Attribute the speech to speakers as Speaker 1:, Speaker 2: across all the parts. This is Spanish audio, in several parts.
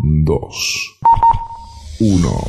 Speaker 1: 2, 1.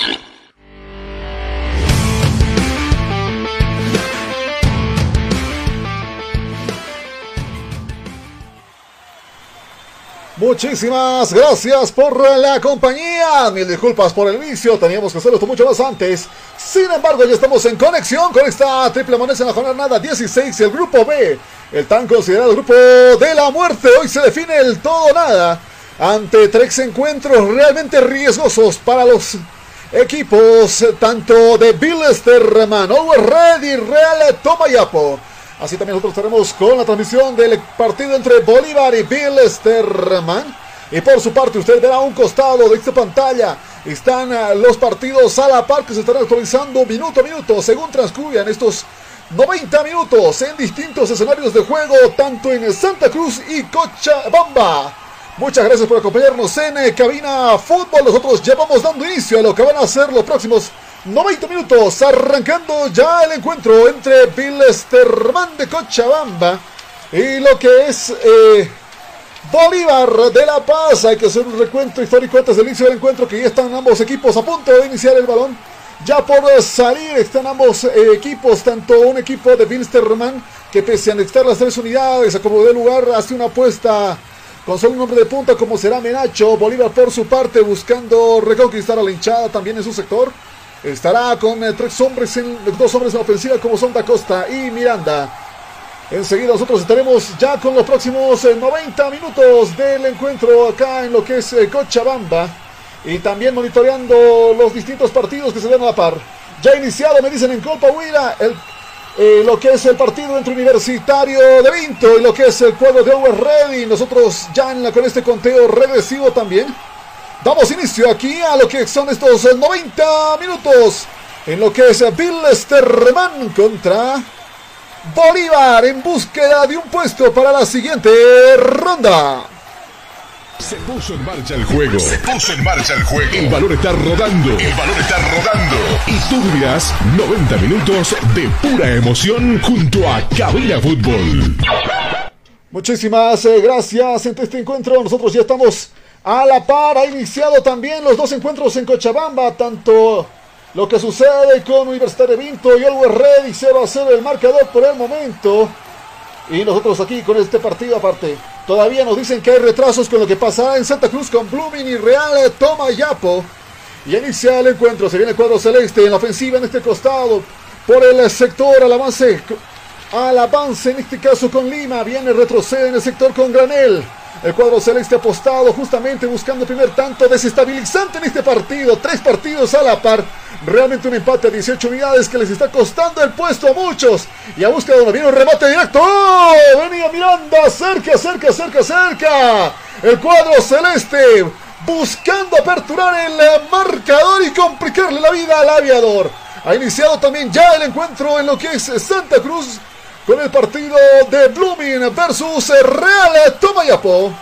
Speaker 2: Muchísimas gracias por la compañía. Mil disculpas por el vicio, teníamos que hacerlo esto mucho más antes. Sin embargo, ya estamos en conexión con esta triple moneda en la jornada 16 y el grupo B, el tan considerado grupo de la muerte. Hoy se define el todo nada ante tres encuentros realmente riesgosos para los equipos tanto de Bilsterman, Over Red y Real Tomayapo. Así también nosotros estaremos con la transmisión del partido entre Bolívar y Bilsterman. Y por su parte, usted verá un costado de esta pantalla. Están ah, los partidos a la par que se estarán actualizando minuto a minuto según transcurran estos 90 minutos en distintos escenarios de juego, tanto en Santa Cruz y Cochabamba. Muchas gracias por acompañarnos en eh, Cabina Fútbol. Nosotros ya vamos dando inicio a lo que van a ser los próximos 90 minutos, arrancando ya el encuentro entre Bilsterman de Cochabamba y lo que es eh, Bolívar de La Paz. Hay que hacer un recuento histórico antes del inicio del encuentro, que ya están ambos equipos a punto de iniciar el balón. Ya por salir están ambos eh, equipos, tanto un equipo de Bilsterman, que pese a necesitar las tres unidades, acomodó el lugar, hace una apuesta con solo un hombre de punta como será Menacho. Bolívar por su parte buscando reconquistar a la hinchada también en su sector. Estará con eh, tres hombres en, dos hombres en ofensiva como son Da Costa y Miranda. Enseguida nosotros estaremos ya con los próximos eh, 90 minutos del encuentro acá en lo que es eh, Cochabamba. Y también monitoreando los distintos partidos que se dan a la par. Ya iniciado, me dicen en Copa Huila, el, eh, lo que es el partido entre Universitario de Vinto y lo que es el cuadro de Over Ready. Nosotros ya en la, con este conteo regresivo también. Damos inicio aquí a lo que son estos eh, 90 minutos. En lo que es Bill Sterman contra Bolívar en búsqueda de un puesto para la siguiente ronda.
Speaker 1: Se puso en marcha el juego.
Speaker 3: Se puso en marcha el juego.
Speaker 1: El balón está rodando.
Speaker 3: El balón está rodando.
Speaker 1: Y tú vivirás 90 minutos de pura emoción junto a Cabina Fútbol.
Speaker 2: Muchísimas eh, gracias en este encuentro. Nosotros ya estamos a la par. Ha iniciado también los dos encuentros en Cochabamba. Tanto lo que sucede con Universitario Vinto y Always Ready 0 a 0 el marcador por el momento. Y nosotros aquí con este partido aparte. Todavía nos dicen que hay retrasos con lo que pasará en Santa Cruz con Blooming y Real Toma Yapo. Y inicia el encuentro. Se viene el cuadro celeste en la ofensiva en este costado. Por el sector al avance. Al avance en este caso con Lima. Viene retrocede en el sector con Granel. El cuadro celeste apostado justamente buscando el primer tanto desestabilizante en este partido. Tres partidos a la par. Realmente un empate a 18 unidades que les está costando el puesto a muchos. Y a búsqueda de viene un remate directo. ¡Oh! Venía Miranda. Cerca, cerca, cerca, cerca. El cuadro celeste buscando aperturar el marcador y complicarle la vida al aviador. Ha iniciado también ya el encuentro en lo que es Santa Cruz con el partido de Blooming versus Real Tomayapo.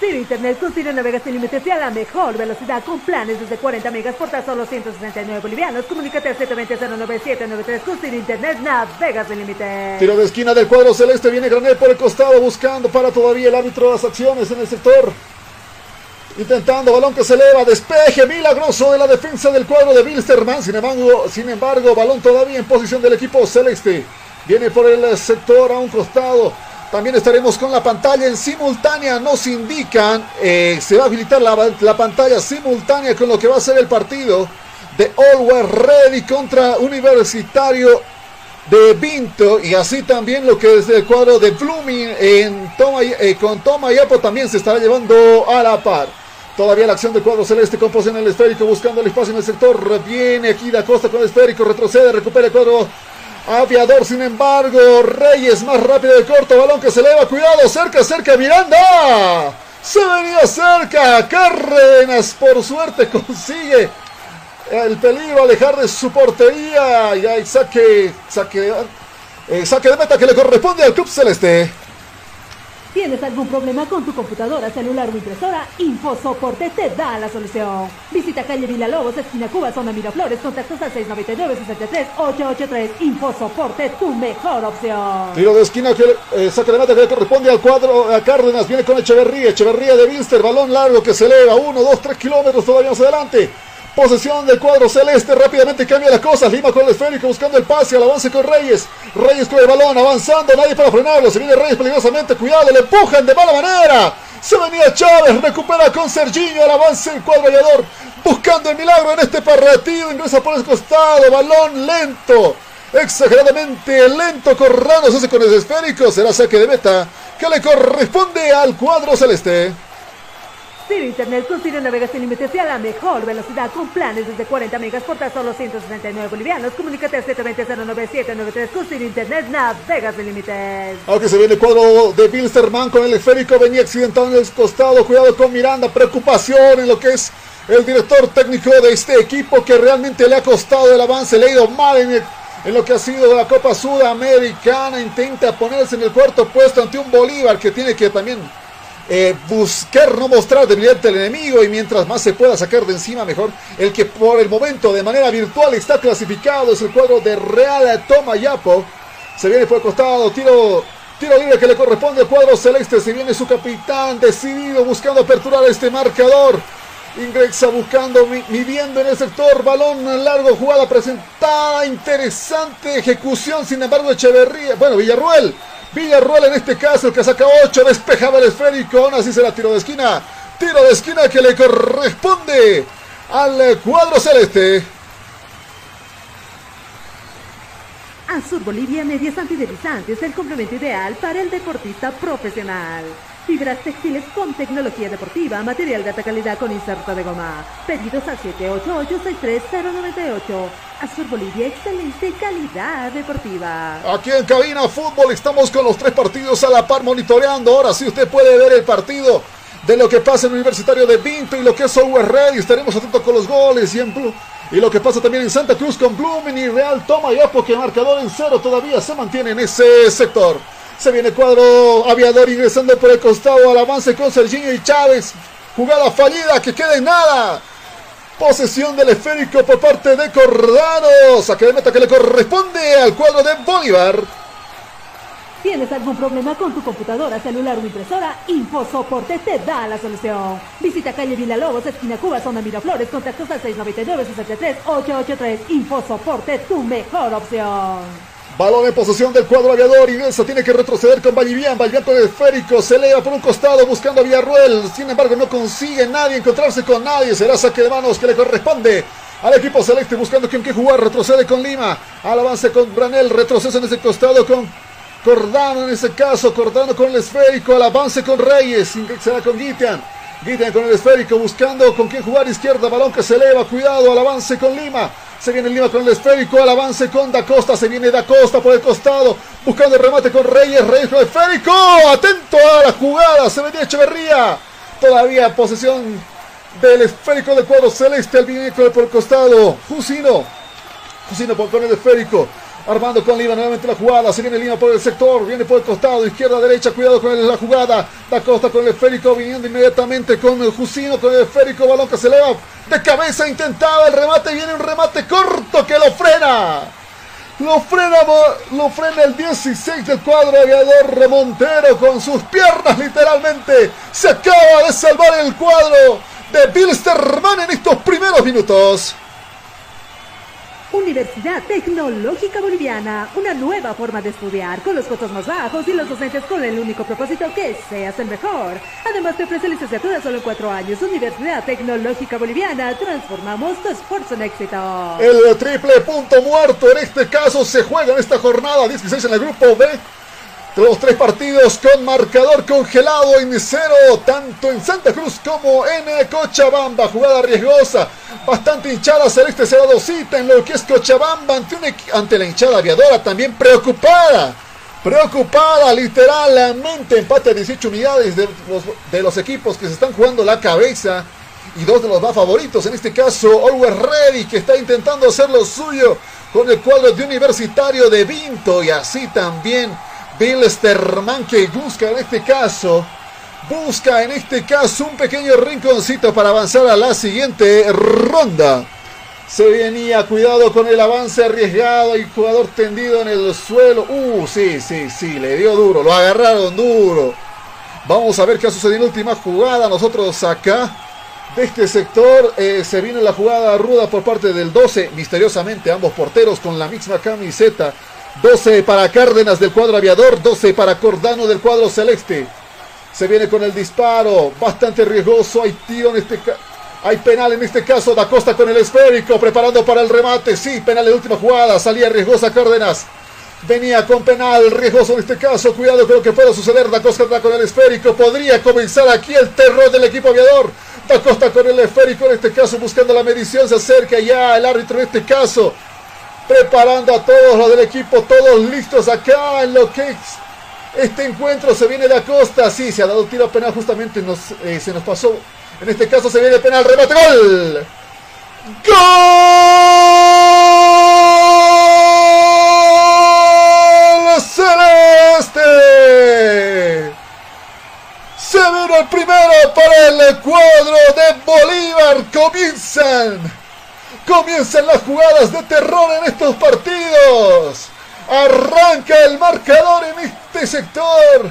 Speaker 4: Ciro Internet con Ciro Navegas sin límites y a la mejor velocidad con planes desde 40 megas por tan solo 169 bolivianos. Comunícate al 720-09793 con Ciro Internet Navegas sin límites.
Speaker 2: Tiro de esquina del cuadro celeste. Viene Granel por el costado buscando para todavía el árbitro las acciones en el sector. Intentando balón que se eleva, despeje milagroso de la defensa del cuadro de Bilsterman. Sin embargo, sin embargo, balón todavía en posición del equipo celeste. Viene por el sector a un costado. También estaremos con la pantalla en simultánea. Nos indican, eh, se va a habilitar la, la, pantalla simultánea con lo que va a ser el partido de Always Ready contra Universitario de Vinto. Y así también lo que es el cuadro de Blooming en Toma, eh, con también se estará llevando a la par. Todavía la acción del cuadro celeste con en el esférico buscando el espacio en el sector. Viene aquí da Costa con el esférico, retrocede, recupera el cuadro Aviador, sin embargo, Reyes más rápido de corto, balón que se eleva, cuidado, cerca, cerca, Miranda. Se venía cerca, Cárdenas por suerte consigue el peligro alejar de su portería y hay saque, saque, eh, saque de meta que le corresponde al club celeste.
Speaker 4: ¿Tienes algún problema con tu computadora, celular o impresora? InfoSoporte te da la solución. Visita calle Villalobos, esquina Cuba, zona Miraflores, contactos al 699-63-883. InfoSoporte, tu mejor opción.
Speaker 2: Tiro de esquina que eh, saca de meta que le corresponde al cuadro a Cárdenas. Viene con Echeverría, Echeverría de Vinster, balón largo que se eleva, 1, 2, 3 kilómetros todavía más adelante. Posesión del cuadro celeste. Rápidamente cambia las cosas. Lima con el esférico buscando el pase. Al avance con Reyes. Reyes con el balón. Avanzando. Nadie para frenarlo. Se viene Reyes peligrosamente. Cuidado. Le empujan de mala manera. Se venía Chávez. Recupera con Serginho. Al avance el cuadro. Buscando el milagro en este partido. Ingresa por el costado. Balón lento. Exageradamente lento. Corrano se hace con el esférico. Será saque de meta. Que le corresponde al cuadro celeste.
Speaker 4: Ciro Internet con Navegas sin límites y a la mejor velocidad con planes desde 40 megas por tan solo 169 bolivianos. Comunícate al 720-09793 con Ciro Internet Navegas sin límites.
Speaker 2: Aunque se viene el cuadro de Bilsterman con el esférico, venía accidentado en el costado. Cuidado con Miranda, preocupación en lo que es el director técnico de este equipo que realmente le ha costado el avance, le ha ido mal en lo que ha sido la Copa Sudamericana. Intenta ponerse en el cuarto puesto ante un Bolívar que tiene que también eh, buscar no mostrar debilidad del enemigo y mientras más se pueda sacar de encima mejor. El que por el momento de manera virtual está clasificado es el cuadro de Real Tomayapo. Se viene por el costado, tiro, tiro libre que le corresponde al cuadro celeste. Se viene su capitán decidido buscando aperturar este marcador. Ingresa buscando, midiendo en el sector, balón largo, jugada presentada, interesante ejecución, sin embargo Echeverría, bueno Villarruel Villarruel en este caso, el que saca 8, despejaba el esférico, aún así será tiro de esquina. Tiro de esquina que le corresponde al cuadro celeste.
Speaker 4: Azur Bolivia Medias Antideslizantes, el complemento ideal para el deportista profesional. Fibras textiles con tecnología deportiva, material de alta calidad con inserto de goma. Pedidos al 788-63098. Azur Bolivia, excelente calidad deportiva.
Speaker 2: Aquí en Cabina Fútbol estamos con los tres partidos a la par monitoreando. Ahora sí usted puede ver el partido de lo que pasa en Universitario de Vinto y lo que es Software Red. Y estaremos atentos con los goles y en Blue. Y lo que pasa también en Santa Cruz con Blumen y Real Toma ya porque marcador en cero todavía se mantiene en ese sector. Se viene cuadro aviador ingresando por el costado al avance con Serginho y Chávez. Jugada fallida que queda en nada. Posesión del esférico por parte de Cordano. Saque de meta que le corresponde al cuadro de Bolívar.
Speaker 4: ¿Tienes algún problema con tu computadora, celular o impresora? InfoSoporte te da la solución. Visita calle Villalobos, esquina Cuba, zona Miraflores, contactos al 699-63-883. InfoSoporte, tu mejor opción.
Speaker 2: Balón en posesión del cuadro aviador. Inglesa tiene que retroceder con Vallivian. Vallivian con el esférico. Se eleva por un costado buscando a Villarruel. Sin embargo, no consigue nadie encontrarse con nadie. Será saque de manos que le corresponde al equipo celeste buscando con qué jugar. Retrocede con Lima. Al avance con Branel. Retroceso en ese costado con Cordano en ese caso. Cordano con el esférico. Al avance con Reyes. Será con Guitian. Guitian con el esférico buscando con quién jugar. Izquierda. Balón que se eleva. Cuidado. Al avance con Lima. Se viene Lima con el esférico, al avance con Da Costa, se viene Da Costa por el costado, buscando el remate con Reyes, Reyes con el esférico, atento a la jugada, se venía Echeverría, todavía posesión del esférico del cuadro celeste, el viene por el costado, Jusino, Jusino con el esférico. Armando con Lima nuevamente la jugada. Se viene Lima por el sector. Viene por el costado. Izquierda, derecha. Cuidado con la jugada. Da Costa con el esférico. Viniendo inmediatamente con el Jusino. Con el esférico. Balón que se eleva de cabeza. Intentaba el remate. Viene un remate corto que lo frena. Lo frena, lo frena el 16 del cuadro aviador Remontero con sus piernas literalmente. Se acaba de salvar el cuadro de Bilsterman en estos primeros minutos.
Speaker 4: Universidad Tecnológica Boliviana, una nueva forma de estudiar con los costos más bajos y los docentes con el único propósito que seas el mejor. Además te ofrece licenciatura solo en cuatro años. Universidad Tecnológica Boliviana, transformamos tu esfuerzo en éxito.
Speaker 2: El triple punto muerto en este caso se juega en esta jornada 16 en el grupo B los tres partidos con marcador congelado en cero, tanto en Santa Cruz como en Cochabamba. Jugada riesgosa, bastante hinchada celeste se en lo que es Cochabamba ante, la hinchada aviadora, también preocupada. Preocupada literalmente, empate a 18 unidades de los, de los equipos que se están jugando la cabeza y dos de los más favoritos, en este caso Always Ready, que está intentando hacer lo suyo con el cuadro de Universitario de Vinto y así también Bill Sterman que busca en este caso, busca en este caso un pequeño rinconcito para avanzar a la siguiente ronda. Se venía, cuidado con el avance arriesgado y jugador tendido en el suelo. Uh, sí, sí, sí, le dio duro, lo agarraron duro. Vamos a ver qué ha sucedido en la última jugada. Nosotros acá de este sector eh, se viene la jugada ruda por parte del 12. Misteriosamente ambos porteros con la misma camiseta 12 para Cárdenas del cuadro aviador, 12 para Cordano del cuadro celeste. Se viene con el disparo, bastante riesgoso, hay tiro en este hay penal en este caso, Da Costa con el esférico, preparando para el remate, sí, penal en última jugada, salía riesgosa Cárdenas. Venía con penal, riesgoso en este caso, cuidado con lo que pueda suceder, Da Costa con el esférico, podría comenzar aquí el terror del equipo aviador. Da Costa con el esférico en este caso, buscando la medición, se acerca ya el árbitro en este caso preparando a todos los del equipo, todos listos acá en lo que es este encuentro. Se viene la costa, sí, se ha dado tiro penal justamente, nos, eh, se nos pasó. En este caso se viene penal, remate, gol. ¡Gol! Celeste. Se viene el primero para el cuadro de Bolívar. Comienzan Comienzan las jugadas de terror en estos partidos. Arranca el marcador en este sector.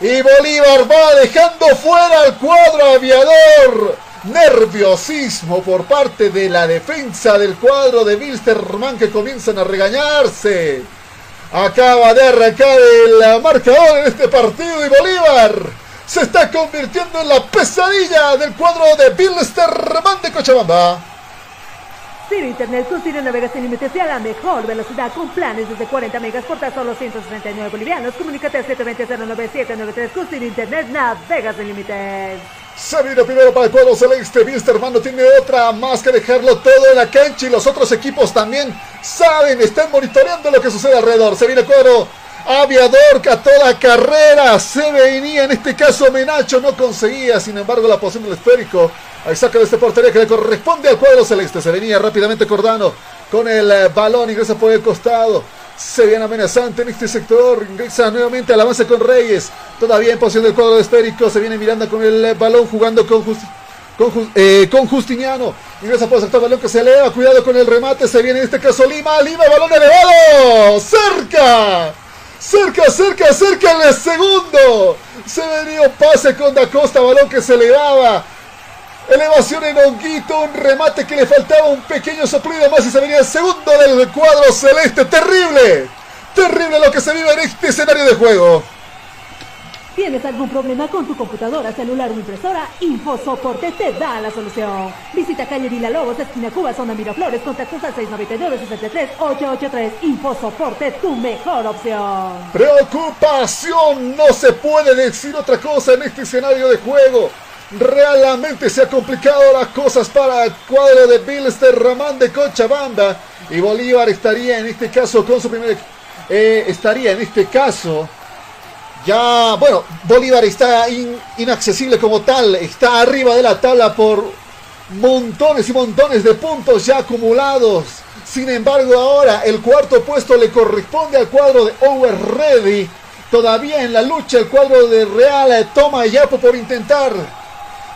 Speaker 2: Y Bolívar va dejando fuera al cuadro aviador. Nerviosismo por parte de la defensa del cuadro de Wilstermann que comienzan a regañarse. Acaba de arrancar el marcador en este partido y Bolívar se está convirtiendo en la pesadilla del cuadro de Wilstermann de Cochabamba.
Speaker 4: Ciro Internet con Ciro Navega sin límites y a la mejor velocidad con planes desde 40 megas por tan solo 169 bolivianos. Comunícate al 720-09793 con Ciro Internet Navega sin límites.
Speaker 2: Se vino primero para el cuadro celeste. Viste, hermano, tiene otra más que dejarlo todo en la cancha. Y los otros equipos también saben, están monitoreando lo que sucede alrededor. Se viene cuadro aviador que a toda carrera se venía. En este caso, Menacho no conseguía, sin embargo, la posición del esférico. Ahí saca de este portería que le corresponde al cuadro celeste. Se venía rápidamente Cordano con el eh, balón, ingresa por el costado. Se viene amenazante en este sector. Ingresa nuevamente al avance con Reyes. Todavía en posición del cuadro esférico. Se viene Miranda con el eh, balón jugando eh, con, Justiniano. Ingresa por el sector balón que se eleva. Cuidado con el remate. Se viene en este caso Lima. Lima, balón elevado. Cerca. Cerca, cerca, cerca en el segundo. Se venía un pase con Da Costa. Balón que se elevaba. Elevación en Honguito, un remate que le faltaba un pequeño soplido más y se venía el segundo del cuadro celeste. Terrible, terrible lo que se vive en este escenario de juego.
Speaker 4: ¿Tienes algún problema con tu computadora, celular o impresora? InfoSoporte te da la solución. Visita calle Vila Lobos, esquina Cuba, zona Miraflores, contactos al 699-63-883. InfoSoporte, tu mejor opción.
Speaker 2: Preocupación, no se puede decir otra cosa en este escenario de juego. Realmente se ha complicado las cosas para el cuadro de Bilster Ramán de Cochabamba. Y Bolívar estaría en este caso con su primer... Eh, estaría en este caso... Ya, bueno, Bolívar está inaccesible como tal. Está arriba de la tabla por montones y montones de puntos ya acumulados. Sin embargo, ahora el cuarto puesto le corresponde al cuadro de Over Ready. Todavía en la lucha el cuadro de Real toma Yapo por intentar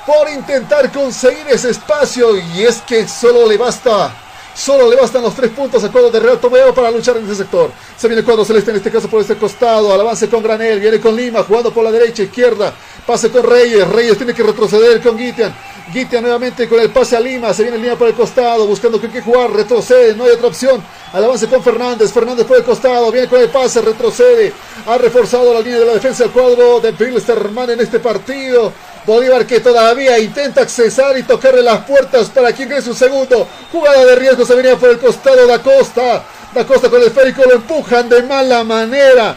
Speaker 2: por intentar conseguir ese espacio y es que solo le basta Solo le bastan los tres puntos al cuadro de Real Tomeo para luchar en ese sector. Se viene cuadro celeste en este caso por este costado. Al avance con Granel. Viene con Lima jugando por la derecha, izquierda. Pase con Reyes. Reyes tiene que retroceder con Gitian. Gitian nuevamente con el pase a Lima. Se viene Lima por el costado. Buscando con qué jugar. Retrocede. No hay otra opción. Al avance con Fernández. Fernández por el costado. Viene con el pase. Retrocede. Ha reforzado la línea de la defensa del cuadro de Pilsterman en este partido. Bolívar que todavía intenta accesar y tocarle las puertas para quien cree su segundo. Jugada de riesgo se venía por el costado de Acosta. Da Costa con el esférico lo empujan de mala manera.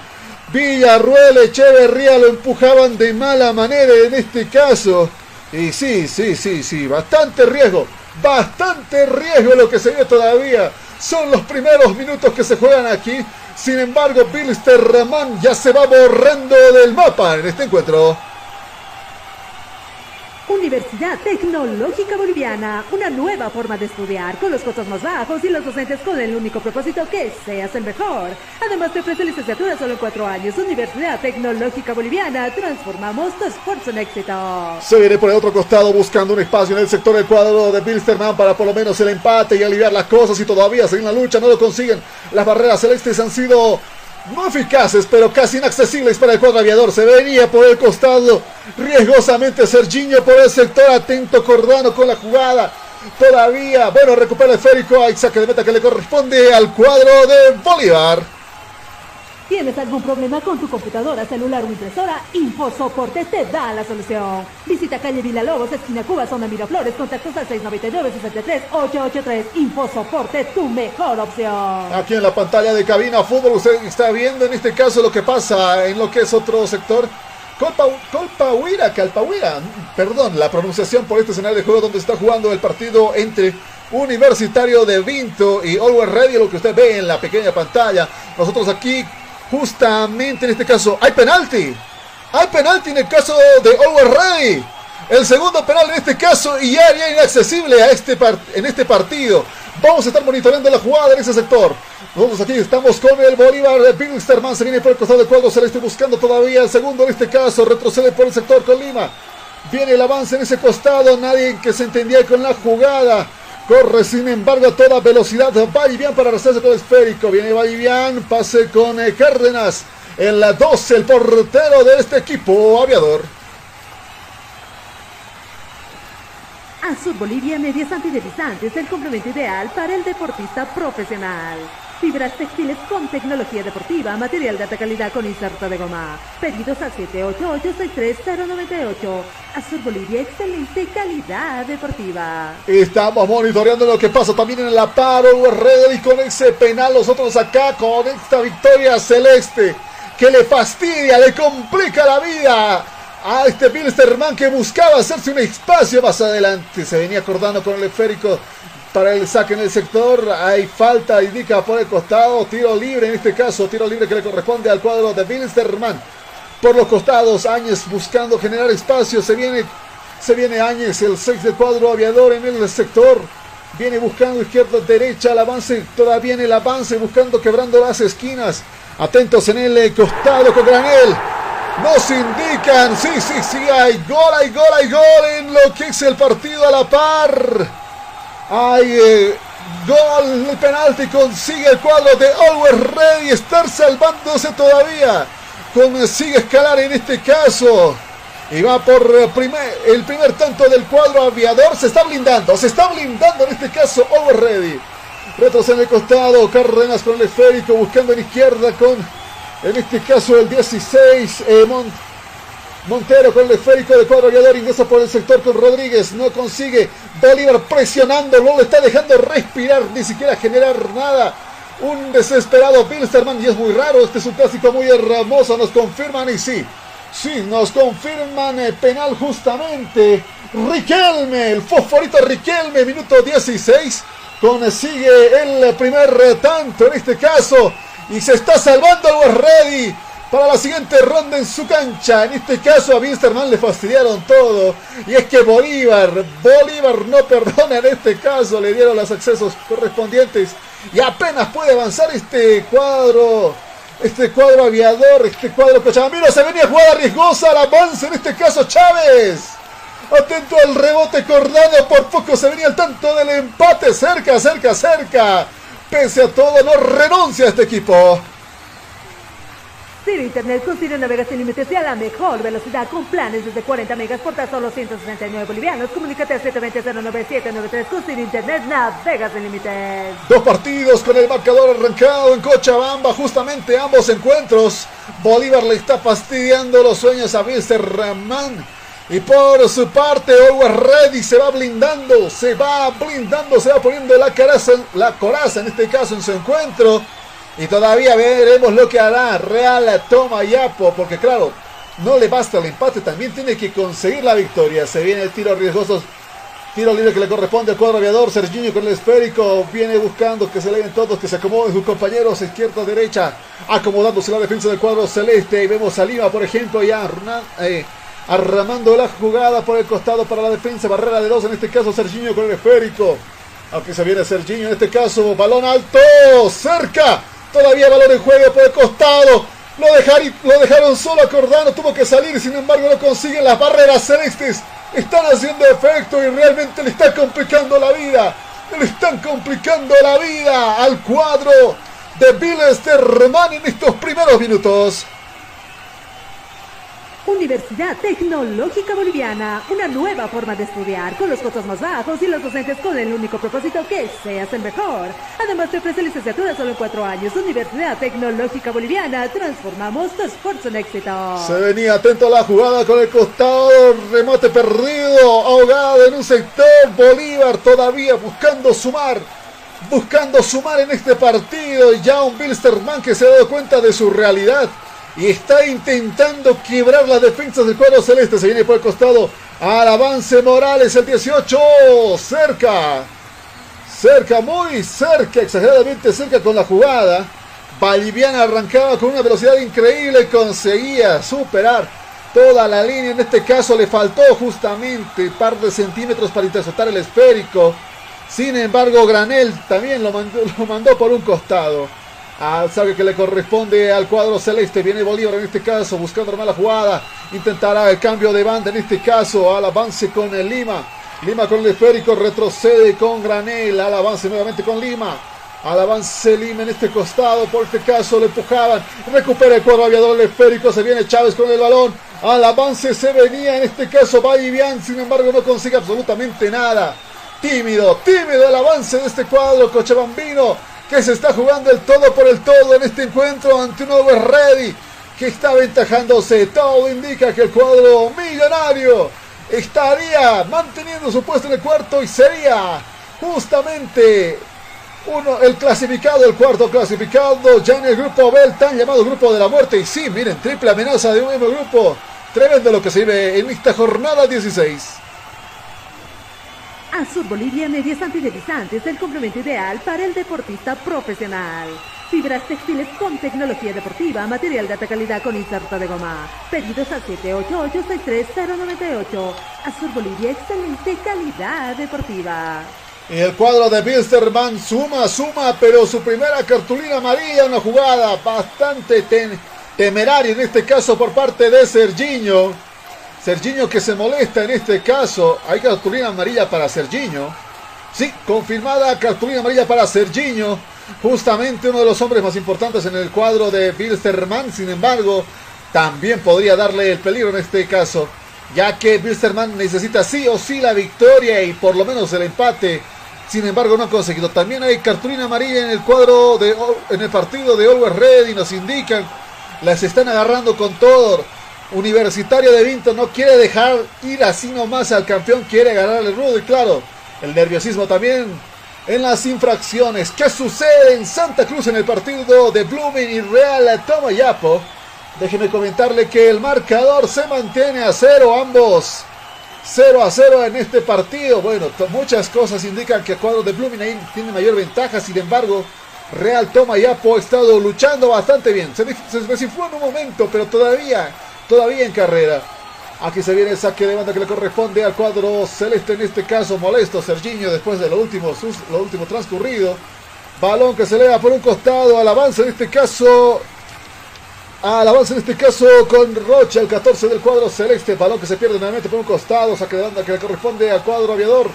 Speaker 2: Villarruel, Echeverría lo empujaban de mala manera en este caso. Y sí, sí, sí, sí, bastante riesgo. Bastante riesgo lo que se ve todavía. Son los primeros minutos que se juegan aquí. Sin embargo, Bilster Ramón ya se va borrando del mapa en este encuentro.
Speaker 4: Universidad Tecnológica Boliviana, una nueva forma de estudiar con los costos más bajos y los docentes con el único propósito que seas el mejor. Además te ofrece licenciatura solo en cuatro años. Universidad Tecnológica Boliviana, transformamos tu esfuerzo en éxito.
Speaker 2: Se viene por el otro costado buscando un espacio en el sector del cuadro de Bilsterman para por lo menos el empate y aliviar las cosas y todavía seguir la lucha, no lo consiguen. Las barreras celestes han sido no eficaces, pero casi inaccesibles para el cuadro aviador. Se venía por el costado riesgosamente Serginho por el sector. Atento Cordano con la jugada. Todavía, bueno, recupera el esférico. Hay saque de meta que le corresponde al cuadro de Bolívar.
Speaker 4: ¿Tienes algún problema con tu computadora, celular o impresora? InfoSoporte te da la solución. Visita calle Lobos, esquina Cuba, zona Miraflores, contactos al 699-63-883. InfoSoporte, tu mejor opción.
Speaker 2: Aquí en la pantalla de cabina fútbol, usted está viendo en este caso lo que pasa en lo que es otro sector. Colpahuira, Calpahuira, perdón, la pronunciación por este escenario de juego donde está jugando el partido entre Universitario de Vinto y Always Ready, lo que usted ve en la pequeña pantalla. Nosotros aquí Justamente en este caso hay penalti. Hay penalti en el caso de Always Ready. El segundo penal en este caso y era inaccesible a este en este partido. Vamos a estar monitoreando la jugada en ese sector. Nosotros aquí estamos con el Bolívar de Bilsterman. Se viene por el costado del cuadro celeste buscando todavía el segundo en este caso. Retrocede por el sector con Lima. Viene el avance en ese costado. Nadie que se entendía con la jugada. Corre sin embargo a toda velocidad. bien para rezarse con el esférico. Viene bien Pase con eh, Cárdenas. En la 12 el portero de este equipo aviador.
Speaker 4: Azul Bolivia Medias Antideslizantes, el complemento ideal para el deportista profesional. Fibras textiles con tecnología deportiva, material de alta calidad con inserto de goma. Pedidos al 788-63098. Azul Bolivia, excelente calidad deportiva.
Speaker 2: Estamos monitoreando lo que pasa también en la paro red y con ese penal nosotros acá con esta victoria celeste que le fastidia, le complica la vida a este Bilsterman que buscaba hacerse un espacio más adelante. Se venía acordando con el esférico para el saque en el sector. Hay falta, indica por el costado. Tiro libre en este caso. Tiro libre que le corresponde al cuadro de Bilsterman. Por los costados, Áñez buscando generar espacio. Se viene, se viene Áñez, el 6 del cuadro aviador en el sector. Viene buscando izquierda, derecha, el avance. Todavía en el avance, buscando, quebrando las esquinas. Atentos en el costado con Granel. Nos indican, sí, sí, sí, hay gol, hay gol, hay gol en lo que es el partido a la par. Hay eh, gol, el penalti consigue el cuadro de Always Ready estar salvándose todavía. Consigue escalar en este caso. Y va por eh, el primer tanto del cuadro aviador. Se está blindando, se está blindando en este caso Always Ready. Retrocede en el costado, Cárdenas con el esférico, buscando en izquierda con, en este caso, el 16, eh, Montero con el esférico de cuadro aviador ingresa por el sector con Rodríguez. No consigue. Bolívar presionando. No le está dejando respirar. Ni siquiera generar nada. Un desesperado Bilsterman. Y es muy raro. Este es un clásico muy hermoso. Nos confirman. Y sí. Sí, nos confirman el penal justamente. Riquelme. El fosforito Riquelme. Minuto 16. Consigue el primer tanto en este caso. Y se está salvando el Ready para la siguiente ronda en su cancha. En este caso a Winsterman le fastidiaron todo. Y es que Bolívar, Bolívar no perdona en este caso. Le dieron los accesos correspondientes. Y apenas puede avanzar este cuadro. Este cuadro aviador, este cuadro cochabambino. Se venía jugada riesgosa al avance en este caso Chávez. Atento al rebote Cordano. Por poco se venía el tanto del empate. Cerca, cerca, cerca. Pese a todo, no renuncia a este equipo.
Speaker 4: Ciro Internet con Ciro navegas sin límites y a la mejor velocidad con planes desde 40 megas por tan solo 169 bolivianos. Comunícate al 720-09793 con Ciro Internet navegas sin límites.
Speaker 2: Dos partidos con el marcador arrancado en Cochabamba, justamente ambos encuentros. Bolívar le está fastidiando los sueños a Wilster Ramán. Y por su parte, Always Ready se va blindando, se va blindando, se va poniendo la, la coraza en este caso en su encuentro. Y todavía veremos lo que hará Real Toma Yapo, porque claro, no le basta el empate, también tiene que conseguir la victoria. Se viene el tiro riesgoso, tiro libre que le corresponde al cuadro aviador. Serginho con el esférico viene buscando que se den todos, que se acomoden sus compañeros izquierda, derecha, acomodándose la defensa del cuadro celeste. Y vemos a Lima, por ejemplo, ya eh, arramando la jugada por el costado para la defensa, barrera de dos, en este caso Serginho con el esférico. Aunque se viene Serginho, en este caso, balón alto, cerca Todavía valor en juego por el costado. Lo, lo dejaron solo a Cordano. Tuvo que salir. Sin embargo, no consiguen las barreras celestes. Están haciendo efecto y realmente le está complicando la vida. Le están complicando la vida al cuadro de Viles de en estos primeros minutos.
Speaker 4: Universidad Tecnológica Boliviana, una nueva forma de estudiar, con los costos más bajos y los docentes con el único propósito que seas el mejor. Además te ofrece licenciatura solo en cuatro años. Universidad Tecnológica Boliviana, transformamos tu esfuerzo en éxito.
Speaker 2: Se venía atento a la jugada con el costado, remate perdido, ahogado en un sector, Bolívar todavía buscando sumar. Buscando sumar en este partido, ya un Bilsterman que se ha dado cuenta de su realidad y está intentando quebrar las defensas del cuadro celeste. Se viene por el costado al avance Morales, el 18, cerca, cerca, muy cerca, exageradamente cerca con la jugada. Boliviana arrancaba con una velocidad increíble conseguía superar toda la línea. En este caso le faltó justamente un par de centímetros para interceptar el esférico. Sin embargo, Granel también lo mandó por un costado al saque que le corresponde al cuadro celeste. Viene Bolívar en este caso buscando la mala jugada. Intentará el cambio de banda en este caso al avance con el Lima. Lima con el esférico retrocede con Granel. Al avance nuevamente con Lima. Al avance Lima en este costado. Por este caso le empujaban. Recupera el cuadro aviador el esférico. Se viene Chávez con el balón. Al avance se venía en este caso Vallivian. Sin embargo no consigue absolutamente nada. Tímido, tímido el avance de este cuadro cochabambino que se está jugando el todo por el todo en este encuentro ante un Ready que está aventajándose. Todo indica que el cuadro millonario estaría manteniendo su puesto en el cuarto y sería justamente uno, el clasificado, el cuarto clasificado ya en el grupo B, el tan llamado grupo de la muerte. Y sí, miren, triple amenaza de un mismo grupo. Tremendo lo que se vive en esta jornada 16.
Speaker 4: Azur Bolivia Medias Antideslizantes, el complemento ideal para el deportista profesional. Fibras textiles con tecnología deportiva, material de alta calidad con inserto de goma. Pedidos al 788-63098. Azur Bolivia, excelente calidad deportiva.
Speaker 2: El cuadro de Bilsterman suma, suma, pero su primera cartulina amarilla, una jugada bastante temeraria en este caso por parte de Serginho. Serginho que se molesta en este caso. Hay cartulina amarilla para Serginho. Sí, confirmada cartulina amarilla para Serginho. Justamente uno de los hombres más importantes en el cuadro de Bilsterman. Sin embargo, también podría darle el peligro en este caso. Ya que Bilsterman necesita sí o sí la victoria y por lo menos el empate. Sin embargo, no ha conseguido. También hay cartulina amarilla en el cuadro de en el partido de Always Ready. Nos indican. Las están agarrando con todo. Universitario de Vinto no quiere dejar ir así nomás al campeón, quiere ganarle rudo y claro, el nerviosismo también en las infracciones. ¿Qué sucede en Santa Cruz en el partido de Blooming y Real Tomayapo? Déjeme comentarle que el marcador se mantiene a cero ambos. 0 a 0 en este partido. Bueno, muchas cosas indican que el cuadro de Blooming ahí tiene mayor ventaja. Sin embargo, Real Toma y Apo ha estado luchando bastante bien. Se desinfló en un momento, pero todavía, todavía en carrera. Aquí se viene el saque de banda que le corresponde al cuadro celeste, en este caso molesto Serginho después de lo último, lo último transcurrido. Balón que se eleva por un costado al avance en este caso. Al avance en este caso con Rocha, el 14 del cuadro celeste. Balón que se pierde nuevamente por un costado. Saque de banda que le corresponde al cuadro aviador.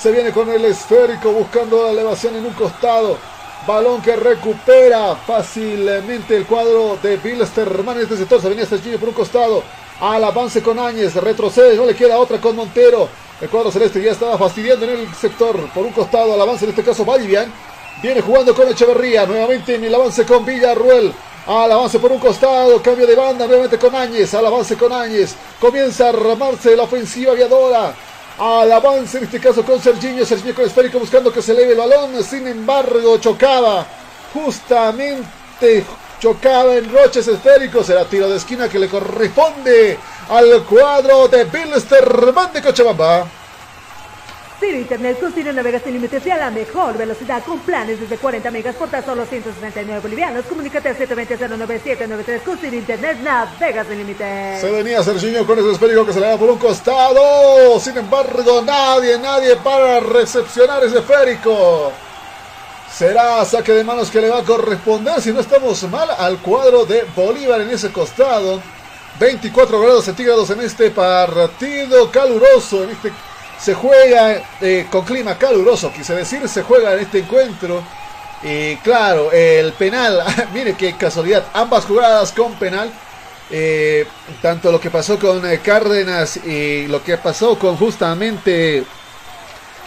Speaker 2: Se viene con el esférico buscando la elevación en un costado. Balón que recupera fácilmente el cuadro de Bilsterman en este sector. Se venía Serginho por un costado. Al avance con Áñez, retrocede, no le queda otra con Montero. El cuadro celeste ya estaba fastidiando en el sector por un costado. Al avance en este caso Valdivian. Viene jugando con Echeverría. Nuevamente en el avance con Villarruel. Al avance por un costado. Cambio de banda nuevamente con Áñez. Al avance con Áñez. Comienza a ramarse la ofensiva aviadora. Al avance en este caso con Serginho. Serginho con esférico buscando que se eleve el balón. Sin embargo chocaba justamente chocaba en roches esféricos. Era tiro de esquina que le corresponde al cuadro de Bilsterman de Cochabamba.
Speaker 4: Ciro Internet con navegas sin límites y a la mejor velocidad con planes desde 40 megas por tan solo 169 bolivianos. Comunícate al 720-09793 con Ciro Internet navegas sin límites.
Speaker 2: Se venía Serginho con ese esférico que se le da por un costado. Sin embargo, nadie, nadie para recepcionar ese esférico. Será saque de manos que le va a corresponder, si no estamos mal, al cuadro de Bolívar en ese costado. 24 grados centígrados en este partido caluroso. En este se juega eh, con clima caluroso, quise decir, se juega en este encuentro. Y claro, el penal, mire qué casualidad, ambas jugadas con penal. Eh, tanto lo que pasó con eh, Cárdenas y lo que pasó con justamente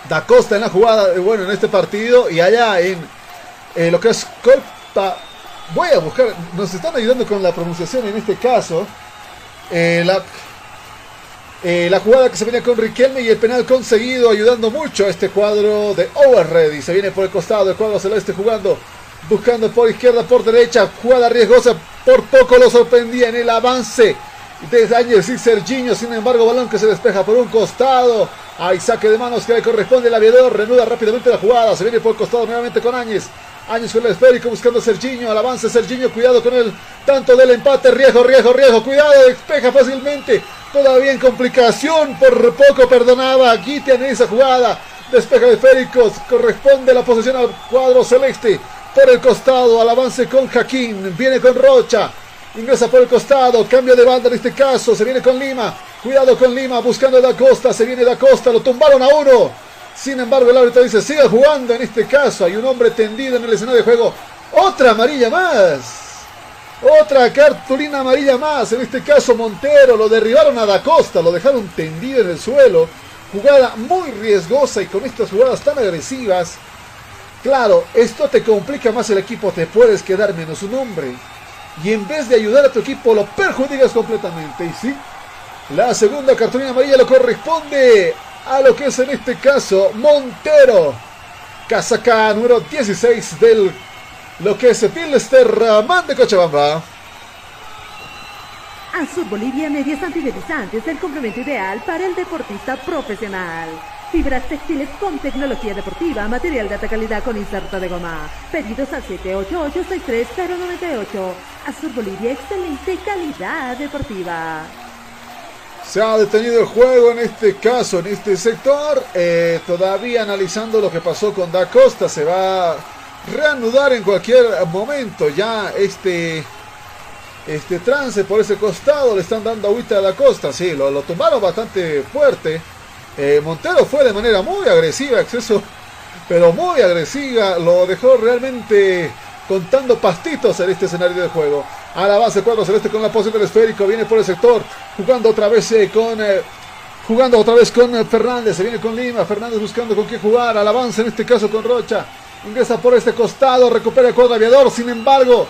Speaker 2: Da Costa en la jugada, bueno, en este partido y allá en lo que es Colpa. Voy a buscar, nos están ayudando con la pronunciación en este caso. Eh, la, la jugada que se viene con Riquelme y el penal conseguido, ayudando mucho a este cuadro de Overready. Se viene por el costado del cuadro celeste jugando, buscando por izquierda, por derecha. Jugada riesgosa, por poco lo sorprendía en el avance de Áñez y Serginho. Sin embargo, balón que se despeja por un costado. Hay saque de manos que le corresponde al aviador. Reanuda rápidamente la jugada. Se viene por el costado nuevamente con Áñez. Áñez con el esférico buscando a Serginho. Al avance Serginho. Cuidado con el tanto del empate. Riesgo, riesgo, riesgo. Cuidado. Despeja fácilmente. Todavía en complicación. Por poco perdonaba a Guitian en esa jugada. Despeja de esféricos. Corresponde la posesión al cuadro celeste. Por el costado. Al avance con Jaquín. Viene con Rocha. Ingresa por el costado, cambio de banda en este caso, se viene con Lima, cuidado con Lima, buscando Da Costa, se viene Da Costa, lo tumbaron a uno. Sin embargo, el árbitro dice, siga jugando en este caso, hay un hombre tendido en el escenario de juego. Otra amarilla más. Otra cartulina amarilla más, en este caso Montero, lo derribaron a Da Costa, lo dejaron tendido en el suelo. Jugada muy riesgosa y con estas jugadas tan agresivas. Claro, esto te complica más el equipo, te puedes quedar menos un hombre y en vez de ayudar a tu equipo lo perjudicas completamente. Y sí, la segunda cartulina amarilla lo corresponde a lo que es en este caso Montero. Casaca número 16 del lo que es Pilsterman de Cochabamba.
Speaker 4: Azul Bolivia Medias Antideslizantes, el complemento ideal para el deportista profesional. Fibras textiles con tecnología deportiva, material de alta calidad con inserto de goma. Pedidos al 788-63098. Azul Bolivia, excelente calidad deportiva.
Speaker 2: Se ha detenido el juego en este caso, en este sector. Eh, todavía analizando lo que pasó con Da Costa. Se va reanudar en cualquier momento ya este, este trance por ese costado. Le están dando agüita a Da Costa. Sí, lo, lo tumbaron bastante fuerte. Eh, Montero fue de manera muy agresiva, exceso, pero muy agresiva. Lo dejó realmente contando pastitos en este escenario de juego. A la base cuadro celeste con la posición del esférico. Viene por el sector. Jugando otra vez eh, con. Eh, jugando otra vez con Fernández. Se viene con Lima. Fernández buscando con qué jugar. Al avance en este caso con Rocha. Ingresa por este costado. Recupera el cuadro aviador. Sin embargo.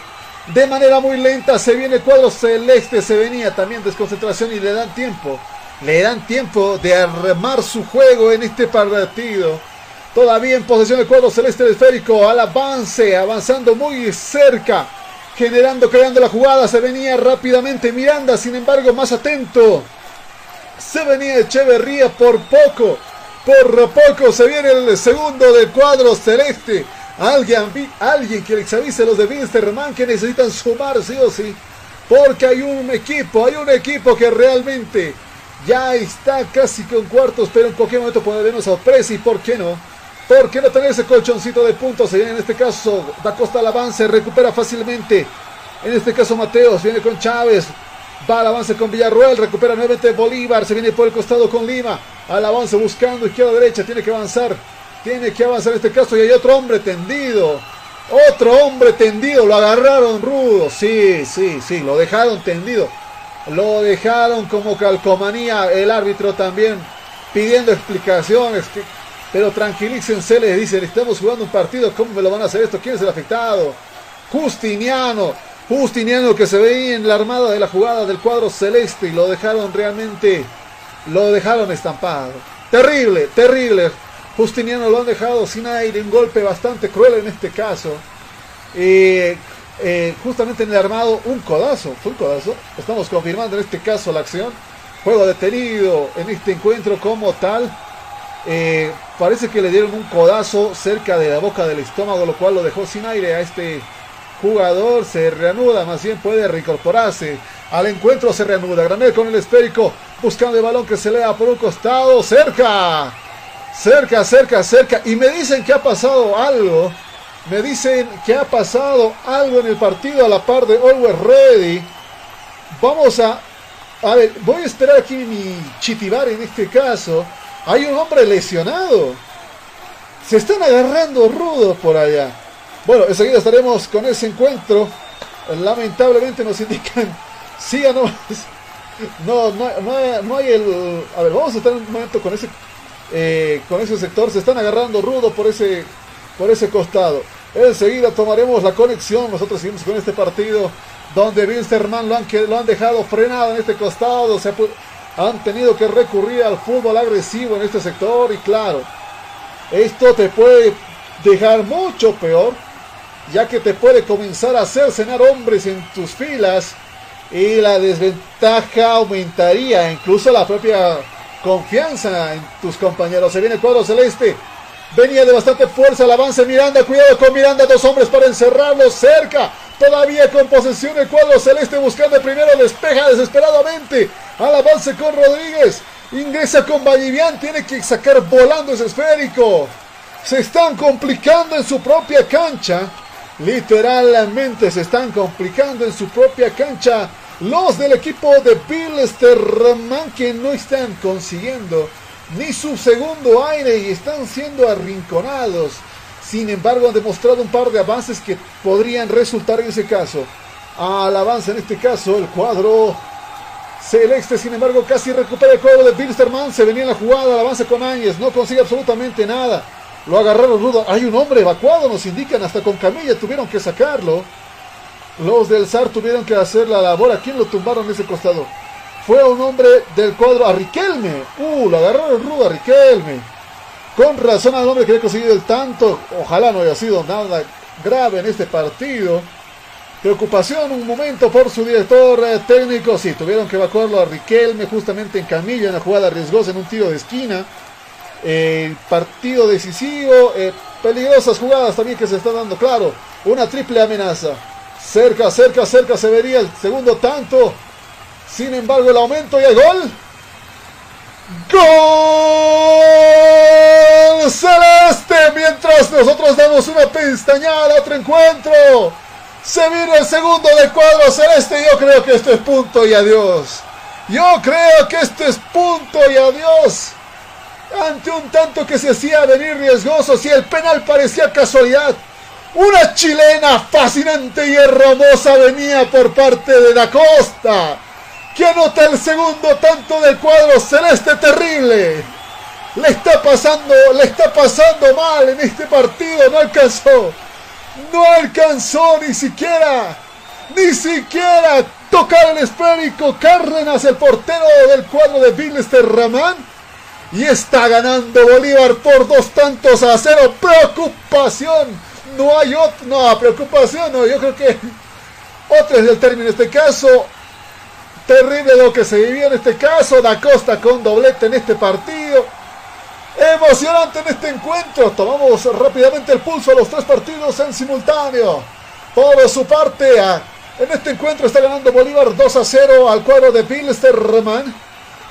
Speaker 2: De manera muy lenta se viene el cuadro celeste. Se venía también desconcentración y le dan tiempo le dan tiempo de armar su juego en este partido. Todavía en posesión del cuadro celeste esférico, al avance, avanzando muy cerca, generando, creando la jugada. Se venía rápidamente Miranda, sin embargo, más atento. Se venía Echeverría por poco, por poco se viene el segundo del cuadro celeste. Alguien, alguien que les avise a los de Winsterman que necesitan sumar sí o sí. Porque hay un equipo, hay un equipo que realmente ya está casi con cuartos, pero en cualquier momento puede haber sorpresa. ¿Y por qué no? ¿Por qué no tener ese colchoncito de puntos? En este caso, Da Costa al avance, recupera fácilmente. En este caso, Mateos viene con Chávez. Va al avance con Villarruel, recupera nuevamente Bolívar, se viene por el costado con Lima. Al avance buscando izquierda-derecha, tiene que avanzar. Tiene que avanzar en este caso y hay otro hombre tendido. Otro hombre tendido, lo agarraron rudo. Sí, sí, sí, lo dejaron tendido. Lo dejaron como calcomanía. El árbitro también pidiendo explicaciones. Pero tranquilícense, les dicen, estamos jugando un partido, ¿cómo me lo van a hacer esto? ¿Quién es el afectado? Justiniano. Justiniano que se veía en la armada de la jugada del cuadro celeste y lo dejaron realmente, lo dejaron estampado. Terrible, terrible. Justiniano lo han dejado sin aire, un golpe bastante cruel en este caso. Eh, justamente en el armado, un codazo, fue un codazo. Estamos confirmando en este caso la acción. Juego detenido en este encuentro como tal. Eh, parece que le dieron un codazo cerca de la boca del estómago, lo cual lo dejó sin aire a este jugador. Se reanuda, más bien puede reincorporarse al encuentro. Se reanuda. Granel con el esférico, buscando el balón que se lea por un costado. Cerca. Cerca, cerca, cerca. Y me dicen que ha pasado algo. Me dicen que ha pasado algo en el partido a la par de Always Ready. Vamos a... A ver, voy a esperar aquí mi chitibar en este caso. Hay un hombre lesionado. Se están agarrando rudos por allá. Bueno, enseguida estaremos con ese encuentro. Lamentablemente nos indican... Sigan nomás. No, no, no, no hay el... A ver, vamos a estar un momento con ese eh, con ese sector. Se están agarrando rudo por ese, por ese costado. Enseguida tomaremos la conexión. Nosotros seguimos con este partido donde Wilstermann lo han, lo han dejado frenado en este costado. Se han tenido que recurrir al fútbol agresivo en este sector. Y claro, esto te puede dejar mucho peor, ya que te puede comenzar a hacer cenar hombres en tus filas. Y la desventaja aumentaría, incluso la propia confianza en tus compañeros. Se viene cuadro celeste. Venía de bastante fuerza el avance Miranda. Cuidado con Miranda. Dos hombres para encerrarlo cerca. Todavía con posesión el cuadro celeste buscando el primero. Despeja desesperadamente. Al avance con Rodríguez. Ingresa con Vallivian. Tiene que sacar volando ese esférico. Se están complicando en su propia cancha. Literalmente se están complicando en su propia cancha los del equipo de Bill Sterman que no están consiguiendo ni su segundo aire y están siendo arrinconados. Sin embargo, han demostrado un par de avances que podrían resultar en ese caso. Al avance en este caso, el cuadro celeste, sin embargo, casi recupera el cuadro de Bilsterman. Se venía en la jugada, el avance con Áñez, no consigue absolutamente nada. Lo agarraron rudo. Hay un hombre evacuado, nos indican, hasta con camilla tuvieron que sacarlo. Los del SAR tuvieron que hacer la labor. ¿A quién lo tumbaron en ese costado? Fue un hombre del cuadro a Riquelme. Uh, lo agarraron rudo a Riquelme. Con razón al hombre que había conseguido el tanto. Ojalá no haya sido nada grave en este partido. Preocupación un momento por su director eh, técnico. Sí, tuvieron que evacuarlo a Riquelme justamente en camilla en la jugada riesgosa en un tiro de esquina. El partido decisivo. Eh, peligrosas jugadas también que se están dando. Claro, una triple amenaza. Cerca, cerca, cerca se vería el segundo tanto. Sin embargo, el aumento y el gol. ¡Gol! Celeste. Mientras nosotros damos una pestañada a otro encuentro. Se viene el segundo del cuadro celeste. Yo creo que esto es punto y adiós. Yo creo que esto es punto y adiós. Ante un tanto que se hacía venir riesgoso, si el penal parecía casualidad, una chilena fascinante y hermosa venía por parte de Da Costa, que anota el segundo tanto del cuadro celeste terrible. Le está pasando, le está pasando mal en este partido, no alcanzó. No alcanzó ni siquiera, ni siquiera tocar el esférico Cárdenas, el portero del cuadro de Bilester Ramán. Y está ganando Bolívar por dos tantos a cero. Preocupación no hay otra, no, preocupación, no, yo creo que otro es el término en este caso. Terrible lo que se vivió en este caso. Da Costa con doblete en este partido. Emocionante en este encuentro. Tomamos rápidamente el pulso a los tres partidos en simultáneo. Por su parte, en este encuentro está ganando Bolívar 2 a 0 al cuadro de Bilsterman.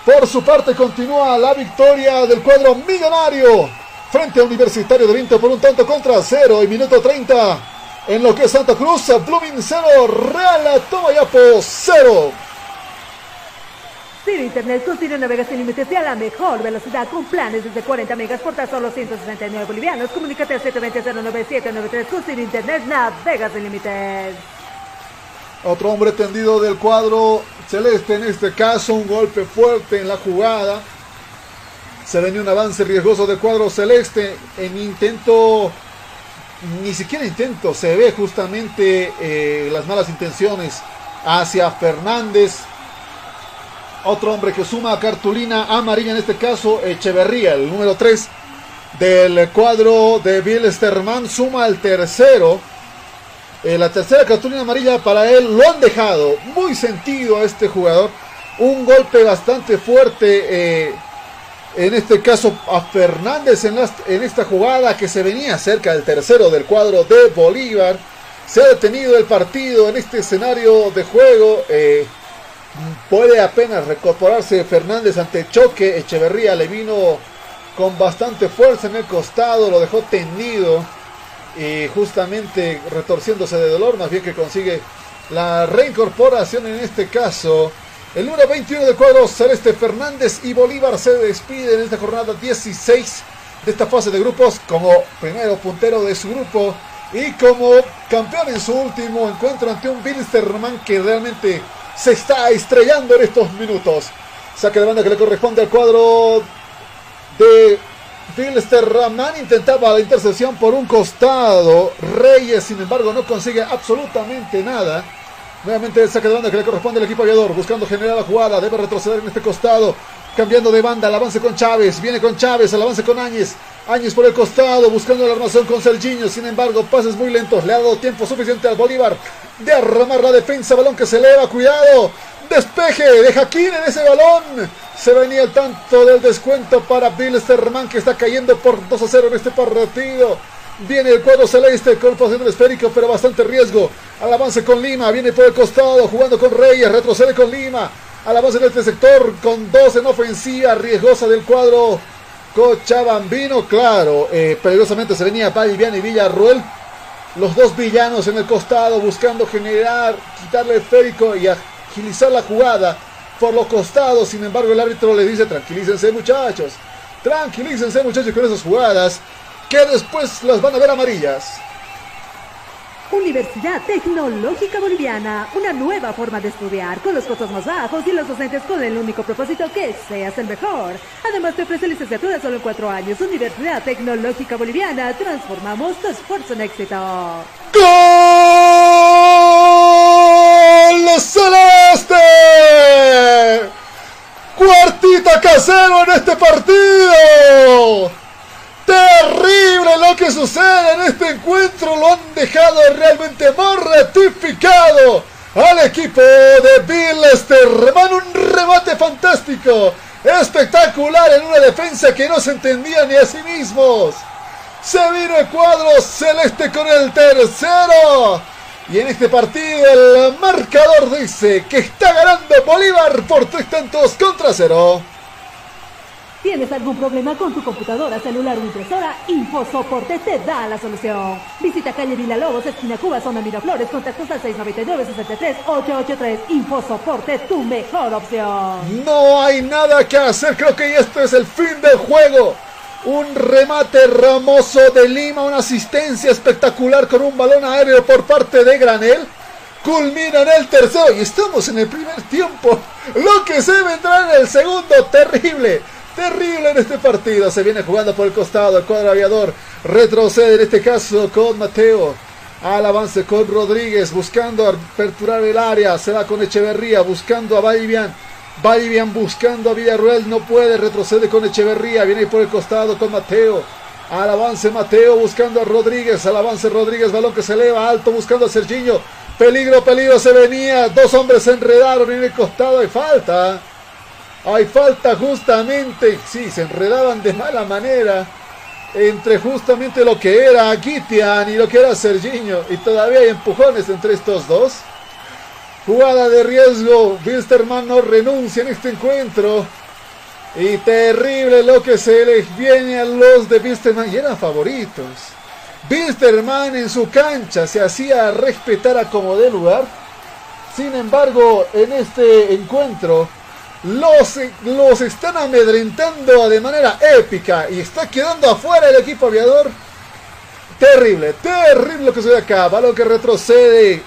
Speaker 2: Por su parte continúa la victoria del cuadro millonario frente a Universitario de Vinto por un tanto contra 0 y minuto 30 en lo que es Santa Cruz, Blooming 0, Real Tomayapo 0.
Speaker 4: Ciro Internet con Ciro navega sin límites y a la mejor velocidad con planes desde 40 megas por tan solo 169 bolivianos. Comunícate al 720-09793 con Ciro Internet navega sin límites.
Speaker 2: Otro hombre tendido del cuadro celeste, en este caso un golpe fuerte en la jugada. Se venía un avance riesgoso del cuadro celeste en intento, ni siquiera intento, se ve justamente eh, las malas intenciones hacia Fernández. Otro hombre que suma cartulina amarilla, en este caso Echeverría, el número 3 del cuadro de Bielsterman, suma al tercero. Eh, la tercera cartulina amarilla para él lo han dejado muy sentido a este jugador. Un golpe bastante fuerte, eh, en este caso a Fernández en, en, esta jugada que se venía cerca del tercero del cuadro de Bolívar. Se ha detenido el partido en este escenario de juego. Eh, puede apenas recorporarse Fernández ante choque. Echeverría le vino con bastante fuerza en el costado, lo dejó tendido y justamente retorciéndose de dolor, más bien que consigue la reincorporación en este caso. El número 21 del cuadro Celeste Fernández y Bolívar se despide en esta jornada 16 de esta fase de grupos como primero puntero de su grupo y como campeón en su último encuentro ante un Bilsterman que realmente se está estrellando en estos minutos. Saque de banda que le corresponde al cuadro de Ramán intentaba la intercepción por un costado. Reyes, sin embargo, no consigue absolutamente nada. Nuevamente el saque de banda que le corresponde al equipo aviador. Buscando generar la jugada. Debe retroceder en este costado. Cambiando de banda. El avance con Chávez. Viene con Chávez. El avance con Áñez. Áñez por el costado. Buscando la armación con Serginho. Sin embargo, pases muy lentos. Le ha dado tiempo suficiente al Bolívar de arramar la defensa. Balón que se eleva. Cuidado. Despeje de Jaquín en ese balón. Se venía el tanto del descuento para Bill Sterman que está cayendo por 2 a 0 en este partido. Viene el cuadro celeste con posición esférico, pero bastante riesgo. Al avance con Lima, viene por el costado, jugando con Reyes, retrocede con Lima. Al avance en este sector, con dos en ofensiva, riesgosa del cuadro Cochabambino. Claro, eh, peligrosamente se venía Vallivian y Villarruel. Los dos villanos en el costado, buscando generar, quitarle el esférico y agilizar la jugada por los costados. Sin embargo, el árbitro le dice: tranquilícense, muchachos. Tranquilícense, muchachos, con esas jugadas que después las van a ver amarillas.
Speaker 4: Universidad Tecnológica Boliviana, una nueva forma de estudiar con los costos más bajos y los docentes con el único propósito que seas el mejor. Además te ofrece licenciatura solo en cuatro años. Universidad Tecnológica Boliviana, transformamos tu esfuerzo en éxito.
Speaker 2: ¡Gol Celeste! Cuartita casero en este partido. Terrible lo que sucede en este encuentro. Lo han dejado realmente más ratificado al equipo de Bill Sterman. Un remate fantástico. Espectacular en una defensa que no se entendía ni a sí mismos. Se vino el cuadro celeste con el tercero. Y en este partido el marcador dice que está ganando Bolívar por tres tantos contra cero.
Speaker 4: ¿Tienes algún problema con tu computadora, celular o impresora? InfoSoporte te da la solución. Visita calle Lobos, esquina Cuba, zona Miraflores, contactos al 699-63-883. InfoSoporte, tu mejor opción.
Speaker 2: No hay nada que hacer, creo que esto es el fin del juego. Un remate ramoso de Lima, una asistencia espectacular con un balón aéreo por parte de Granel. Culmina en el tercero y estamos en el primer tiempo. Lo que se vendrá en el segundo, terrible. Terrible en este partido. Se viene jugando por el costado. El cuadro aviador retrocede en este caso con Mateo. Al avance con Rodríguez. Buscando aperturar el área. Se va con Echeverría. Buscando a Vallivian. Vallivian buscando a Villarruel. No puede. Retrocede con Echeverría. Viene por el costado con Mateo. Al avance Mateo buscando a Rodríguez. Al avance Rodríguez. Balón que se eleva alto buscando a Serginho. Peligro, peligro se venía. Dos hombres se enredaron en el costado. y falta. Hay falta justamente, sí, se enredaban de mala manera entre justamente lo que era Gitian y lo que era Serginho. Y todavía hay empujones entre estos dos. Jugada de riesgo. Wilstermann no renuncia en este encuentro. Y terrible lo que se les viene a los de Wilstermann. Y eran favoritos. Wilstermann en su cancha se hacía respetar a como de lugar. Sin embargo, en este encuentro los, los están amedrentando de manera épica y está quedando afuera el equipo aviador. Terrible, terrible lo que se ve acá. Balón que retrocede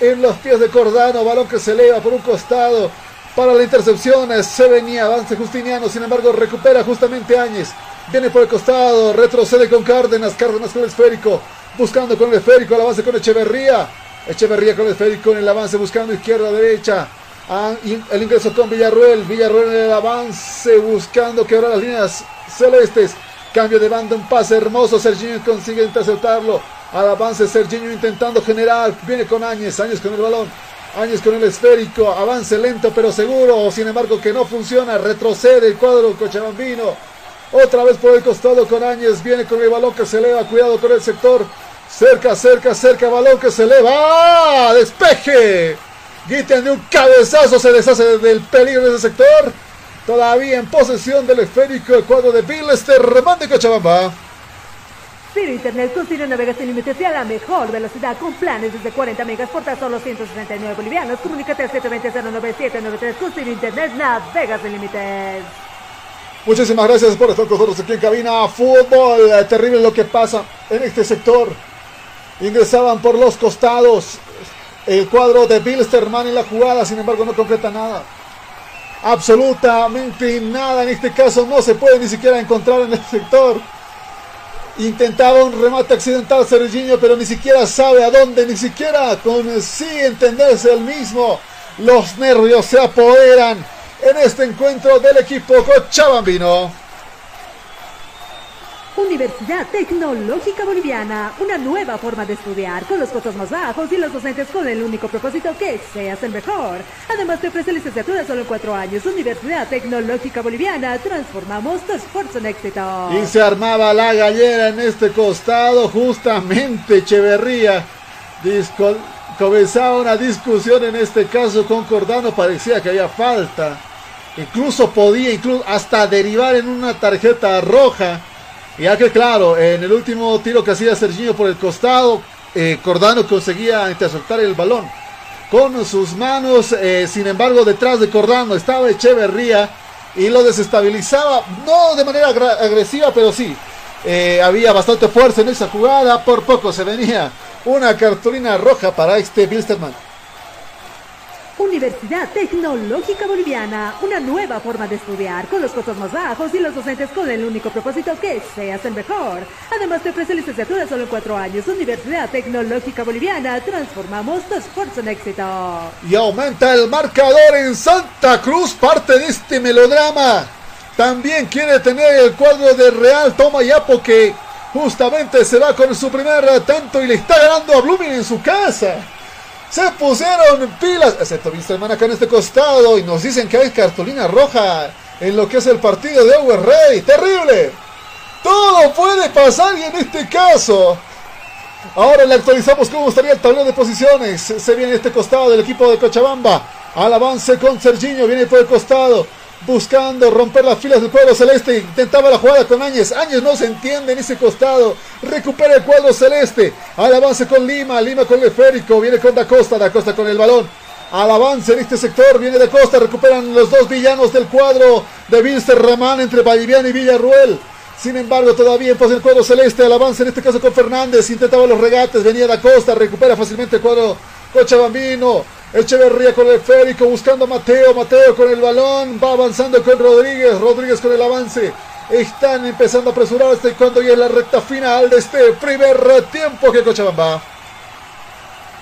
Speaker 2: en los pies de Cordano. Balón que se eleva por un costado para la intercepción. Se venía, avance Justiniano. Sin embargo, recupera justamente Áñez. Viene por el costado, retrocede con Cárdenas. Cárdenas con el esférico. Buscando con el esférico. El avance con Echeverría. Echeverría con el esférico en el avance buscando izquierda, derecha. Ah, el ingreso con Villarruel. Villarruel en el avance buscando quebrar las líneas celestes. Cambio de banda, un pase hermoso. Serginho consigue interceptarlo. Al avance Serginho intentando generar. Viene con Áñez. Áñez con el balón. Áñez con el esférico. Avance lento pero seguro. Sin embargo que no funciona. Retrocede el cuadro Cochabambino. Otra vez por el costado con Áñez. Viene con el balón que se eleva. Cuidado con el sector. Cerca, cerca, cerca. Balón que se eleva. ¡Ah! ¡Despeje! Guitian de un cabezazo se deshace del peligro de ese sector. Todavía en posesión del esférico el cuadro de Bilester de Cochabamba.
Speaker 4: Ciro Internet con Ciro Navegas sin límites y a la mejor velocidad con planes desde 40 megas por tan solo 169 bolivianos. Comunícate al 720-09793 con Ciro Internet Navegas sin límites.
Speaker 2: Muchísimas gracias por estar con nosotros aquí en cabina. Fútbol, eh, terrible lo que pasa en este sector. Ingresaban por los costados el cuadro de Bilsterman en la jugada, sin embargo no concreta nada. Absolutamente nada en este caso no se puede ni siquiera encontrar en el sector. Intentaba un remate accidental Serginho, pero ni siquiera sabe a dónde, ni siquiera con sí entenderse el mismo. Los nervios se apoderan en este encuentro del equipo Cochabambino.
Speaker 4: Universidad Tecnológica Boliviana, una nueva forma de estudiar con los costos más bajos y los docentes con el único propósito que seas el mejor. Además te ofrece licenciatura solo en cuatro años. Universidad Tecnológica Boliviana, transformamos tu esfuerzo en éxito.
Speaker 2: Y se armaba la gallera en este costado, justamente Echeverría. comenzaba una discusión en este caso con Cordano, parecía que había falta. Incluso podía incluso hasta derivar en una tarjeta roja. Ya que claro, en el último tiro que hacía Serginho por el costado, eh, Cordano conseguía interceptar el balón con sus manos. Eh, sin embargo, detrás de Cordano estaba Echeverría y lo desestabilizaba, no de manera agresiva, pero sí. Eh, había bastante fuerza en esa jugada. Por poco se venía una cartulina roja para este Bilsterman.
Speaker 4: Universidad Tecnológica Boliviana, una nueva forma de estudiar con los costos más bajos y los docentes con el único propósito que seas el mejor. Además te ofrece licenciatura solo en cuatro años. Universidad Tecnológica Boliviana, transformamos tu esfuerzo en éxito.
Speaker 2: Y aumenta el marcador en Santa Cruz, parte de este melodrama. También quiere tener el cuadro de Real Toma Yapo que justamente se va con su primer tanto y le está ganando a Blooming en su casa. Se pusieron pilas, excepto hermana acá en este costado y nos dicen que hay cartulina roja en lo que es el partido de Over Rey. Terrible. Todo puede pasar y en este caso. Ahora le actualizamos cómo estaría el tablero de posiciones. Se viene este costado del equipo de Cochabamba. Al avance con Serginho, viene por el costado buscando romper las filas del cuadro celeste. Intentaba la jugada con Áñez. Áñez no se entiende en ese costado. Recupera el cuadro celeste. Al avance con Lima. Lima con el esférico. Viene con Da Costa. Da Costa con el balón. Al avance en este sector. Viene Da Costa. Recuperan los dos villanos del cuadro de Vilster Ramán entre Vallivian y Villarruel. Sin embargo, todavía en el cuadro celeste. Al avance en este caso con Fernández. Intentaba los regates. Venía Da Costa. Recupera fácilmente el cuadro Cochabambino. Echeverría con el férico buscando a Mateo. Mateo con el balón. Va avanzando con Rodríguez. Rodríguez con el avance. Están empezando a apresurarse cuando es la recta final de este primer tiempo que Cochabamba.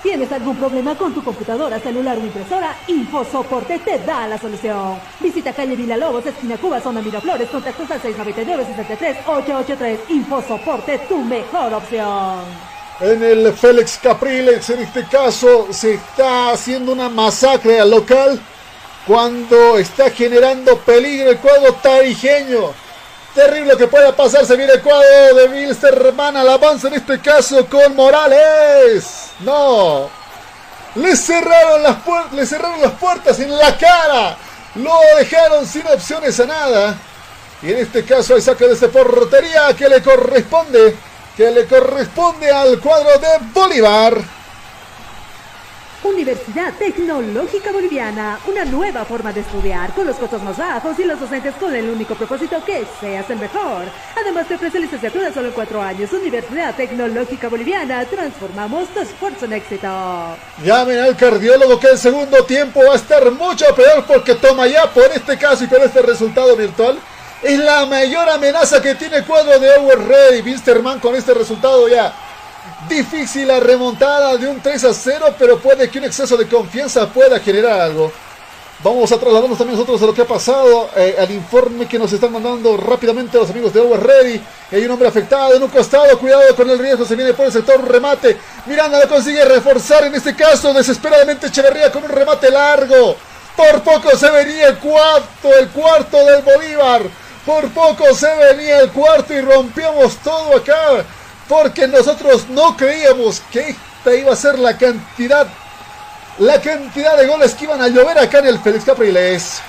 Speaker 4: ¿Tienes algún problema con tu computadora, celular o impresora? InfoSoporte te da la solución. Visita calle Vila Lobos, esquina Cuba, zona Miraflores, contactos al 699-63-883. InfoSoporte, tu mejor opción
Speaker 2: en el Félix Capriles. En este caso se está haciendo una masacre al local. cuando está generando peligro el cuadro tarijeño. Terrible que pueda pasar, se viene el cuadro de Wilstermann al avance en este caso con Morales. No, le cerraron las, le cerraron las puertas en la cara. Lo dejaron sin opciones a nada. Y en este caso hay saque desde portería que le corresponde. Que le corresponde al cuadro de Bolívar.
Speaker 4: Universidad Tecnológica Boliviana, una nueva forma de estudiar con los costos más bajos y los docentes con el único propósito que seas el mejor. Además te ofrece licenciatura solo en cuatro años. Universidad Tecnológica Boliviana, transformamos tu esfuerzo en éxito.
Speaker 2: Llamen al cardiólogo que el segundo tiempo va a estar mucho peor porque toma ya por este caso y por este resultado virtual. Es la mayor amenaza que tiene el cuadro de Over Ready. Winsterman con este resultado ya Difícil la remontada de un 3 a 0, pero puede que un exceso de confianza pueda generar algo. Vamos a trasladarnos también nosotros a lo que ha pasado, eh, al informe que nos están mandando rápidamente los amigos de Over Ready. Hay un hombre afectado en un costado, cuidado con el riesgo, se viene por el sector remate. Miranda lo consigue reforzar en este caso, desesperadamente Echeverría con un remate largo. Por poco se venía el cuarto, el cuarto del Bolívar. Por poco se venía el cuarto y rompíamos todo acá porque nosotros no creíamos que esta iba a ser la cantidad, la cantidad de goles que iban a llover acá en el Félix Capriles.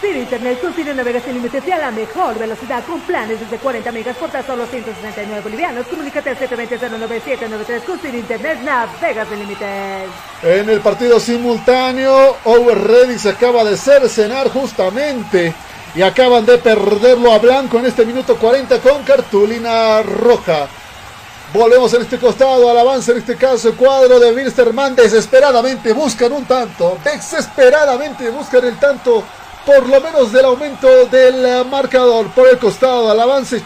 Speaker 4: Sin Internet con Cine Navegas sin límites y a la mejor velocidad con planes desde 40 megas por tan solo 169 bolivianos. Comunícate al 720-09793 con Cine Internet Navegas sin límites.
Speaker 2: En el partido simultáneo, Over Ready se acaba de cercenar justamente y acaban de perderlo a Blanco en este minuto 40 con cartulina roja. Volvemos en este costado al avance, en este caso el cuadro de Wilstermann desesperadamente buscan un tanto, desesperadamente buscan el tanto, por lo menos del aumento del marcador por el costado, al avance,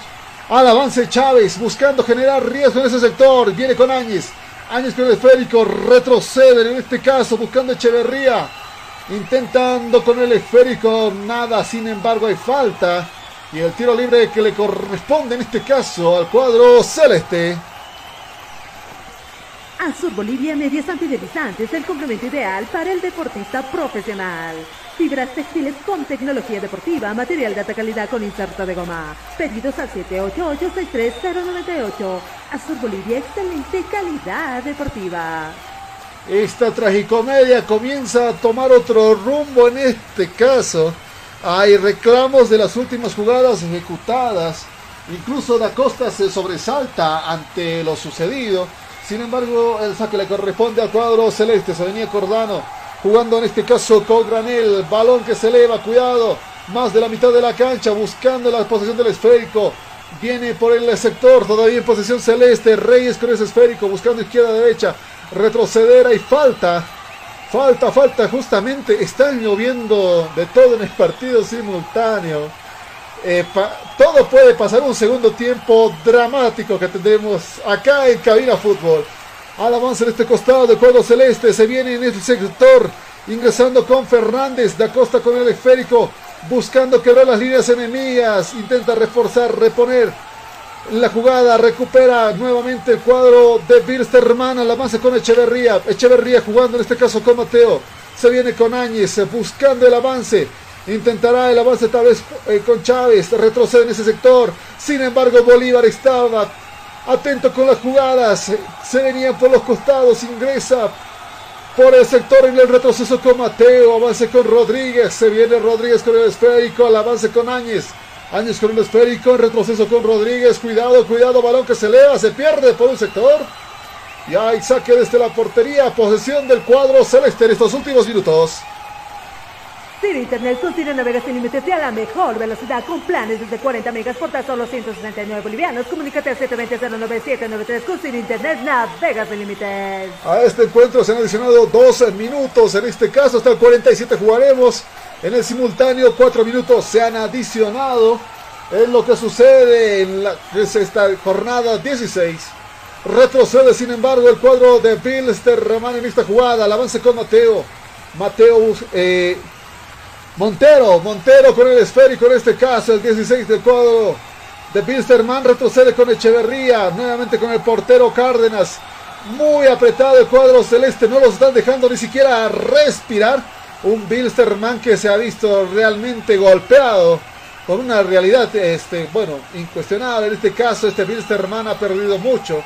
Speaker 2: al avance Chávez buscando generar riesgo en ese sector, viene con Áñez, Áñez con el esférico, retrocede en este caso buscando Echeverría, Intentando con el esférico, nada, sin embargo hay falta. Y el tiro libre que le corresponde en este caso al cuadro celeste.
Speaker 4: Azur Bolivia Medias Antideslizantes, el complemento ideal para el deportista profesional. Fibras textiles con tecnología deportiva, material de alta calidad con inserto de goma. Pedidos al 788-63098. Azur Bolivia, excelente calidad deportiva.
Speaker 2: Esta tragicomedia comienza a tomar otro rumbo en este caso. Hay reclamos de las últimas jugadas ejecutadas. Incluso Da Costa se sobresalta ante lo sucedido. Sin embargo, el saque le corresponde al cuadro celeste. Se venía Cordano jugando en este caso con Granel. Balón que se eleva, cuidado. Más de la mitad de la cancha buscando la posición del esférico. Viene por el sector, todavía en posición celeste. Reyes con ese esférico, buscando izquierda-derecha retroceder, hay falta. Falta, falta, justamente están lloviendo de todo en el partido simultáneo. Eh, todo puede pasar un segundo tiempo dramático que tendremos acá en Cabina Fútbol. Al avance en este costado de cuadro celeste se viene en el sector ingresando con Fernández da Costa con el esférico buscando quebrar las líneas enemigas intenta reforzar reponer la jugada recupera nuevamente el cuadro de Bilsterman al avance con Echeverría. Echeverría jugando en este caso con Mateo. Se viene con Áñez buscando el avance. Intentará el avance tal vez eh, con Chávez. Retrocede en ese sector. Sin embargo, Bolívar estaba atento con las jugadas. Se venían por los costados. Ingresa por el sector en el retroceso con Mateo. Avance con Rodríguez. Se viene Rodríguez con el esférico. El avance con Áñez. Áñez con un esférico, en retroceso con Rodríguez. Cuidado, cuidado, balón que se eleva, se pierde por un sector. Y hay saque desde la portería, posesión del cuadro celeste en estos últimos minutos.
Speaker 4: Sin Internet con Cine Navegas sin límites y a la mejor velocidad con planes desde 40 megas por tan solo 169 bolivianos. Comunícate al 720-09793 con Sin Internet Navegas sin límites.
Speaker 2: A este encuentro se han adicionado 12 minutos. En este caso hasta el 47 jugaremos. En el simultáneo, cuatro minutos se han adicionado. Es lo que sucede en la, esta jornada 16. Retrocede, sin embargo, el cuadro de Bilsterman en esta jugada. El avance con Mateo. Mateo eh, Montero. Montero con el esférico en este caso. El 16 del cuadro de Bilsterman. Retrocede con Echeverría. Nuevamente con el portero Cárdenas. muy apretado el cuadro celeste, no los están dejando ni siquiera respirar. Un Bilsterman que se ha visto realmente golpeado con una realidad, este, bueno, incuestionable. En este caso, este Bilsterman ha perdido mucho.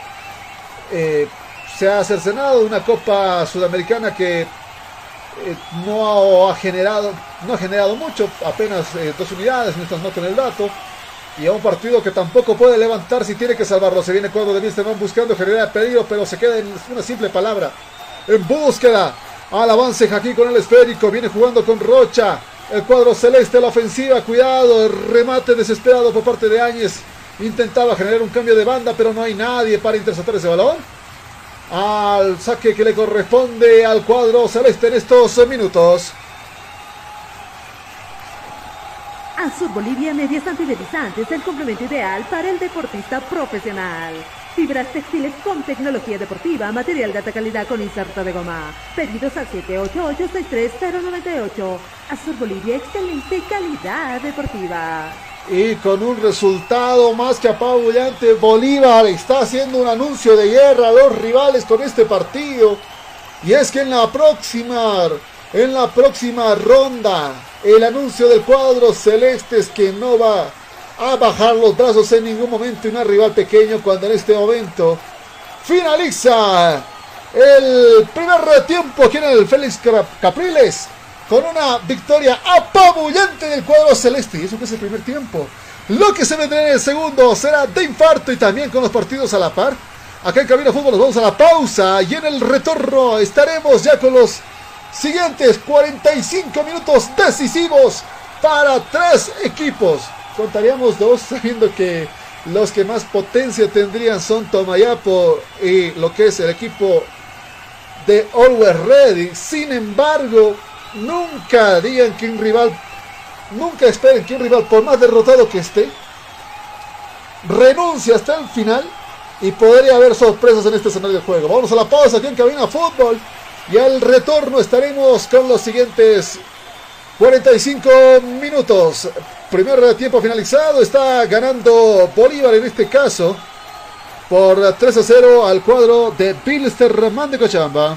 Speaker 2: Eh, se ha cercenado una Copa Sudamericana que eh, no ha generado no ha generado mucho, apenas eh, dos unidades, no el dato. Y a un partido que tampoco puede levantar si tiene que salvarlo. Se viene cuadro de Bilsterman buscando generar peligro, pero se queda en una simple palabra. En búsqueda. Al avance aquí con el esférico. Viene jugando con Rocha. El cuadro celeste, la ofensiva. Cuidado. Remate desesperado por parte de Áñez. Intentaba generar un cambio de banda, pero no hay nadie para interceptar ese balón. Al saque que le corresponde al cuadro celeste en estos minutos.
Speaker 4: Azur Bolivia Medias Antideslizantes, el complemento ideal para el deportista profesional. Fibras textiles con tecnología deportiva, material de alta calidad con inserto de goma. Pedidos al 788-63098. Azur Bolivia, excelente calidad deportiva.
Speaker 2: Y con un resultado más que apabullante, Bolívar está haciendo un anuncio de guerra a los rivales con este partido. Y es que en la próxima, en la próxima ronda, el anuncio del cuadro celeste es que no va a bajar los brazos en ningún momento una rival pequeño cuando en este momento finaliza el primer tiempo aquí en el Félix Capriles con una victoria apabullante del cuadro celeste. Y eso que es el primer tiempo. Lo que se vendrá en el segundo será de infarto y también con los partidos a la par. Acá en Cabina Fútbol nos vamos a la pausa y en el retorno estaremos ya con los siguientes 45 minutos decisivos para tres equipos contaríamos dos, sabiendo que los que más potencia tendrían son Tomayapo y lo que es el equipo de Always Ready. Sin embargo, nunca digan que un rival, nunca esperen que un rival, por más derrotado que esté, renuncie hasta el final y podría haber sorpresas en este escenario de juego. Vamos a la pausa aquí en Cabina Fútbol y al retorno estaremos con los siguientes 45 minutos. Primer tiempo finalizado. Está ganando Bolívar en este caso. Por 3 a 0 al cuadro de Pilsterman de Cochabamba.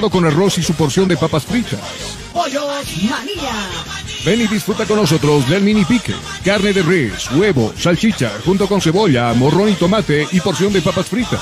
Speaker 1: con arroz y su porción de papas fritas.
Speaker 5: Pollos Manía.
Speaker 1: Ven y disfruta con nosotros del mini pique. Carne de res, huevo, salchicha, junto con cebolla, morrón y tomate y porción de papas fritas.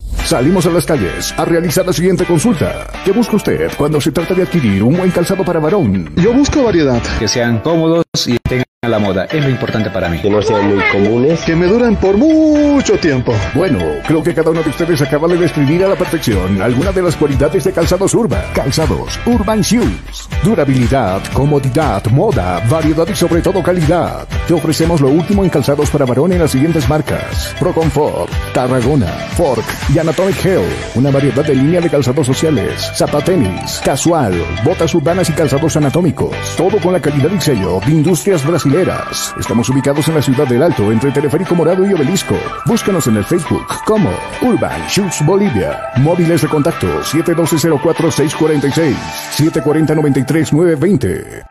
Speaker 3: Salimos a las calles a realizar la siguiente consulta. ¿Qué busca usted cuando se trata de adquirir un buen calzado para varón?
Speaker 6: Yo busco variedad.
Speaker 7: Que sean cómodos y tengan la moda. Es lo importante para mí.
Speaker 8: Que no sean muy comunes.
Speaker 6: Que me duran por mucho tiempo.
Speaker 3: Bueno, creo que cada uno de ustedes acaba de describir a la perfección alguna de las cualidades de calzados Urban. Calzados Urban Shoes. Durabilidad, comodidad, moda, variedad y sobre todo calidad. Te ofrecemos lo último en calzados para varón en las siguientes marcas. Pro Comfort, Tarragona, Fork y Anatomic Hell. Una variedad de línea de calzados sociales, zapatenis, casual, botas urbanas y calzados anatómicos. Todo con la calidad y sello Industrias Brasileras. Estamos ubicados en la ciudad del Alto, entre Teleférico Morado y Obelisco. Búscanos en el Facebook como Urban Shoes Bolivia. Móviles de contacto 712-04-646, 740-93-920.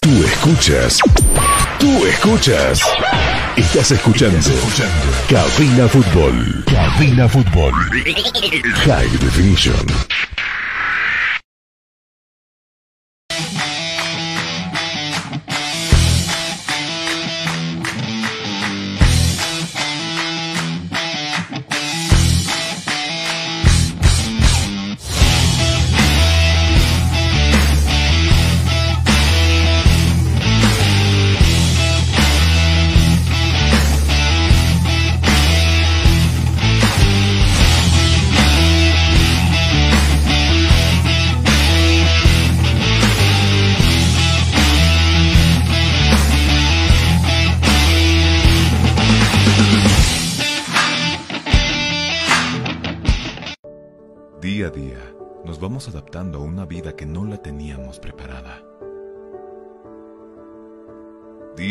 Speaker 9: Tú escuchas. Tú escuchas. Estás escuchando. Cabina Fútbol. Cabina Fútbol. High Definition.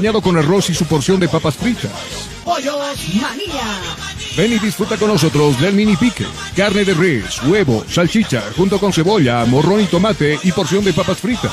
Speaker 3: con arroz y su porción de papas fritas.
Speaker 5: Pollos María,
Speaker 3: Ven y disfruta con nosotros del mini pique. Carne de res, huevo, salchicha, junto con cebolla, morrón y tomate y porción de papas fritas.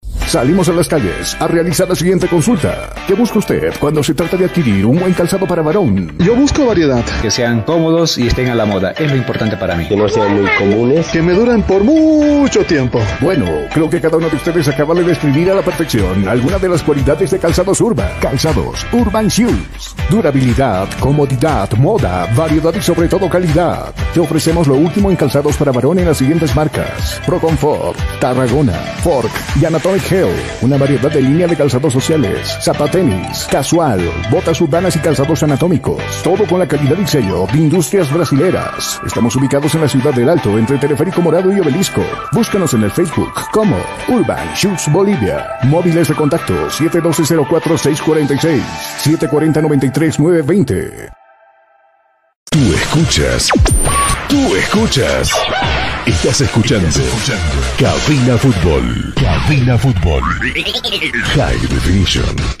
Speaker 3: Salimos a las calles a realizar la siguiente consulta. ¿Qué busca usted cuando se trata de adquirir un buen calzado para varón?
Speaker 6: Yo busco variedad.
Speaker 7: Que sean cómodos y estén a la moda. Es lo importante para mí.
Speaker 8: Que no sean muy comunes.
Speaker 6: Que me duran por mucho tiempo.
Speaker 3: Bueno, creo que cada uno de ustedes acaba de describir a la perfección alguna de las cualidades de calzados Urban. Calzados Urban Shoes. Durabilidad, comodidad, moda, variedad y sobre todo calidad. Te ofrecemos lo último en calzados para varón en las siguientes marcas. Pro Comfort, Tarragona, Fork y Anatomic Una variedad de línea de calzados sociales, zapatenis, casual, botas urbanas y calzados anatómicos. Todo con la calidad y sello de Industrias Brasileras. Estamos ubicados en la ciudad del Alto, entre Teleférico Morado y Obelisco. Búscanos en el Facebook como Urban Shoes Bolivia. Móviles de contacto 712-04-646, 740-93-920.
Speaker 9: Tú escuchas. Tú escuchas. Estás escuchando. Cabina Fútbol. Cabina Fútbol. High Definition.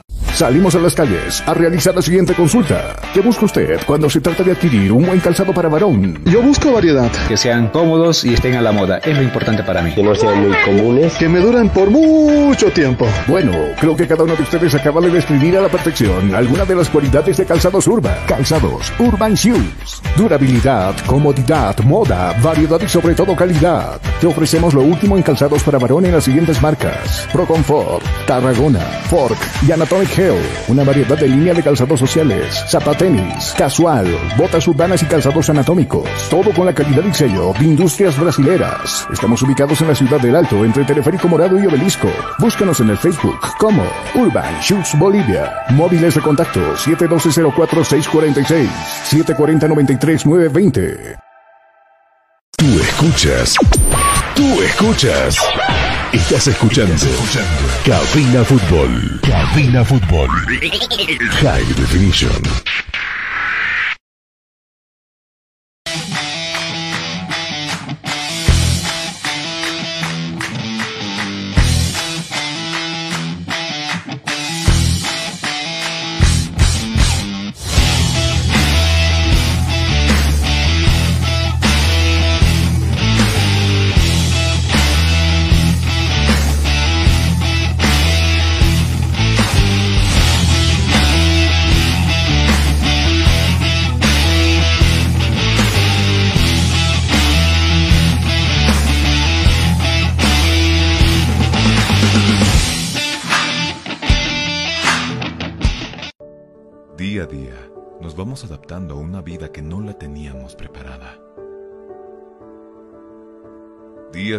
Speaker 3: Salimos a las calles a realizar la siguiente consulta. ¿Qué busca usted cuando se trata de adquirir un buen calzado para varón?
Speaker 6: Yo busco variedad.
Speaker 7: Que sean cómodos y estén a la moda. Es lo importante para mí.
Speaker 8: Que no sean muy comunes.
Speaker 6: Que me duren por mucho tiempo.
Speaker 3: Bueno, creo que cada uno de ustedes acaba de describir a la perfección alguna de las cualidades de calzados Urban. Calzados Urban Shoes. Durabilidad, comodidad, moda, variedad y sobre todo calidad. Te ofrecemos lo último en calzados para varón en las siguientes marcas. Pro Comfort, Tarragona, Fork y Anatomic Una variedad de línea de calzados sociales, zapatenis, casual, botas urbanas y calzados anatómicos. Todo con la calidad y sello de Industrias Brasileras. Estamos ubicados en la ciudad del Alto, entre Teleférico Morado y Obelisco. Búscanos en el Facebook como Urban Shoes Bolivia. Móviles de contacto 712-04-646, 740-93-920. Tú escuchas. Tú escuchas. Estás escuchando. Cabina Fútbol. Cabina Fútbol. High Definition.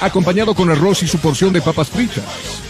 Speaker 1: acompañado con arroz y su porción de papas fritas.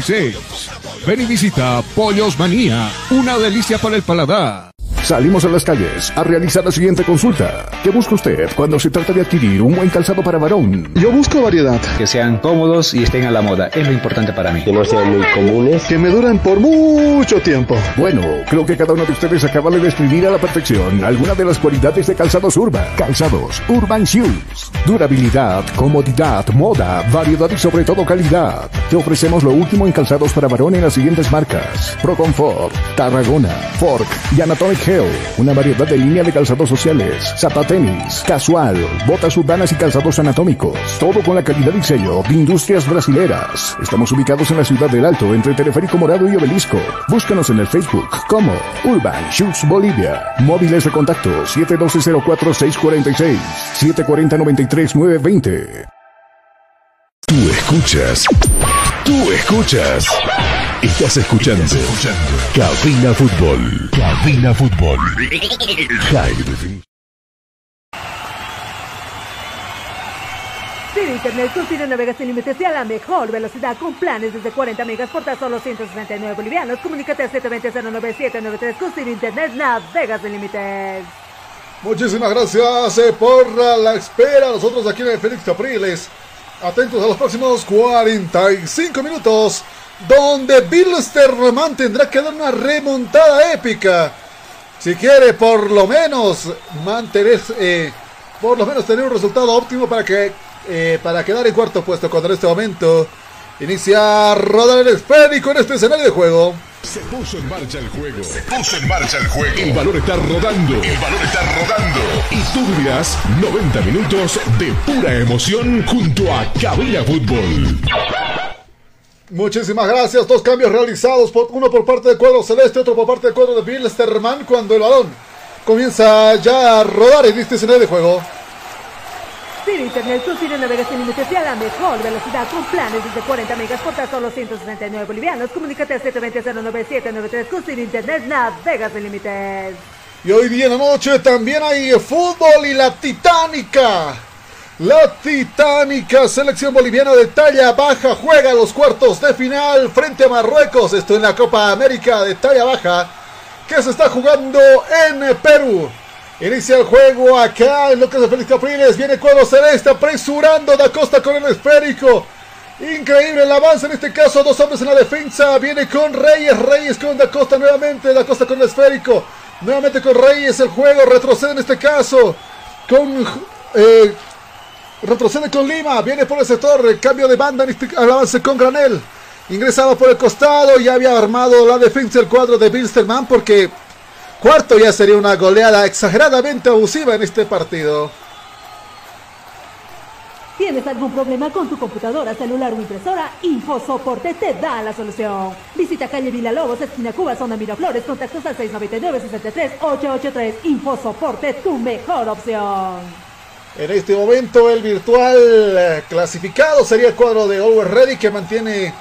Speaker 1: 752-81-646. Ven y visita Pollos Manía, una delicia para el paladar.
Speaker 3: Salimos a las calles a realizar la siguiente consulta. ¿Qué busca usted cuando se trata de adquirir un buen calzado para varón?
Speaker 6: Yo busco variedad.
Speaker 7: Que sean cómodos y estén a la moda. Es lo importante para mí.
Speaker 8: Que no sean muy comunes.
Speaker 6: Que me duren por mucho tiempo.
Speaker 3: Bueno, creo que cada uno de ustedes acaba de describir a la perfección alguna de las cualidades de calzados Urban. Calzados Urban Shoes. Durabilidad, comodidad, moda, variedad y sobre todo calidad. Te ofrecemos lo último en calzados para varón en las siguientes marcas. Pro Comfort, Tarragona, Fork y Anatomic Una variedad de línea de calzados sociales, zapatenis, casual, botas urbanas y calzados anatómicos. Todo con la calidad y sello de Industrias Brasileras. Estamos ubicados en la ciudad del Alto, entre Teleférico Morado y Obelisco. Búscanos en el Facebook como Urban Shoes Bolivia. Móviles de contacto 712-04-646, 740-93-920.
Speaker 9: Tú escuchas. Tú escuchas. Estás escuchando. Cabina Fútbol. Cabina Fútbol. High
Speaker 4: Internet con Cine navegas sin límites y a la mejor velocidad con planes desde 40 megas por tan solo 169 bolivianos. Comunícate al 720-09793 con Cine Internet navegas sin límites.
Speaker 2: Muchísimas gracias eh, por la espera. Nosotros aquí en el Félix Capriles, atentos a los próximos 45 minutos, donde Bilsterman tendrá que dar una remontada épica. Si quiere por lo menos mantener, eh, por lo menos tener un resultado óptimo para que eh, para quedar en cuarto puesto cuando en este momento inicia a rodar el esférico en este escenario de juego.
Speaker 9: Se puso en marcha el juego. Se puso en marcha el juego. El valor está rodando. El valor está rodando. Y tú vivirás 90 minutos de pura emoción junto a Cabina Fútbol.
Speaker 2: Muchísimas gracias. Dos cambios realizados, por, uno por parte del cuadro celeste, otro por parte del cuadro de Bilsterman, cuando el balón comienza ya a rodar en este escenario de juego.
Speaker 4: Sin Internet con Cine navegas sin límites y a la mejor velocidad con planes desde 40 megas por tan solo 169 bolivianos. Comunícate al 720-09793 con Cine Internet navegas sin límites.
Speaker 2: Y hoy día la noche también hay fútbol y la titánica. La titánica selección boliviana de talla baja juega los cuartos de final frente a Marruecos. Esto en la Copa América de talla baja que se está jugando en Perú. Inicia el juego acá en lo que es el Félix Capriles. Viene cuadro celeste apresurando Da Costa con el esférico. Increíble el avance en este caso. Dos hombres en la defensa. Viene con Reyes. Reyes con Da Costa nuevamente. Da Costa con el esférico. Nuevamente con Reyes. El juego retrocede en este caso. Con. Eh, retrocede con Lima. Viene por el sector. El cambio de banda en este el avance con Granel. Ingresaba por el costado. Ya había armado la defensa el cuadro de Bilsterman porque Cuarto ya sería una goleada exageradamente abusiva en este partido.
Speaker 4: ¿Tienes algún problema con tu computadora, celular o impresora? InfoSoporte te da la solución. Visita calle Villalobos, esquina Cuba, zona Miraflores, contactos al 699-63-883. InfoSoporte, tu mejor opción.
Speaker 2: En este momento el virtual eh, clasificado sería el cuadro de Always Ready que mantiene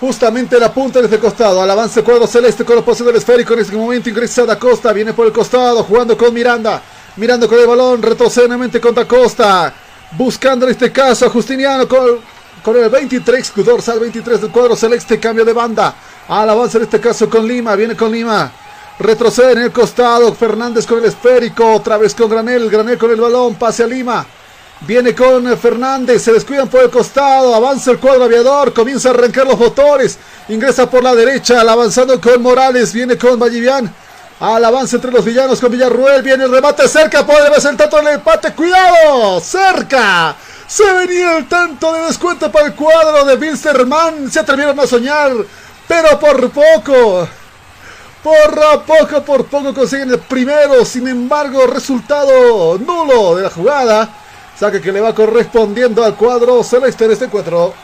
Speaker 2: justamente la punta de este costado. Al avance cuadro celeste con la posición del esférico. En este momento ingresa Da Costa. Viene por el costado jugando con Miranda. Mirando con el balón. Retrocede nuevamente con Da Costa. Buscando en este caso a Justiniano con, con el 23. Dorsal 23 del cuadro celeste. Cambio de banda. Al avance en este caso con Lima. Viene con Lima. Retrocede en el costado. Fernández con el esférico. Otra vez con Granel. Granel con el balón. Pase a Lima. Viene con Fernández, se descuidan por el costado, avanza el cuadro aviador, comienza a arrancar los motores, ingresa por la derecha, avanzando con Morales, viene con Vallivian, al avance entre los villanos con Villarruel, viene el remate cerca, puede ser el tanto del empate, cuidado, cerca, se venía el tanto de descuento para el cuadro de Bilsterman, se atrevieron a soñar, pero por poco. Por poco, por poco consiguen el primero, sin embargo, resultado nulo de la jugada. Saque que le va correspondiendo al cuadro celeste en este encuentro.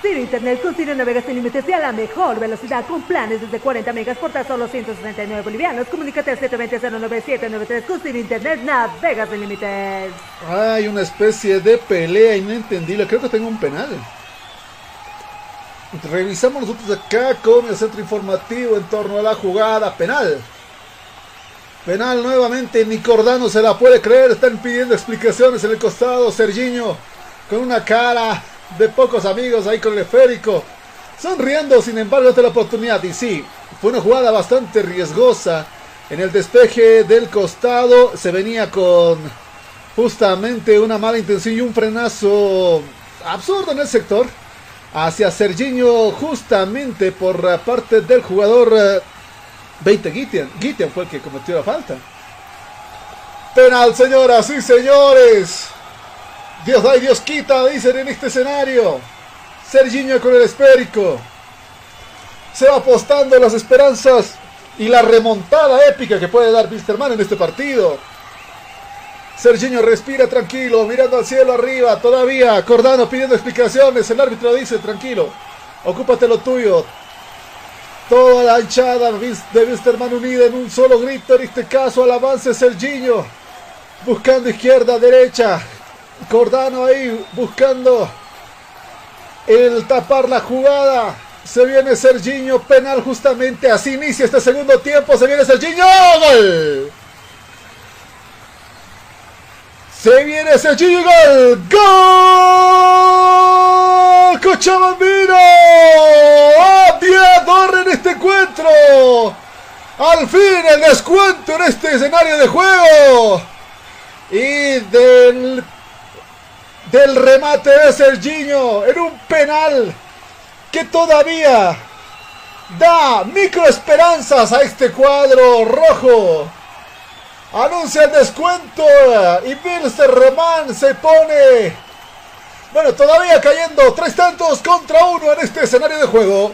Speaker 4: Cine Internet con navegas sin límites y a la mejor velocidad con planes desde 40 megas por tan solo 169 bolivianos. Comunícate al 720-09793 con Cine Internet navegas sin límites.
Speaker 2: Hay una especie de pelea inentendible. Creo que tengo un penal. Revisamos nosotros acá con el centro informativo en torno a la jugada penal. Penal nuevamente, Nicordano se la puede creer, están pidiendo explicaciones en el costado, Serginho con una cara de pocos amigos ahí con el esférico. Sonriendo, sin embargo, ante la oportunidad. Y sí, fue una jugada bastante riesgosa. En el despeje del costado se venía con justamente una mala intención y un frenazo absurdo en el sector. Hacia Serginho justamente por parte del jugador 20 Gitian. Gitian fue el que cometió la falta. Penal, señoras y señores. Dios da y Dios quita, dicen en este escenario. Serginho con el esférico. Se va apostando las esperanzas y la remontada épica que puede dar Wisterman en este partido. Serginho respira tranquilo, mirando al cielo arriba. Todavía Cordano pidiendo explicaciones. El árbitro dice: tranquilo, ocúpate lo tuyo. Toda la hinchada de Wisterman unida en un solo grito. En este caso, al avance Serginho. Buscando izquierda, derecha. Cordano ahí buscando el tapar la jugada. Se viene Serginho, penal justamente. Así inicia este segundo tiempo. Se viene Serginho. ¡Gol! Se viene Serginho. ¡Gol! ¡Gol! ¡Cochabambino! ¡Adiador en este encuentro! Al fin el descuento en este escenario de juego. Y del del remate de Serginho en un penal que todavía da microesperanzas a este cuadro rojo. Anuncia el descuento y Bilster Román se pone, bueno, todavía cayendo tres tantos contra uno en este escenario de juego.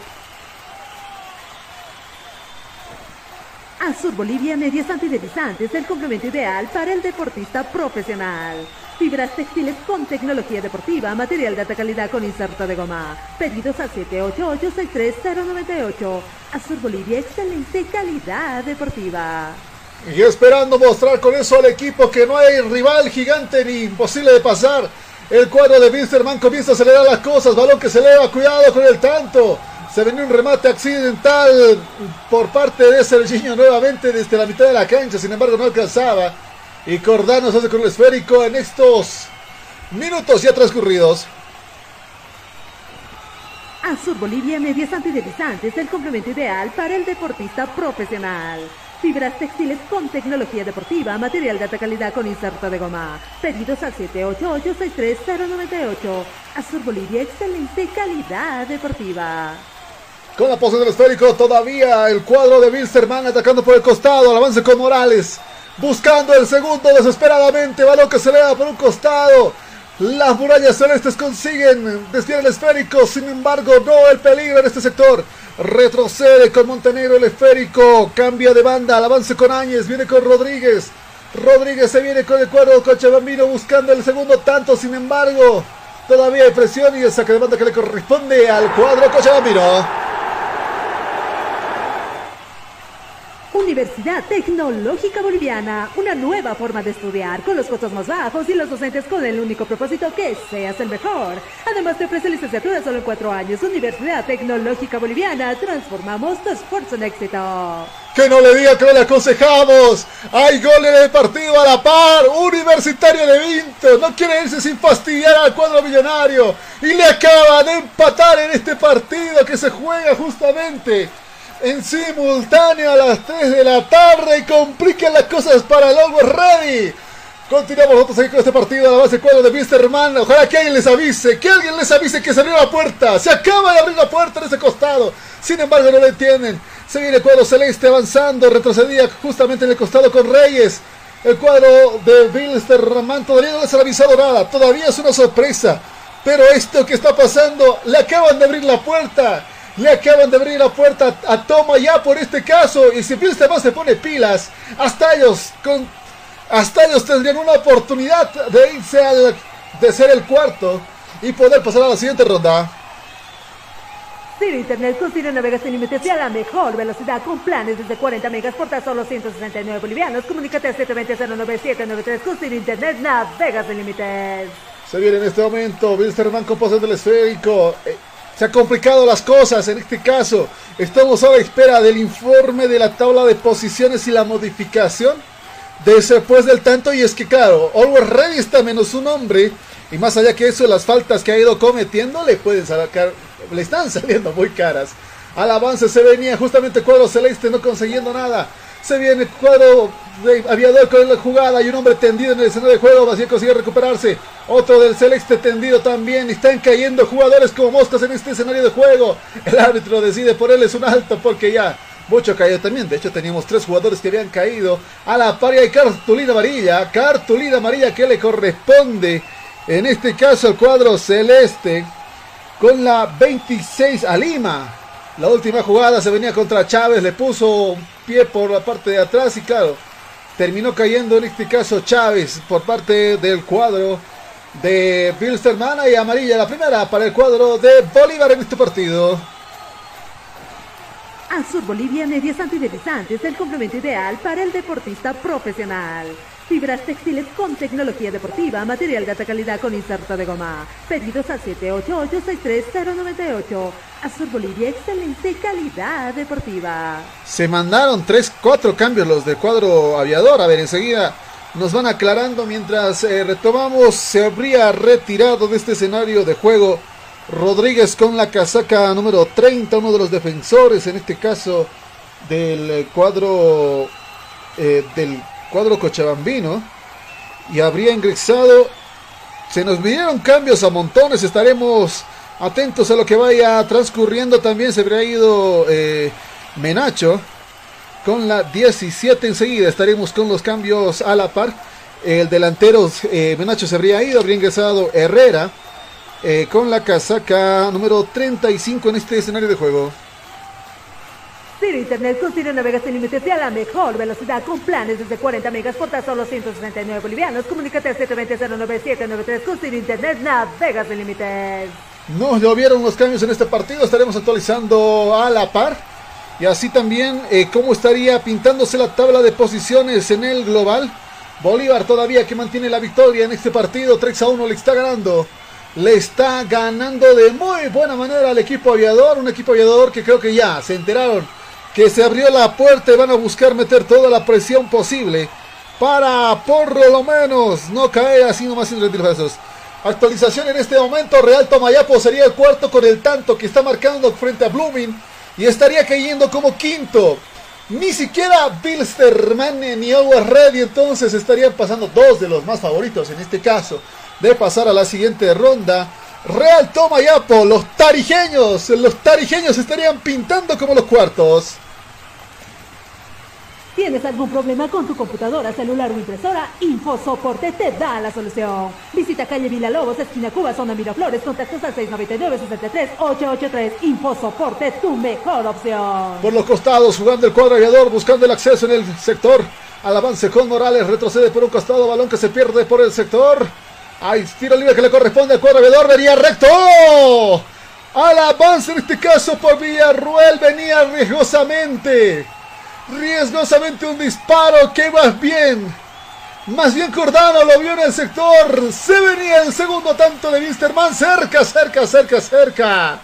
Speaker 4: Azur Bolivia Medias Antideslizantes, el complemento ideal para el deportista profesional. Fibras textiles con tecnología deportiva, material de alta calidad con inserto de goma. Pedidos al 788-63098. Azur Bolivia, excelente calidad deportiva.
Speaker 2: Y esperando mostrar con eso al equipo que no hay rival gigante ni imposible de pasar. El cuadro de Winsterman comienza a acelerar las cosas. Balón que se eleva, cuidado con el tanto. Se venía un remate accidental por parte de Serginho nuevamente desde la mitad de la cancha. Sin embargo, no alcanzaba. Y Cordano se hace con el esférico en estos minutos ya transcurridos.
Speaker 4: Azur Bolivia Medias Antideslizantes, el complemento ideal para el deportista profesional. Fibras textiles con tecnología deportiva, material de alta calidad con inserto de goma. Pedidos al 788-63098. Azur Bolivia, excelente calidad deportiva.
Speaker 2: Con la posición del esférico, todavía el cuadro de Wilstermann atacando por el costado. Al avance con Morales. Buscando el segundo desesperadamente. Balón que se le da por un costado. Las murallas celestes consiguen desviar el esférico. Sin embargo, no el peligro en este sector. Retrocede con Montenegro el esférico. Cambia de banda. Al avance con Áñez. Viene con Rodríguez. Rodríguez se viene con el cuadro Cochabambino buscando el segundo tanto. Sin embargo, todavía hay presión y el saque de banda que le corresponde al cuadro Cochabambino.
Speaker 4: Universidad Tecnológica Boliviana, una nueva forma de estudiar con los costos más bajos y los docentes con el único propósito que seas el mejor. Además te ofrece licenciatura solo en cuatro años. Universidad Tecnológica Boliviana, transformamos tu esfuerzo en éxito.
Speaker 2: Que no le diga que no le aconsejamos. Hay goles de partido a la par. Universitario de Vinto. No quiere irse sin fastidiar al cuadro millonario. Y le acaba de empatar en este partido que se juega justamente en simultáneo a las 3 de la tarde y complican las cosas para Always Ready. Continuamos nosotros aquí con este partido a la base cuadro de Misterman. Ojalá que alguien les avise, que alguien les avise que se abrió la puerta. Se acaba de abrir la puerta en ese costado. Sin embargo, no lo entienden. Se viene el cuadro celeste avanzando. Retrocedía justamente en el costado con Reyes. El cuadro de Wilstermann todavía no les ha avisado nada. Todavía es una sorpresa. Pero esto que está pasando, le acaban de abrir la puerta. Le acaban de abrir la puerta a Toma ya por este caso. Y si más se pone pilas, hasta ellos, con, hasta ellos tendrían una oportunidad de irse al, de ser el cuarto y poder pasar a la siguiente ronda.
Speaker 4: Ciro Internet con Ciro Navegas sin límites y a la mejor velocidad con planes desde 40 megas por tan solo 169 bolivianos. Comunícate al 720-09793 con Ciro Internet Navegas sin límites.
Speaker 2: Se viene en este momento Wilstermann con pose del esférico. Eh, se han complicado las cosas en este caso. Estamos a la espera del informe de la tabla de posiciones y la modificación de después del tanto. Y es que, claro, Always Ready está menos un hombre. Y más allá que eso, las faltas que ha ido cometiendo le pueden sacar, le están saliendo muy caras. Al avance se venía justamente cuadro celeste no consiguiendo nada. Se viene cuadro de aviador con la jugada y un hombre tendido en el escenario de juego. Así consigue recuperarse. Otro del celeste tendido también. Están cayendo jugadores como moscas en este escenario de juego. El árbitro decide ponerles un alto porque ya mucho cayó también. De hecho, teníamos tres jugadores que habían caído a la paria de cartulina amarilla. Cartulina amarilla que le corresponde en este caso al cuadro celeste con la 26 a Lima. La última jugada se venía contra Chávez, le puso pie por la parte de atrás y claro, terminó cayendo en este caso Chávez por parte del cuadro de Bilsterman y amarilla la primera para el cuadro de Bolívar en este partido.
Speaker 4: Azur Bolivia Medias Antideslizantes, el complemento ideal para el deportista profesional. Fibras textiles con tecnología deportiva, material de alta calidad con inserto de goma. Pedidos al 788-63098. Azur Bolivia, excelente calidad deportiva.
Speaker 2: Se mandaron 3, 4 cambios los del cuadro aviador. A ver, enseguida nos van aclarando mientras eh, retomamos. Se habría retirado de este escenario de juego Rodríguez con la casaca número 30, uno de los defensores, en este caso del cuadro eh, del cuadro cochabambino. Y habría ingresado. Se nos vinieron cambios a montones. Estaremos atentos a lo que vaya transcurriendo. También se habría ido eh, Menacho con la 17 enseguida. Estaremos con los cambios a la par. El delantero eh, Menacho se habría ido. Habría ingresado Herrera. Eh, con la casaca número 35 en este escenario de juego.
Speaker 4: Ciro Internet con Navegas sin límites y a la mejor velocidad con planes desde 40 megas por tan solo 169 bolivianos. Comunícate al 720-09793 con Ciro Internet Navegas sin límites.
Speaker 2: Nos llovieron los cambios en este partido, estaremos actualizando a la par. Y así también eh, cómo estaría pintándose la tabla de posiciones en el global. Bolívar todavía que mantiene la victoria en este partido, 3 a 1 le está ganando le está ganando de muy buena manera al equipo aviador. Un equipo aviador que creo que ya se enteraron que se abrió la puerta y van a buscar meter toda la presión posible para por lo menos no caer así nomás sin retirarse. Actualización en este momento. Real Tomayapo sería el cuarto con el tanto que está marcando frente a Blooming y estaría cayendo como quinto. Ni siquiera Bilsterman ni Always Ready entonces estarían pasando dos de los más favoritos en este caso de pasar a la siguiente ronda. Real Tomayapo, los tarijeños, los tarijeños estarían pintando como los cuartos.
Speaker 4: ¿Tienes algún problema con tu computadora, celular o impresora? InfoSoporte te da la solución. Visita calle Lobos, esquina Cuba, zona Miraflores, contactos al 699-63-883. InfoSoporte, tu mejor opción.
Speaker 2: Por los costados, jugando el cuadro aviador, buscando el acceso en el sector. Al avance con Morales, retrocede por un costado, balón que se pierde por el sector. Hay tiro libre que le corresponde al cuadro aviador, venía recto. Al avance en este caso por Villarruel, venía riesgosamente riesgosamente un disparo que más bien, más bien Cordano lo vio en el sector, se venía el segundo tanto de Misterman, cerca, cerca, cerca, cerca.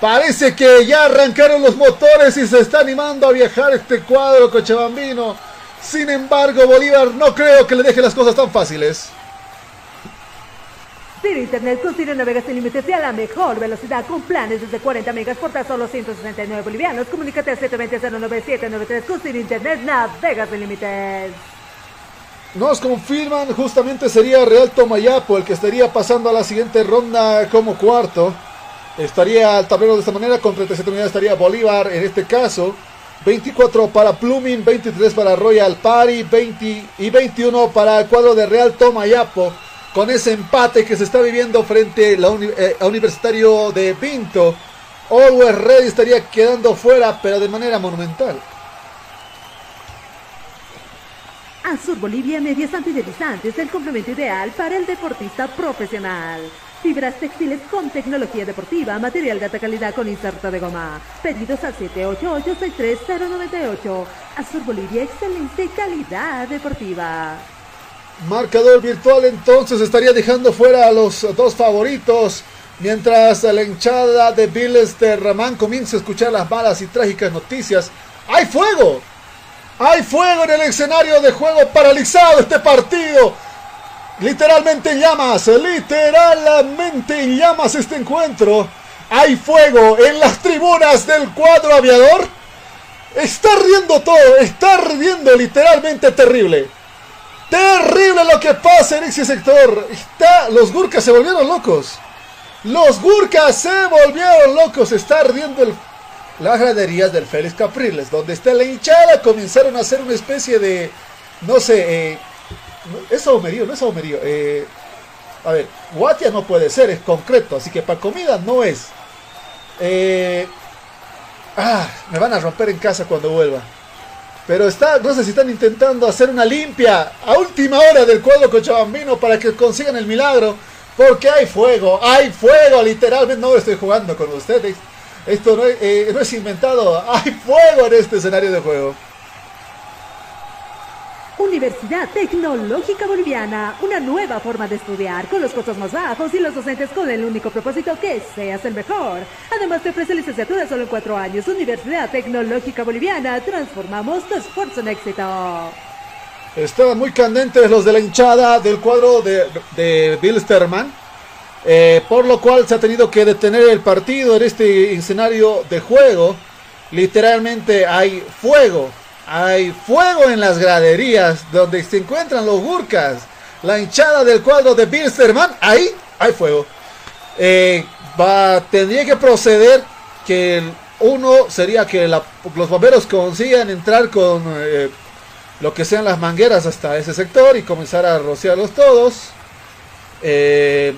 Speaker 2: Parece que ya arrancaron los motores y se está animando a viajar este cuadro cochabambino. Sin embargo, Bolívar no creo que le deje las cosas tan fáciles.
Speaker 4: Ciro Internet con Ciro Navegas sin límites y a la mejor velocidad con planes desde 40 megas por tan solo 169 bolivianos. Comunícate al 720-09793 con Ciro Internet Navegas sin límites.
Speaker 2: Nos confirman justamente sería Real Tomayapo el que estaría pasando a la siguiente ronda como cuarto. Estaría al tablero de esta manera, con 37 unidades estaría Bolívar en este caso. 24 para Plumin, 23 para Royal Party, 20 y 21 para el cuadro de Real Tomayapo con ese empate que se está viviendo frente a eh, Universitario de Pinto. Always Ready estaría quedando fuera, pero de manera monumental.
Speaker 4: Azur Bolivia Medias Antideslizantes, el complemento ideal para el deportista profesional. Fibras textiles con tecnología deportiva, material de alta calidad con inserto de goma. Pedidos al 788-63098. Azur Bolivia, excelente calidad deportiva.
Speaker 2: Marcador virtual entonces estaría dejando fuera a los dos favoritos. Mientras la hinchada de Viles de Ramán comienza a escuchar las malas y trágicas noticias. ¡Hay fuego! ¡Hay fuego en el escenario de juego! ¡Paralizado este partido! Literalmente en llamas, literalmente en llamas este encuentro. Hay fuego en las tribunas del cuadro aviador. Está riendo todo, está riendo literalmente terrible. Terrible lo que pasa en ese sector. Está, los Gurkas se volvieron locos. Los Gurkas se volvieron locos. Está ardiendo el, las graderías del Félix Capriles. Donde está la hinchada. Comenzaron a hacer una especie de. No sé. Eh, es saumerío, no es saumerío. Eh, a ver, Guatia no puede ser, es concreto. Así que para comida no es. Eh, ah, me van a romper en casa cuando vuelva. Pero está, no sé si están intentando hacer una limpia a última hora del cuadro cochabambino para que consigan el milagro. Porque hay fuego, hay fuego, literalmente no estoy jugando con ustedes. Esto no es, eh, no es inventado, hay fuego en este escenario de juego.
Speaker 4: Universidad Tecnológica Boliviana, una nueva forma de estudiar con los costos más bajos y los docentes con el único propósito que seas el mejor. Además te ofrece licenciatura solo en cuatro años. Universidad Tecnológica Boliviana, transformamos tu esfuerzo en éxito.
Speaker 2: Estaban muy candentes los de la hinchada del cuadro de, de Bill Sterman. Eh, por lo cual se ha tenido que detener el partido en este escenario de juego. Literalmente hay fuego hay fuego en las graderías donde se encuentran los Gurkas. La hinchada del cuadro de Bilsterman. Ahí hay fuego. Eh, va, tendría que proceder que uno sería que los bomberos consigan entrar con eh, lo que sean las mangueras hasta ese sector y comenzar a rociarlos todos. Eh,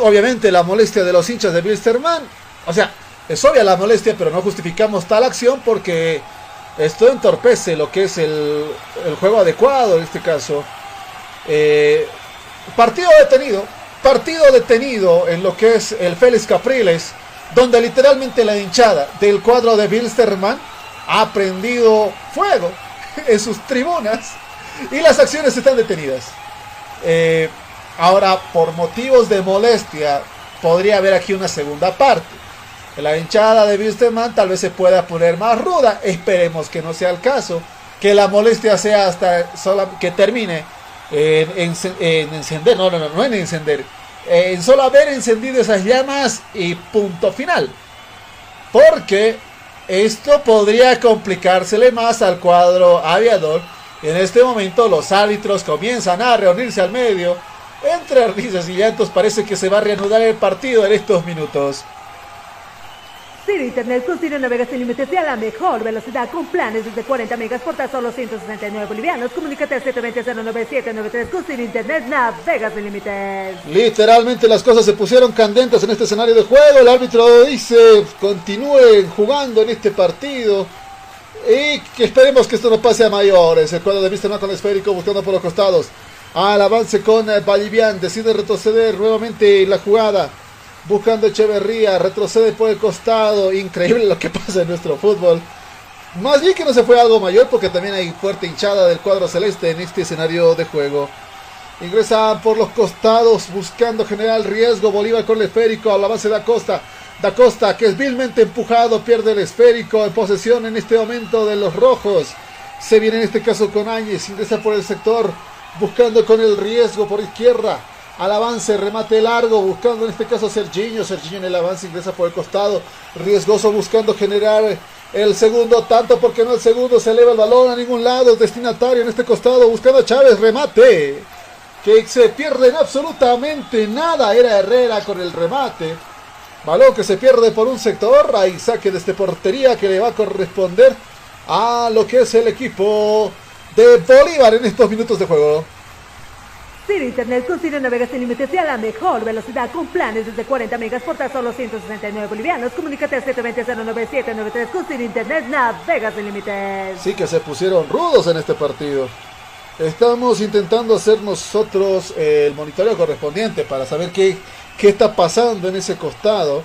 Speaker 2: obviamente la molestia de los hinchas de Bilsterman. O sea, es obvia la molestia, pero no justificamos tal acción porque esto entorpece lo que es el, juego adecuado en este caso. Eh, partido detenido. Partido detenido en lo que es el Félix Capriles. Donde literalmente la hinchada del cuadro de Bilsterman ha prendido fuego en sus tribunas. Y las acciones están detenidas. Eh, ahora, por motivos de molestia, podría haber aquí una segunda parte. La hinchada de Wilstermann tal vez se pueda poner más ruda. Esperemos que no sea el caso. Que la molestia sea hasta sola, que termine en, encender. No, no, no, no en encender. En solo haber encendido esas llamas y punto final. Porque esto podría complicársele más al cuadro aviador. En este momento los árbitros comienzan a reunirse al medio. Entre risas y llantos parece que se va a reanudar el partido en estos minutos.
Speaker 4: Ciro Internet con Ciro navega sin límites y a la mejor velocidad con planes desde 40 megas por tan solo 169 bolivianos. Comunícate al 720-09793 con Internet navega sin límites.
Speaker 2: Literalmente las cosas se pusieron candentes en este escenario de juego. El árbitro dice continúen jugando en este partido. Y esperemos que esto no pase a mayores. El cuadro de vista con el esférico buscando por los costados. Al avance con Bolivian. Decide retroceder nuevamente la jugada buscando Echeverría, retrocede por el costado, increíble lo que pasa en nuestro fútbol. Más bien que no se fue algo mayor porque también hay fuerte hinchada del cuadro celeste en este escenario de juego. Ingresa por los costados buscando generar riesgo. Bolívar con el esférico a la base de Acosta. Da Costa que es vilmente empujado, pierde el esférico en posesión en este momento de los rojos. Se viene en este caso con Áñez, ingresa por el sector buscando con el riesgo por izquierda. Al avance, remate largo, buscando en este caso a Serginho. Serginho en el avance ingresa por el costado. Riesgoso buscando generar el segundo tanto porque no el segundo se eleva el balón a ningún lado. Destinatario en este costado buscando a Chávez. Remate. Que se pierde en absolutamente nada. Era Herrera con el remate. Balón que se pierde por un sector. Hay saque desde portería que le va a corresponder a lo que es el equipo de Bolívar en estos minutos de juego.
Speaker 4: Ciro Internet con Ciro navega sin límites y a la mejor velocidad con planes desde 40 megas por tan solo 169 bolivianos. Comunícate al 720-09793 con Ciro Internet navega sin límites.
Speaker 2: Sí que se pusieron rudos en este partido. Estamos intentando hacer nosotros el monitoreo correspondiente para saber qué, qué está pasando en ese costado.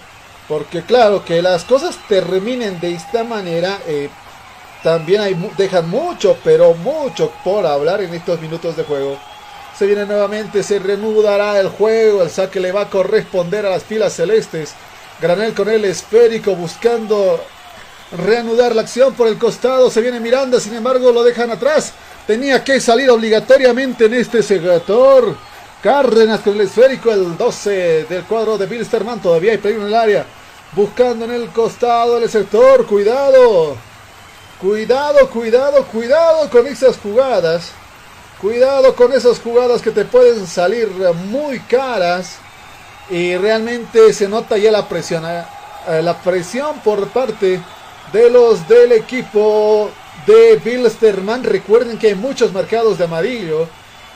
Speaker 2: Porque claro, que las cosas terminen de esta manera, eh, también hay, dejan mucho, pero mucho por hablar en estos minutos de juego. Se viene nuevamente, se reanudará el juego. El saque le va a corresponder a las filas celestes. Granel con el esférico buscando reanudar la acción por el costado. Se viene Miranda, sin embargo lo dejan atrás. Tenía que salir obligatoriamente en este sector. Cárdenas con el esférico, el 12 del cuadro de Bilsterman. Todavía hay peligro en el área. Buscando en el costado del sector. Cuidado. Cuidado, cuidado, cuidado con esas jugadas. Cuidado con esas jugadas que te pueden salir muy caras. Y realmente se nota ya la presión. eh, eh, la presión por parte de los del equipo de Bilsterman. Recuerden que hay muchos marcados de amarillo.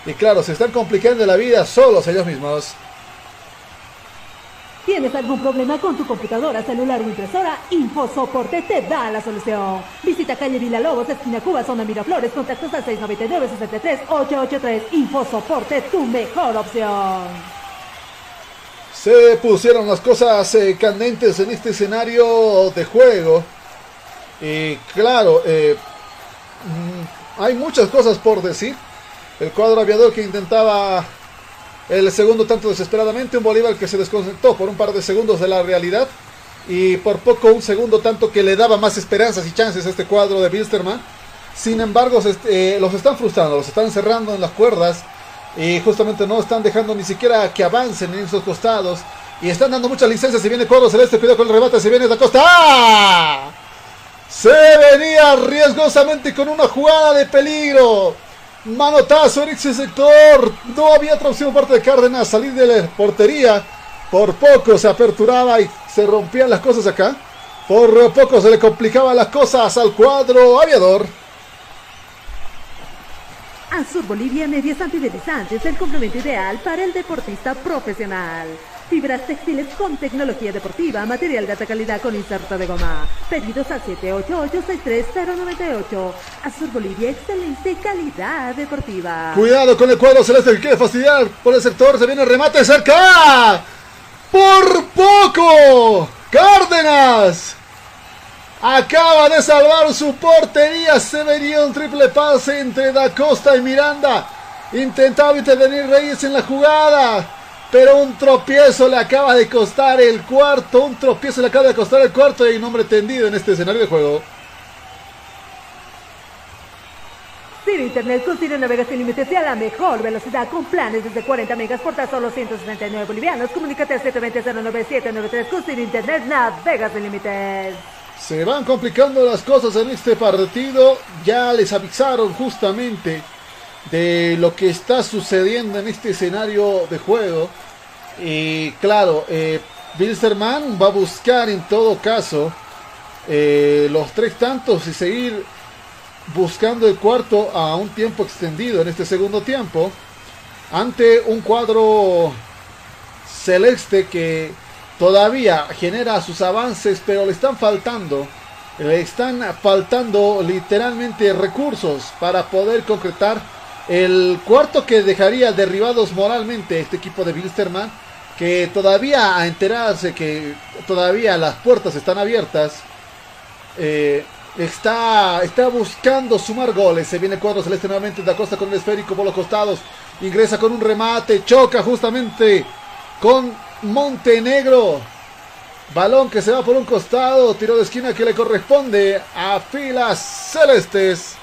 Speaker 2: Y claro, se están complicando la vida solos ellos mismos.
Speaker 4: ¿Tienes algún problema con tu computadora, celular o impresora? InfoSoporte te da la solución. Visita calle Vila Lobos, esquina Cuba, zona Miraflores, contactos al 699-63-883. InfoSoporte, tu mejor opción.
Speaker 2: Se pusieron las cosas eh, candentes en este escenario de juego. Y claro, eh, mm, hay muchas cosas por decir. El cuadro aviador que intentaba el segundo tanto desesperadamente, un Bolívar que se desconectó por un par de segundos de la realidad. Y por poco un segundo tanto que le daba más esperanzas y chances a este cuadro de Bilsterman. Sin embargo, eh, los están frustrando, los están cerrando en las cuerdas. Y justamente no están dejando ni siquiera que avancen en esos costados. Y están dando muchas licencias. Se viene cuadro celeste, cuidado con el remate, se viene da costa. ¡Ah! Se venía riesgosamente con una jugada de peligro. Manotazo ese sector. No había otra opción por parte de Cárdenas salir de la portería. Por poco se aperturaba y se rompían las cosas acá. Por poco se le complicaban las cosas al cuadro aviador.
Speaker 4: Azur Bolivia Medias Antideslizantes, el complemento ideal para el deportista profesional. Fibras textiles con tecnología deportiva, material de alta calidad con inserto de goma. Pedidos al 788-63098. Azur Bolivia, excelente calidad deportiva.
Speaker 2: Cuidado con el cuadro celeste que quiere fastidiar por el sector. Se viene remate cerca. Por poco. Cárdenas. Acaba de salvar su portería. Se venía un triple pase entre Da Costa y Miranda. Intentaba intervenir Reyes en la jugada. Pero un tropiezo le acaba de costar el cuarto. Un tropiezo le acaba de costar el cuarto. Y hay un hombre tendido en este escenario de juego.
Speaker 4: Ciro Internet con Ciro Navega sin límites y a la mejor velocidad con planes desde 40 megas por tan solo 169 bolivianos. Comunícate al 720-09793 con Ciro Internet Navega sin límites.
Speaker 2: Se van complicando las cosas en este partido. Ya les avisaron justamente de lo que está sucediendo en este escenario de juego. Y claro, eh, Bilsterman va a buscar en todo caso eh, los tres tantos y seguir buscando el cuarto a un tiempo extendido en este segundo tiempo. Ante un cuadro celeste que todavía genera sus avances, pero le están faltando, le están faltando literalmente recursos para poder concretar el cuarto que dejaría derribados moralmente este equipo de Bilsterman, que todavía a enterarse que todavía las puertas están abiertas, eh, está, está buscando sumar goles. Se viene cuadro celeste nuevamente da Costa con el esférico por los costados. Ingresa con un remate, choca justamente con Montenegro. Balón que se va por un costado, tiro de esquina que le corresponde a filas celestes.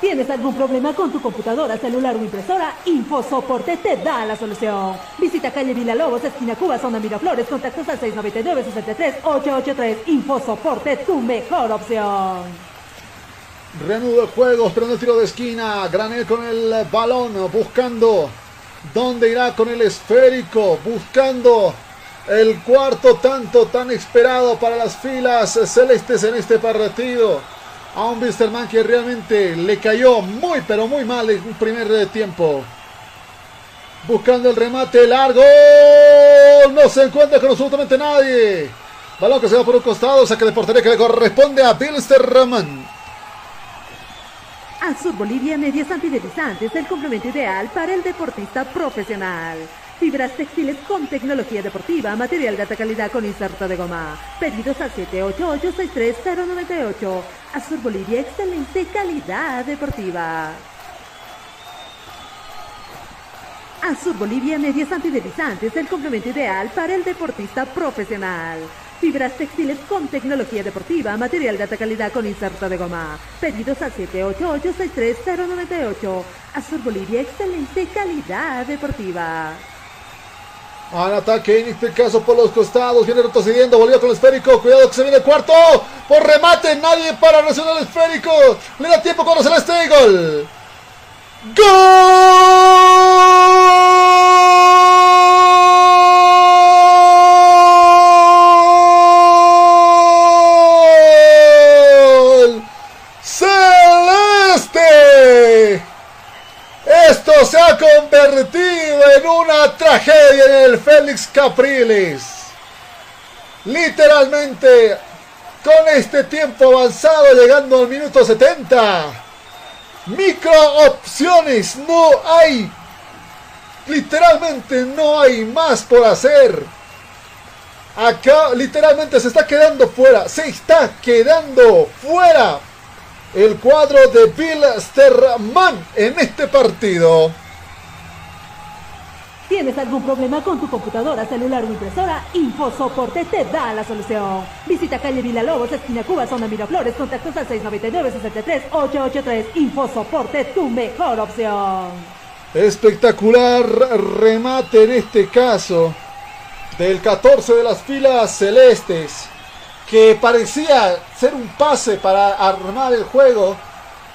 Speaker 4: ¿Tienes algún problema con tu computadora, celular o impresora? InfoSoporte te da la solución. Visita calle Vila Lobos, esquina Cuba, zona Miraflores, contactos al 699-63-883. InfoSoporte, tu mejor opción.
Speaker 2: Reanudo el juego, esperando el tiro de esquina. Granel con el balón, buscando dónde irá con el esférico, buscando el cuarto tanto tan esperado para las filas celestes en este partido. A un Bisterman que realmente le cayó muy pero muy mal en un primer tiempo. Buscando el remate largo. No se encuentra con absolutamente nadie. Balón que se va por un costado, saque de portería que le corresponde a Bilsterman.
Speaker 4: Azur Bolivia Medias Antideslizantes, el complemento ideal para el deportista profesional. Fibras textiles con tecnología deportiva, material de alta calidad con inserto de goma. Pedidos al 788-63098. Azur Bolivia, excelente calidad deportiva. Azur Bolivia Medias Antideslizantes, el complemento ideal para el deportista profesional. Fibras textiles con tecnología deportiva, material de alta calidad con inserto de goma. Pedidos al 788-63098. Azur Bolivia, excelente calidad deportiva.
Speaker 2: Al ataque, en este caso por los costados, viene retrocediendo, volvió con el esférico, cuidado que se viene el cuarto, por remate, nadie para reaccionar el esférico, le da tiempo cuando se le esté gol. ¡Gol! ¡Celeste! Esto se ha convertido en una tragedia en el Félix Capriles. Literalmente, con este tiempo avanzado, llegando al minuto 70. Micro opciones, no hay. Literalmente no hay más por hacer. Acá literalmente se está quedando fuera. Se está quedando fuera el cuadro de Bill Sterman en este partido.
Speaker 4: ¿Tienes algún problema con tu computadora, celular o impresora? InfoSoporte te da la solución. Visita calle Vila Lobos, esquina Cuba, zona Miraflores, contactos al 699-63-883. InfoSoporte, tu mejor opción.
Speaker 2: Espectacular remate en este caso del 14 de las filas celestes que parecía ser un pase para armar el juego.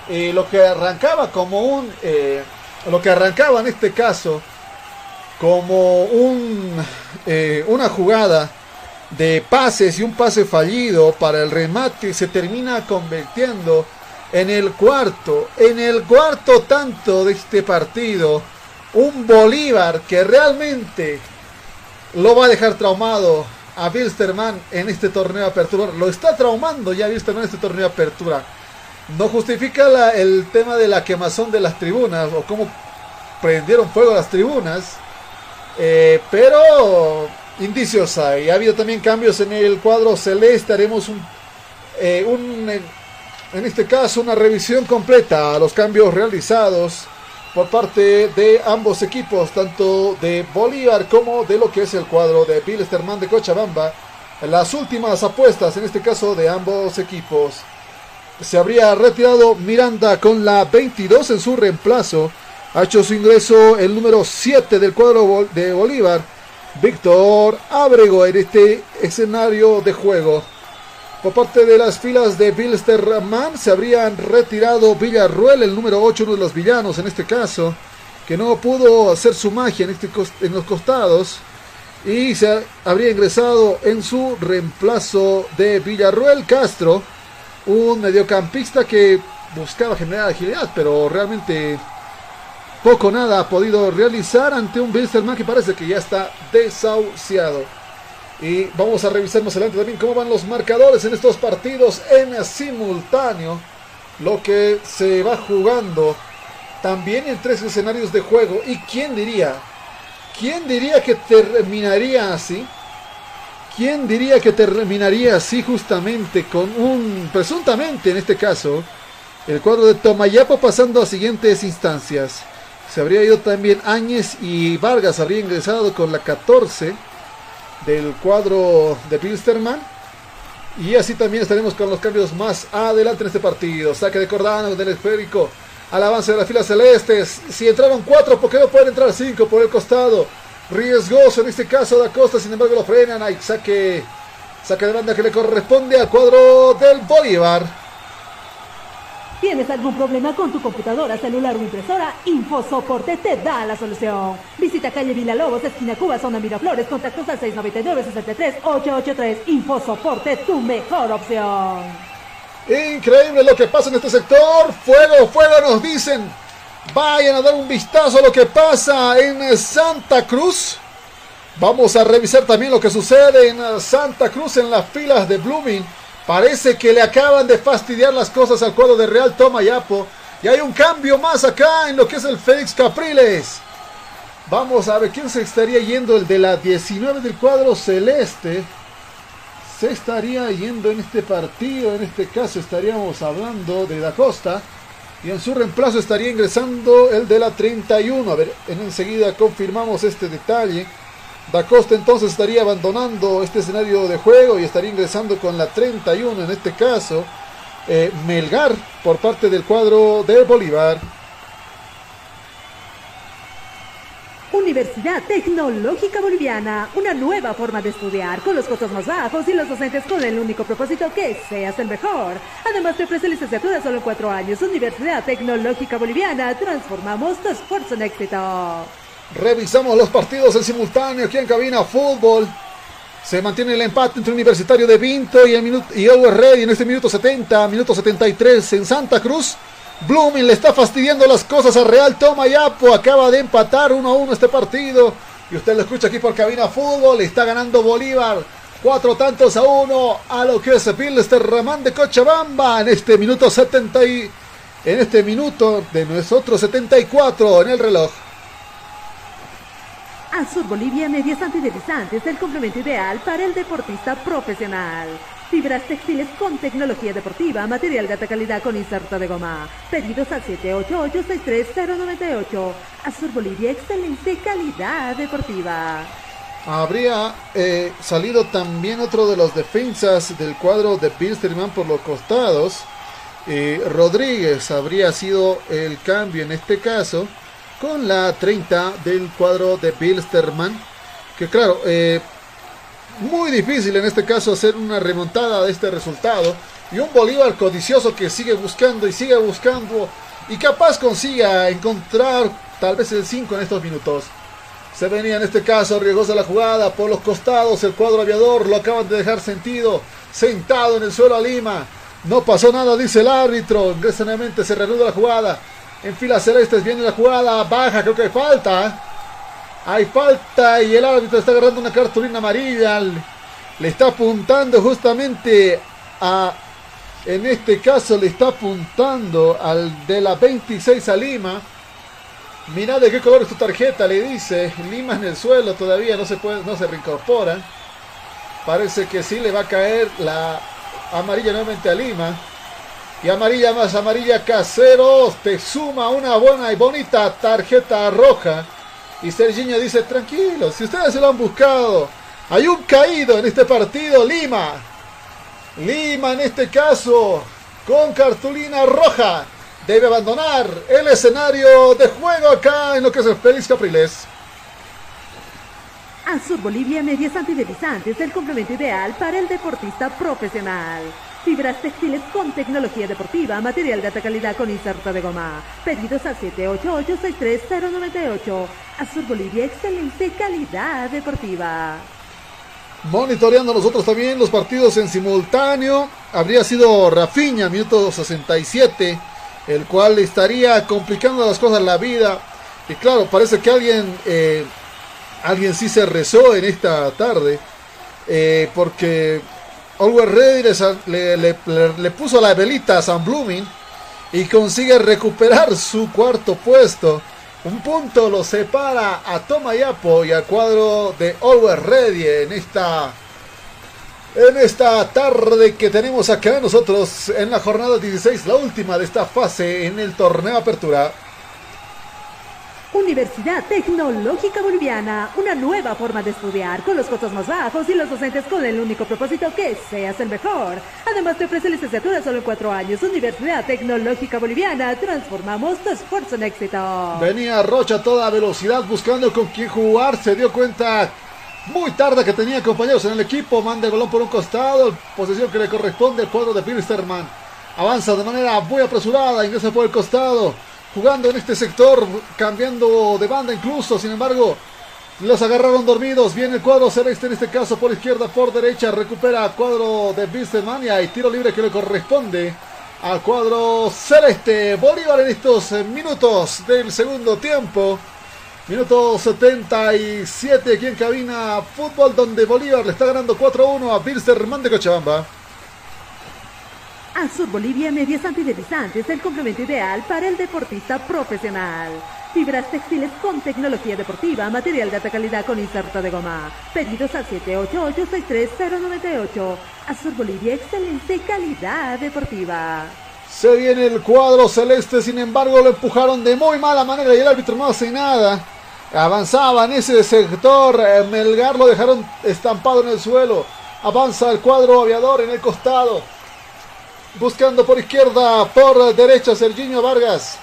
Speaker 2: Eh, lo que arrancaba como un. Eh, lo que arrancaba en este caso como un, eh, una jugada de pases y un pase fallido para el remate se termina convirtiendo en el cuarto, en el cuarto tanto de este partido. Un Bolívar que realmente lo va a dejar traumado a Bilsterman en este torneo de apertura. Lo está traumando ya Bilsterman en este torneo de apertura. No justifica el tema de la quemazón de las tribunas o cómo prendieron fuego las tribunas. Eh, pero indicios hay. Ha habido también cambios en el cuadro celeste. Haremos un, eh, un en este caso una revisión completa a los cambios realizados por parte de ambos equipos, tanto de Bolívar como de lo que es el cuadro de Bilsterman de Cochabamba. Las últimas apuestas, en este caso de ambos equipos, se habría retirado Miranda con la 22 en su reemplazo. Ha hecho su ingreso el número 7 del cuadro de Bolívar, Víctor Abrego, en este escenario de juego. Por parte de las filas de Bilsterman se habrían retirado Villarruel, el número 8, uno de los villanos en este caso, que no pudo hacer su magia en, este, en los costados. Y se habría ingresado en su reemplazo de Villarruel Castro, un mediocampista que buscaba generar agilidad, pero realmente poco nada ha podido realizar ante un Bilsterman que parece que ya está desahuciado. Y vamos a revisar más adelante también cómo van los marcadores en estos partidos en simultáneo. Lo que se va jugando también en tres escenarios de juego. ¿Y quién diría? ¿Quién diría que terminaría así? ¿Quién diría que terminaría así justamente con un, presuntamente en este caso, el cuadro de Tomayapo pasando a siguientes instancias? Se habría ido también Áñez y Vargas habría ingresado con la 14 del cuadro de Pilsterman. Y así también estaremos con los cambios más adelante en este partido. Saque de Cordano del esférico al avance de las filas celestes. Si entraron cuatro, ¿por qué no pueden entrar cinco por el costado? Riesgoso en este caso da Costa, sin embargo lo frenan. Hay saque, saque de banda que le corresponde al cuadro del Bolívar.
Speaker 4: ¿Tienes algún problema con tu computadora, celular o impresora? InfoSoporte te da la solución. Visita calle Vila Lobos, esquina Cuba, zona Miraflores, contactos al 699-63-883. InfoSoporte, tu mejor opción.
Speaker 2: Increíble lo que pasa en este sector. Fuego, fuego nos dicen. Vayan a dar un vistazo a lo que pasa en Santa Cruz. Vamos a revisar también lo que sucede en Santa Cruz en las filas de Blooming. Parece que le acaban de fastidiar las cosas al cuadro de Real Tomayapo. Y hay un cambio más acá en lo que es el Félix Capriles. Vamos a ver quién se estaría yendo. El de la 19 del cuadro celeste. Se estaría yendo en este partido. En este caso estaríamos hablando de Da Costa. Y en su reemplazo estaría ingresando el de la 31. A ver, en enseguida confirmamos este detalle. Da Costa entonces estaría abandonando este escenario de juego y estaría ingresando con la 31 en este caso. Eh, Melgar por parte del cuadro de Bolívar.
Speaker 4: Universidad Tecnológica Boliviana, una nueva forma de estudiar con los costos más bajos y los docentes con el único propósito que seas el mejor. Además te ofrece licenciatura solo en cuatro años. Universidad Tecnológica Boliviana, transformamos tu esfuerzo en éxito.
Speaker 2: Revisamos los partidos en simultáneo aquí en Cabina Fútbol. Se mantiene el empate entre Universitario de Vinto y el minuto y Always Ready en este minuto 70, minuto 73 en Santa Cruz. Blooming le está fastidiando las cosas a Real Toma Yapo. Acaba de empatar 1 a 1 este partido. Y usted lo escucha aquí por Cabina Fútbol. Está ganando Bolívar. Cuatro tantos a uno a lo que es este Ramán de Cochabamba en este minuto 70 y, en este minuto de nosotros 74 en el reloj.
Speaker 4: Azur Bolivia Medias Antideslizantes, el complemento ideal para el deportista profesional. Fibras textiles con tecnología deportiva, material de alta calidad con inserto de goma. Pedidos al 788-63098. Azur Bolivia, excelente calidad deportiva.
Speaker 2: Habría eh, salido también otro de los defensas del cuadro de Bilsterman por los costados. Eh, Rodríguez habría sido el cambio en este caso con la 30 del cuadro de Bilsterman. Que claro, eh, muy difícil en este caso hacer una remontada de este resultado. Y un Bolívar codicioso que sigue buscando y sigue buscando. Y capaz consiga encontrar tal vez el 5 en estos minutos. Se venía en este caso riesgosa la jugada por los costados. El cuadro aviador lo acaban de dejar sentido. Sentado en el suelo a Lima. No pasó nada, dice el árbitro. Nuevamente se reanuda la jugada. En fila celestes viene la jugada. Baja, creo que hay falta. Hay falta y el árbitro está agarrando una cartulina amarilla. Le está apuntando justamente a. En este caso le está apuntando al de la 26 a Lima. Mira de qué color es tu tarjeta, le dice. Lima en el suelo todavía no se puede, no se reincorpora. Parece que sí le va a caer la amarilla nuevamente a Lima. Y amarilla más amarilla Caseros. Te suma una buena y bonita tarjeta roja. Y Serginho dice, tranquilo, si ustedes se lo han buscado, hay un caído en este partido, Lima. Lima en este caso, con cartulina roja, debe abandonar el escenario de juego acá en lo que es el Félix Capriles.
Speaker 4: Azur Bolivia Medias Antideslizantes, el complemento ideal para el deportista profesional. Fibras textiles con tecnología deportiva, material de alta calidad con inserto de goma. Pedidos al 788-63098. Azur Bolivia, excelente calidad deportiva.
Speaker 2: Monitoreando nosotros también los partidos en simultáneo. Habría sido Rafiña, minuto 67, el cual estaría complicando las cosas la vida. Y claro, parece que alguien, eh, alguien sí se rezó en esta tarde. Eh, porque Always Ready le, puso la velita a San Blooming y consigue recuperar su cuarto puesto. Un punto lo separa a Tomayapo y al cuadro de Always Ready en esta, en esta tarde que tenemos acá nosotros en la jornada 16, la última de esta fase en el torneo Apertura.
Speaker 4: Universidad Tecnológica Boliviana, una nueva forma de estudiar con los costos más bajos y los docentes con el único propósito que seas el mejor. Además te ofrece licenciatura solo en cuatro años. Universidad Tecnológica Boliviana, transformamos tu esfuerzo en éxito.
Speaker 2: Venía Rocha a toda velocidad buscando con quién jugar, se dio cuenta muy tarde que tenía compañeros en el equipo, manda el balón por un costado, posición que le corresponde al cuadro de Pilsterman. Avanza de manera muy apresurada, ingresa por el costado jugando en este sector, cambiando de banda incluso, sin embargo, los agarraron dormidos, viene el cuadro celeste en este caso por izquierda, por derecha, recupera cuadro de Bistemania y tiro libre que le corresponde al cuadro celeste. Bolívar en estos minutos del segundo tiempo. Minuto 77 aquí en cabina fútbol donde Bolívar le está ganando 4-1 a Bilsterman de Cochabamba.
Speaker 4: Azur Bolivia Medias Antideslizantes, el complemento ideal para el deportista profesional. Fibras textiles con tecnología deportiva, material de alta calidad con inserto de goma. Pedidos al 788-63098. Azur Bolivia, excelente calidad deportiva.
Speaker 2: Se viene el cuadro celeste, sin embargo lo empujaron de muy mala manera y el árbitro no hace nada. Avanzaba en ese sector. eh, Melgar lo dejaron estampado en el suelo. Avanza el cuadro aviador en el costado. Buscando por izquierda, por derecha, Serginho Vargas.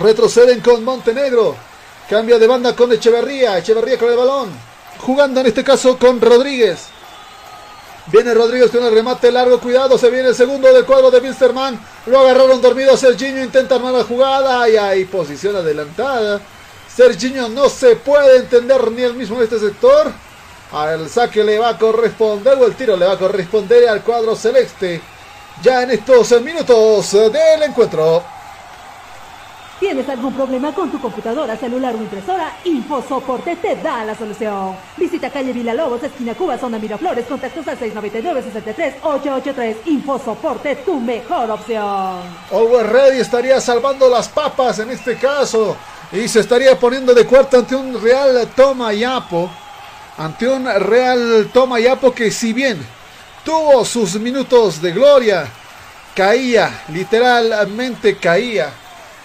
Speaker 2: Retroceden con Montenegro. Cambia de banda con Echeverría. Echeverría con el balón. Jugando en este caso con Rodríguez. Viene Rodríguez con el remate largo. Cuidado, se viene el segundo del cuadro de Wilstermann. Lo agarraron dormido Serginho. Intenta armar la jugada. Y hay posición adelantada. Serginho no se puede entender ni el mismo en este sector. Al saque le va a corresponder, o el tiro le va a corresponder al cuadro celeste. Ya en estos minutos del encuentro.
Speaker 4: ¿Tienes algún problema con tu computadora, celular o impresora? InfoSoporte te da la solución. Visita calle Villalobos, esquina Cuba, zona Miraflores, contactos al 699-63-883. InfoSoporte, tu mejor opción.
Speaker 2: Always Ready estaría salvando las papas en este caso. Y se estaría poniendo de cuarto ante un Real Toma Yapo. Ante un Real Toma Yapo que si bien tuvo sus minutos de gloria, caía, literalmente caía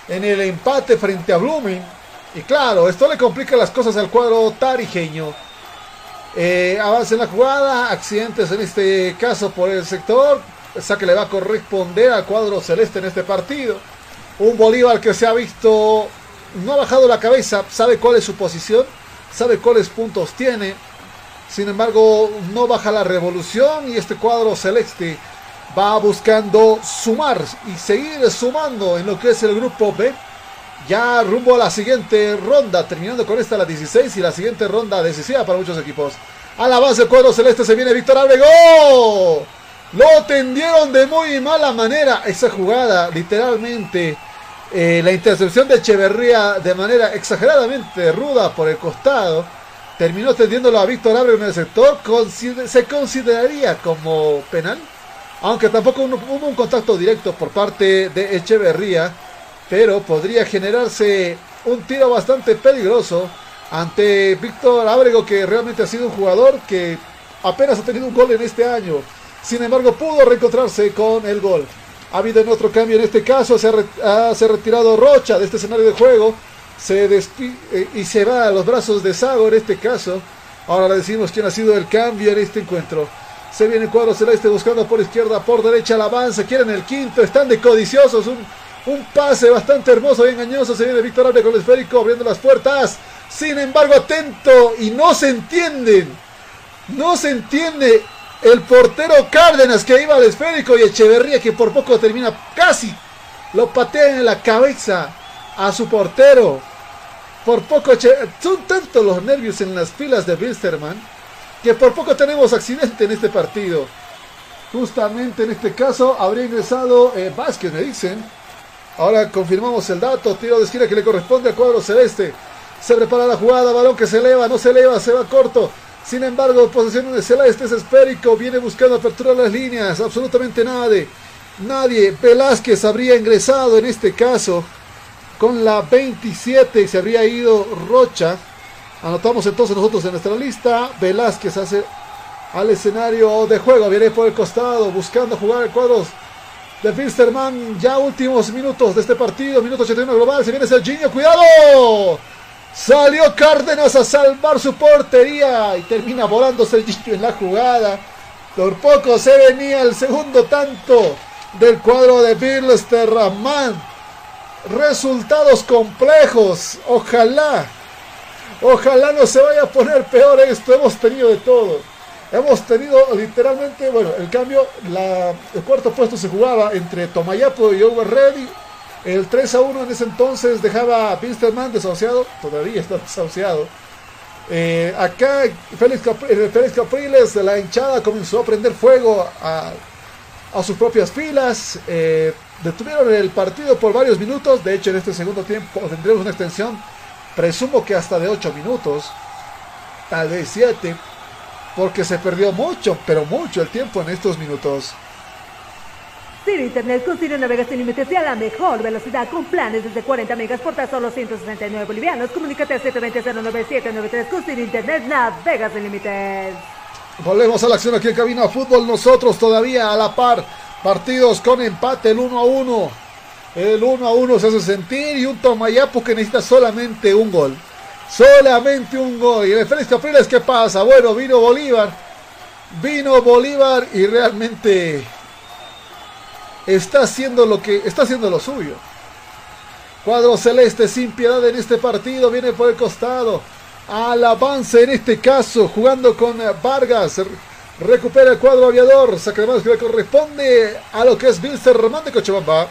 Speaker 2: en el empate frente a Blooming. Y claro, esto le complica las cosas al cuadro tarijeño. Eh, avance en la jugada, accidentes en este caso por el sector. El saque le va a corresponder al cuadro celeste en este partido. Un Bolívar que se ha visto, no ha bajado la cabeza, sabe cuál es su posición, sabe cuáles puntos tiene. Sin embargo, no baja la revolución y este cuadro celeste va buscando sumar y seguir sumando en lo que es el grupo B. Ya rumbo a la siguiente ronda, terminando con esta la 16 y la siguiente ronda decisiva para muchos equipos. A la base del cuadro celeste se viene Víctor Abrego. Lo tendieron de muy mala manera esa jugada, literalmente. Eh, la intercepción de Echeverría de manera exageradamente ruda por el costado. Terminó tendiéndolo a Víctor Abrego en el sector. Se consideraría como penal aunque tampoco hubo un contacto directo por parte de Echeverría, pero podría generarse un tiro bastante peligroso ante Víctor Ábrego, que realmente ha sido un jugador que apenas ha tenido un gol en este año. Sin embargo, pudo reencontrarse con el gol. Ha habido en otro cambio en este caso, se ha retirado Rocha de este escenario de juego se eh, y se va a los brazos de Sago en este caso. Ahora le decimos quién ha sido el cambio en este encuentro. Se viene el cuadro celeste buscando por izquierda, por derecha el avance. Quieren el quinto, están de codiciosos. Un, un pase bastante hermoso y engañoso. Se viene Víctor Abre con el esférico abriendo las puertas. Sin embargo, atento y no se entienden. No se entiende el portero Cárdenas que iba al esférico y Echeverría que por poco termina casi. Lo patea en la cabeza a su portero. Por poco son tantos los nervios en las filas de Wilstermann que por poco tenemos accidente en este partido. Justamente en este caso habría ingresado eh, Vázquez, me dicen. Ahora confirmamos el dato. Tiro de esquina que le corresponde al cuadro celeste. Se prepara la jugada. Balón que se eleva, no se eleva, se va corto. Sin embargo, posesión de celeste es esférico. Viene buscando apertura de las líneas. Absolutamente nadie. Nadie. Velázquez habría ingresado en este caso con la 27 y se habría ido Rocha. Anotamos entonces nosotros en nuestra lista. Velázquez hace al escenario de juego. Viene por el costado buscando jugar el cuadro de Finsterman. Ya últimos minutos de este partido. Minuto 81 global. Se viene Serginho. ¡Cuidado! Salió Cárdenas a salvar su portería. Y termina volando Serginho en la jugada. Por poco se venía el segundo tanto del cuadro de Finsterman. Resultados complejos. Ojalá Ojalá no se vaya a poner peor esto. Hemos tenido de todo. Hemos tenido literalmente, bueno, el cambio, el cuarto puesto se jugaba entre Tomayapo y Over Ready. El 3 a 1 en ese entonces dejaba a Pinsterman desahuciado. Todavía está desahuciado. Eh, acá Félix, Capri, Félix, Capriles, la hinchada comenzó a prender fuego a, a sus propias filas. Eh, detuvieron el partido por varios minutos. De hecho, en este segundo tiempo tendremos una extensión presumo que hasta de 8 minutos, tal vez 7, porque se perdió mucho, pero mucho el tiempo en estos minutos.
Speaker 4: Ciro Internet con Ciro Navega sin límites y a la mejor velocidad con planes desde 40 megas por tan solo 169 bolivianos. Comunícate a 720-09793 con Ciro Internet Navega sin límites.
Speaker 2: Volvemos a la acción aquí en Cabina Fútbol. Nosotros todavía a la par. Partidos con empate, el 1 a 1. El 1 a 1 se hace sentir y un Tomayapo que necesita solamente un gol. Solamente un gol. Y el Félix Capriles, ¿qué pasa? Bueno, vino Bolívar. Vino Bolívar y realmente está haciendo lo que está haciendo lo suyo. Cuadro celeste sin piedad en este partido. Viene por el costado. Al avance en este caso. Jugando con Vargas. Recupera el cuadro aviador. Manos que le corresponde a lo que es Román de Cochabamba.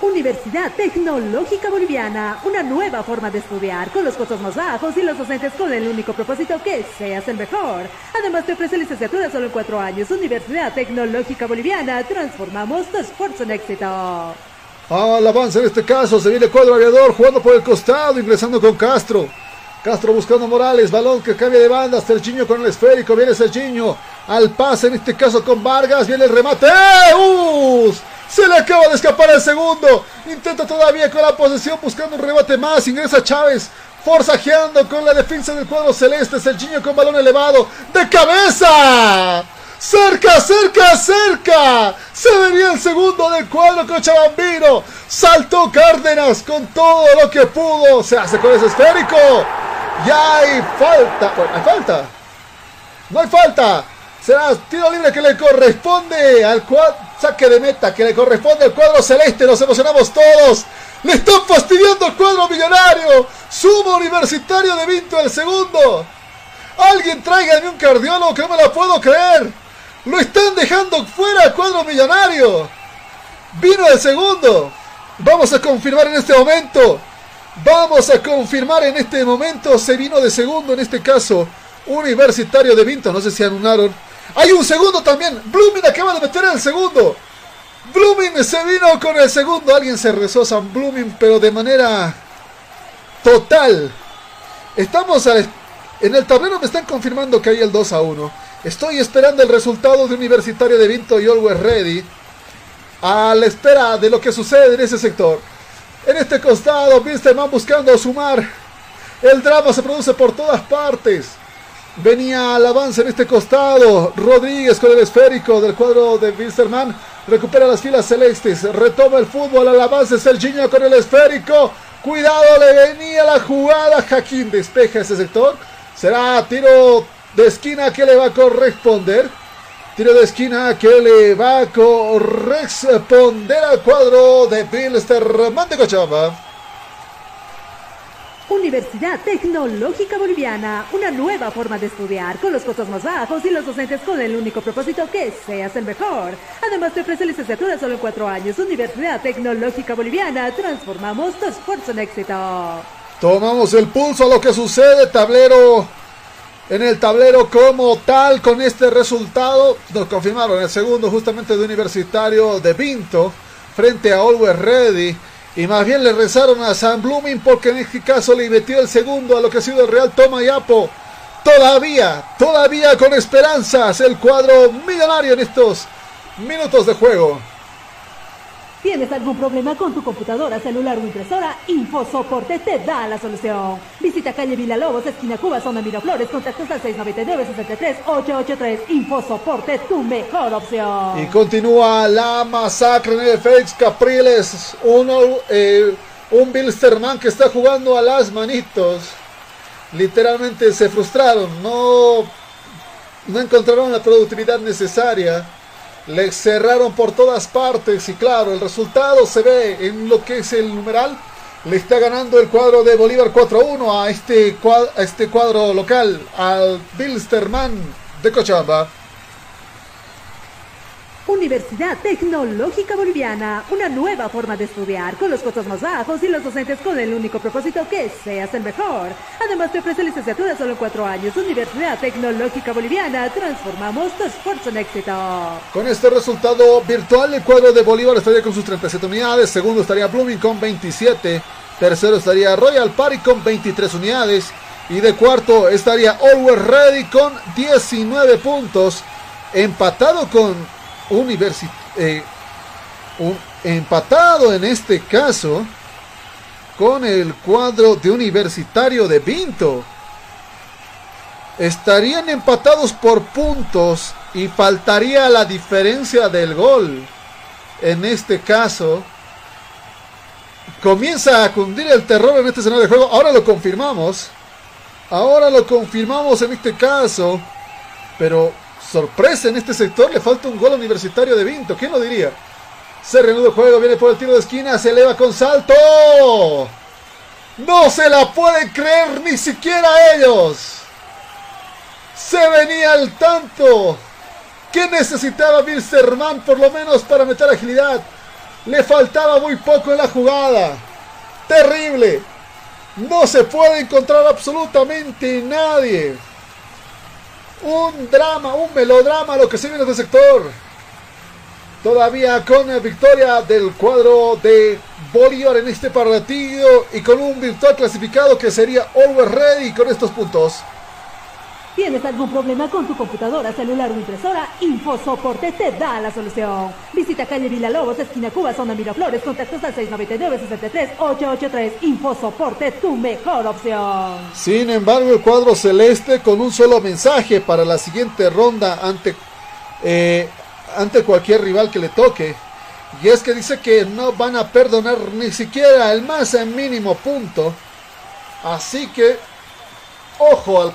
Speaker 4: Universidad Tecnológica Boliviana, una nueva forma de estudiar, con los costos más bajos y los docentes con el único propósito que seas el mejor. Además te ofrece licenciatura solo en cuatro años. Universidad Tecnológica Boliviana, transformamos tu esfuerzo en éxito.
Speaker 2: Al avance en este caso, se viene el cuadro aviador jugando por el costado, ingresando con Castro. Castro buscando Morales, balón que cambia de banda, Serginho con el esférico, viene Serginho al pase, en este caso con Vargas, viene el remate, ¡Eh! Se le acaba de escapar el segundo. Intenta todavía con la posesión buscando un rebate más. Ingresa Chávez. Forzajeando con la defensa del cuadro celeste. Serginho con balón elevado. ¡De cabeza! Cerca, cerca, cerca. Se venía el segundo del cuadro Cochabambino. Saltó Cárdenas con todo lo que pudo. Se hace con ese esférico. Ya hay falta. Bueno, hay falta. No hay falta. Será tiro libre que le corresponde al cuadro Saque de meta que le corresponde al cuadro celeste. Nos emocionamos todos. Le están fastidiando al cuadro millonario. Sumo universitario de Vinto el segundo. Alguien tráigame un cardiólogo que no me la puedo creer. Lo están dejando fuera al cuadro millonario. Vino el segundo. Vamos a confirmar en este momento. Vamos a confirmar en este momento. Se vino de segundo en este caso. Universitario de Vinto. No sé si anunaron hay un segundo también. Blooming acaba de meter el segundo. Blooming se vino con el segundo. Alguien se rezó San Blooming, pero de manera total. Estamos en el tablero me están confirmando que hay el 2 a 1. Estoy esperando el resultado de Universitario de Vinto y Always Ready. A la espera de lo que sucede en ese sector. En este costado, Man buscando sumar. El drama se produce por todas partes. Venía al avance en este costado. Rodríguez con el esférico del cuadro de Wilstermann. Recupera las filas celestes. Retoma el fútbol al avance. Serginho con el esférico. Cuidado, le venía la jugada. Jaquín despeja ese sector. Será tiro de esquina que le va a corresponder. Tiro de esquina que le va a corresponder al cuadro de Wilstermann de Cochabamba.
Speaker 4: Universidad Tecnológica Boliviana, una nueva forma de estudiar, con los costos más bajos y los docentes con el único propósito que seas el mejor. Además te ofrece licenciatura solo en cuatro años. Universidad Tecnológica Boliviana, transformamos tu esfuerzo en éxito.
Speaker 2: Tomamos el pulso a lo que sucede, tablero. En el tablero como tal, con este resultado, nos confirmaron el segundo justamente de Universitario de Vinto, frente a Always Ready. Y más bien le rezaron a San Blooming porque en este caso le metió el segundo a lo que ha sido el Real Toma y Apo. Todavía, todavía con esperanzas el cuadro millonario en estos minutos de juego.
Speaker 4: ¿Tienes algún problema con tu computadora, celular o impresora? InfoSoporte te da la solución. Visita calle Lobos, esquina Cuba, zona Miraflores, contactos al 699-63-883. InfoSoporte, tu mejor opción.
Speaker 2: Y continúa la masacre en el Félix Capriles. Eh, un Bilsterman que está jugando a las manitos. Literalmente se frustraron, no, no encontraron la productividad necesaria le cerraron por todas partes y claro, el resultado se ve en lo que es el numeral. Le está ganando el cuadro de Bolívar 4-1 a este, a este cuadro local, al Bilsterman de Cochabamba.
Speaker 4: Universidad Tecnológica Boliviana, una nueva forma de estudiar, con los costos más bajos y los docentes con el único propósito que seas el mejor. Además te ofrece licenciatura solo en cuatro años. Universidad Tecnológica Boliviana, transformamos tu esfuerzo en éxito.
Speaker 2: Con este resultado virtual, el cuadro de Bolívar estaría con sus 37 unidades, segundo estaría Blooming con 27, tercero estaría Royal Party con 23 unidades y de cuarto estaría Always Ready con 19 puntos, empatado con eh, empatado en este caso con el cuadro de Universitario de Vinto. Estarían empatados por puntos y faltaría la diferencia del gol. En este caso, comienza a cundir el terror en este escenario de juego. Ahora lo confirmamos. Ahora lo confirmamos en este caso. Pero sorpresa en este sector. Le falta un gol universitario de Vinto. ¿Quién lo diría? Se reanuda el juego. Viene por el tiro de esquina. Se eleva con salto. No se la pueden creer ni siquiera ellos. Se venía al tanto. ¿Qué necesitaba Bilsterman por lo menos para meter agilidad? Le faltaba muy poco en la jugada. Terrible. No se puede encontrar absolutamente nadie. Un drama, un melodrama lo que se viene de este sector. Todavía con victoria del cuadro de Bolívar en este partido y con un virtual clasificado que sería Always Ready con estos puntos.
Speaker 4: ¿Tienes algún problema con tu computadora, celular o impresora? InfoSoporte te da la solución. Visita calle Villalobos, esquina Cuba, zona Miraflores, contactos al 699-63-883. InfoSoporte, tu mejor opción.
Speaker 2: Sin embargo, el cuadro celeste con un solo mensaje para la siguiente ronda ante, eh, ante cualquier rival que le toque. Y es que dice que no van a perdonar ni siquiera el más mínimo punto. Así que Ojo al,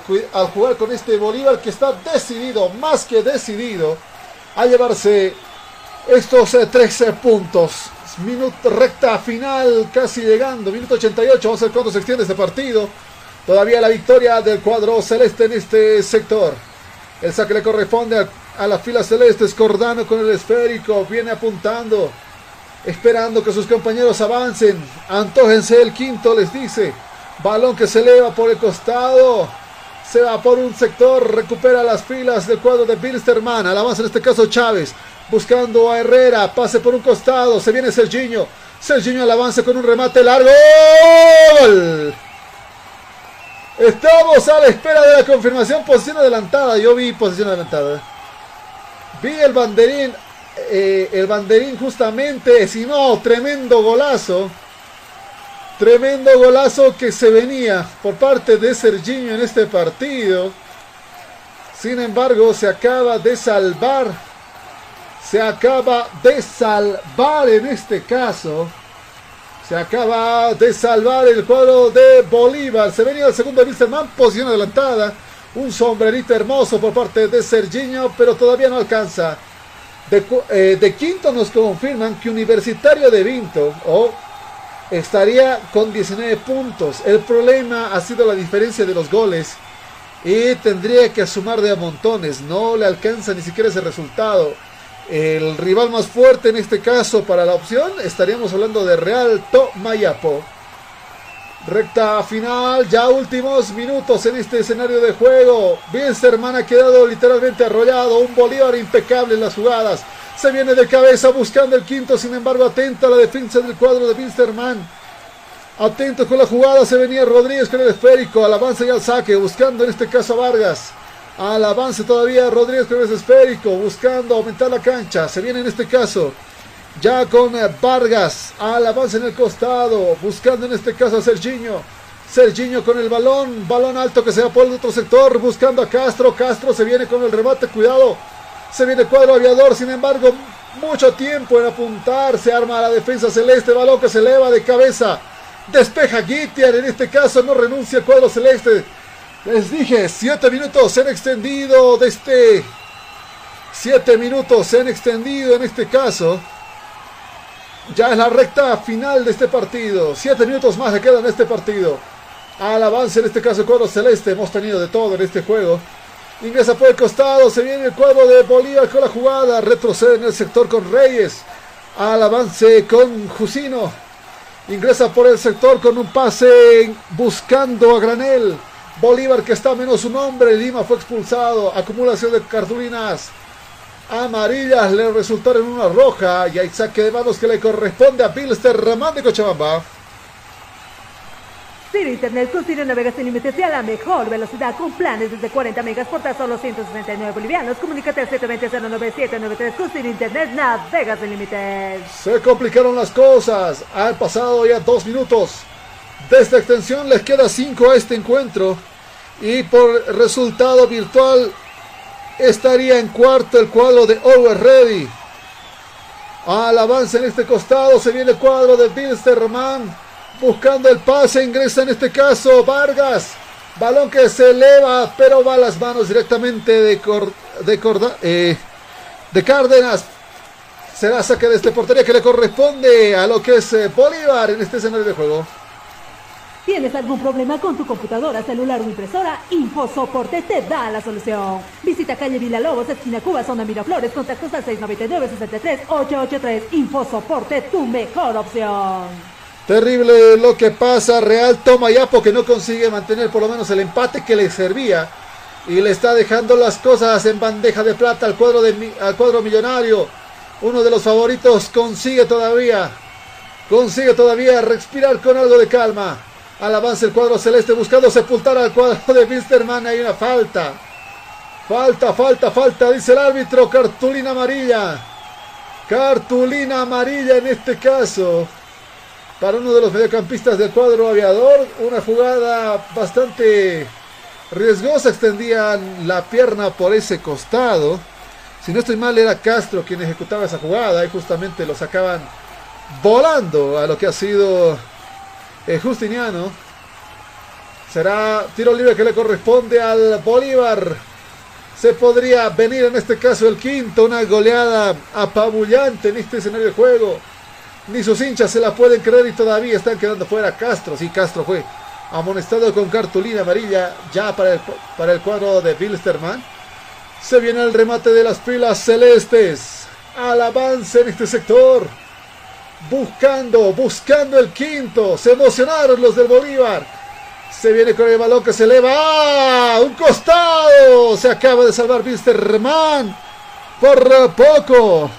Speaker 2: jugar con este Bolívar que está decidido, más que decidido, a llevarse estos 13 eh, puntos. Minuto recta final, casi llegando. Minuto 88. Vamos a ver cuándo se extiende este partido. Todavía la victoria del cuadro celeste en este sector. El saque le corresponde a, a la fila celeste. Escordano con el esférico. Viene apuntando. Esperando que sus compañeros avancen. Antójense el quinto, les dice. Balón que se eleva por el costado. Se va por un sector. Recupera las filas del cuadro de Bilsterman. Al avance en este caso Chávez. Buscando a Herrera. Pase por un costado. Se viene Serginho. Serginho al avance con un remate largo. Estamos a la espera de la confirmación. Posición adelantada. Yo vi posición adelantada. Vi el banderín. Eh, el banderín justamente. Si no, tremendo golazo. Tremendo golazo que se venía por parte de Serginho en este partido. Sin embargo, se acaba de salvar. Se acaba de salvar en este caso. Se acaba de salvar el cuadro de Bolívar. Se venía el segundo Wilstermann, posición adelantada. Un sombrerito hermoso por parte de Serginho, pero todavía no alcanza. De, eh, de quinto nos confirman que Universitario de Vinto, o estaría con 19 puntos. El problema ha sido la diferencia de los goles y tendría que sumar de a montones. No le alcanza ni siquiera ese resultado. El rival más fuerte en este caso para la opción estaríamos hablando de Real Tomayapo. Recta final, ya últimos minutos en este escenario de juego. Bilsterman ha quedado literalmente arrollado. Un Bolívar impecable en las jugadas. Se viene de cabeza buscando el quinto, sin embargo, atenta a la defensa del cuadro de Bilsterman. Atento con la jugada, se venía Rodríguez con el esférico, al avance y al saque, buscando en este caso a Vargas. Al avance todavía Rodríguez con el esférico, buscando aumentar la cancha. Se viene en este caso ya con eh, Vargas, al avance en el costado, buscando en este caso a Serginho. Serginho con el balón, balón alto que se va por el otro sector, buscando a Castro. Castro se viene con el remate, cuidado. Se viene cuadro aviador, sin embargo, mucho tiempo en apuntar. Se arma la defensa celeste, balón que se eleva de cabeza. Despeja Gitian, en este caso no renuncia el cuadro celeste. Les dije, siete minutos se han extendido de este... Siete minutos se han extendido en este caso. Ya es la recta final de este partido. Siete minutos más le quedan en este partido. Al avance en este caso el cuadro celeste. Hemos tenido de todo en este juego. Ingresa por el costado. Se viene el cuadro de Bolívar con la jugada. Retrocede en el sector con Reyes. Al avance con Jusino. Ingresa por el sector con un pase buscando a Granel. Bolívar que está menos un hombre. Lima fue expulsado. Acumulación de cartulinas amarillas le resultaron una roja y hay saque de manos que le corresponde a Pilster Ramán de Cochabamba.
Speaker 4: Ciro Internet con Ciro límites y a la mejor velocidad con planes desde 40 megas por tan solo 169 bolivianos. Comunícate al 720-09793 con Ciro Internet navegas sin límites.
Speaker 2: Se complicaron las cosas. Han pasado ya dos minutos. De esta extensión les queda 5 a este encuentro. Y por resultado virtual estaría en cuarto el cuadro de Always Ready. Al avance en este costado se viene el cuadro de Bilsterman. Buscando el pase, ingresa en este caso Vargas. Balón que se eleva, pero va a las manos directamente de, de, eh, de Cárdenas. Será saque de este portería que le corresponde a lo que es eh, Bolívar en este escenario de juego.
Speaker 4: ¿Tienes algún problema con tu computadora, celular o impresora? InfoSoporte te da la solución. Visita calle Lobos, esquina Cuba, zona Miraflores, contactos al 699-63-883. InfoSoporte, tu mejor opción.
Speaker 2: Terrible lo que pasa. Real toma ya porque no consigue mantener por lo menos el empate que le servía. Y le está dejando las cosas en bandeja de plata al cuadro, de, al cuadro millonario. Uno de los favoritos consigue todavía. Consigue todavía respirar con algo de calma. Al avance el cuadro celeste buscando sepultar al cuadro de Wisterman. Hay una falta. Falta, falta, falta, dice el árbitro. Cartulina amarilla. Cartulina amarilla en este caso. Para uno de los mediocampistas del cuadro aviador. Una jugada bastante riesgosa. Extendían la pierna por ese costado. Si no estoy mal, era Castro quien ejecutaba esa jugada. Y justamente lo sacaban volando a lo que ha sido eh, Justiniano. Será tiro libre que le corresponde al Bolívar. Se podría venir en este caso el quinto, una goleada apabullante en este escenario de juego. Ni sus hinchas se la pueden creer y todavía están quedando fuera Castro. Sí, Castro fue amonestado con cartulina amarilla ya para el, cuadro de Bilsterman. Se viene el remate de las pilas celestes. Al avance en este sector buscando, buscando el quinto. Se emocionaron los del Bolívar. Se viene con el balón que se eleva. ¡Ah! ¡Un costado! Se acaba de salvar Wisterman. Por poco.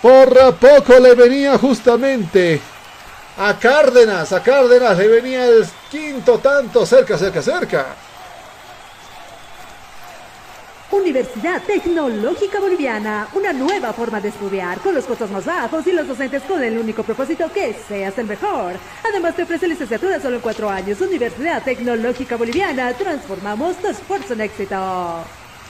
Speaker 2: Por poco le venía justamente a Cárdenas. A Cárdenas le venía el quinto tanto. Cerca, cerca, cerca.
Speaker 4: Universidad Tecnológica Boliviana, una nueva forma de estudiar con los costos más bajos y los docentes con el único propósito que seas el mejor. Además te ofrece licenciatura solo en cuatro años. Universidad Tecnológica Boliviana, transformamos tu esfuerzo en éxito.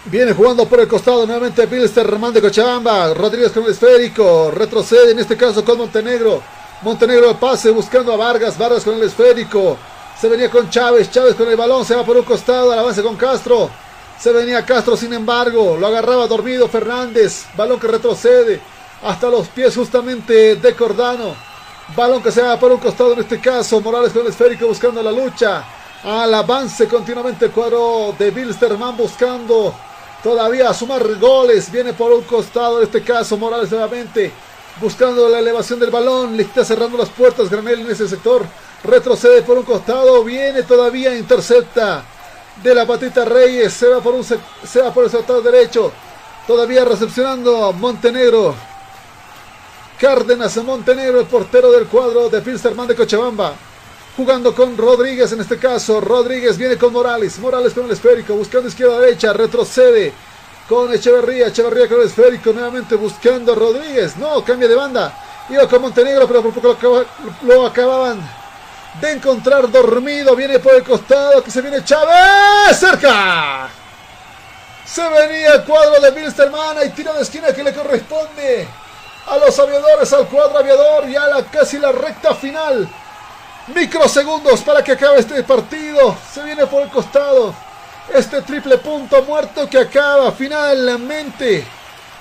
Speaker 2: Viene jugando por el costado nuevamente Pilsterman de Cochabamba. Rodríguez con el esférico. Retrocede en este caso con Montenegro. Montenegro pase buscando a Vargas. Vargas con el esférico. Se venía con Chávez. Chávez con el balón. Se va por un costado. Al avance con Castro. Se venía Castro, sin embargo, lo agarraba dormido Fernández. Balón que retrocede hasta los pies justamente de Cordano. Balón que se va por un costado en este caso. Morales con el esférico buscando la lucha. Al avance continuamente el cuadro de Bilsterman buscando todavía sumar goles. Viene por un costado en este caso Morales nuevamente buscando la elevación del balón. Le está cerrando las puertas Granel en ese sector. Retrocede por un costado. Viene todavía, intercepta de la patita Reyes. Se va por, un, se va por el sector derecho. Todavía recepcionando Montenegro. Cárdenas Montenegro, el portero del cuadro de Pilsterman de Cochabamba. Jugando con Rodríguez en este caso. Rodríguez viene con Morales. Morales con el esférico. Buscando izquierda derecha. Retrocede con Echeverría. Echeverría con el esférico. Nuevamente buscando a Rodríguez. No, cambia de banda. Iba con Montenegro, pero por poco lo acababan de encontrar dormido. Viene por el costado que se viene Chávez. Cerca. Se venía el cuadro de Bilsterman. Y tiro de esquina que le corresponde a los aviadores, al cuadro aviador. Y a la casi la recta final. Microsegundos para que acabe este partido. Se viene por el costado. Este triple punto muerto que acaba finalmente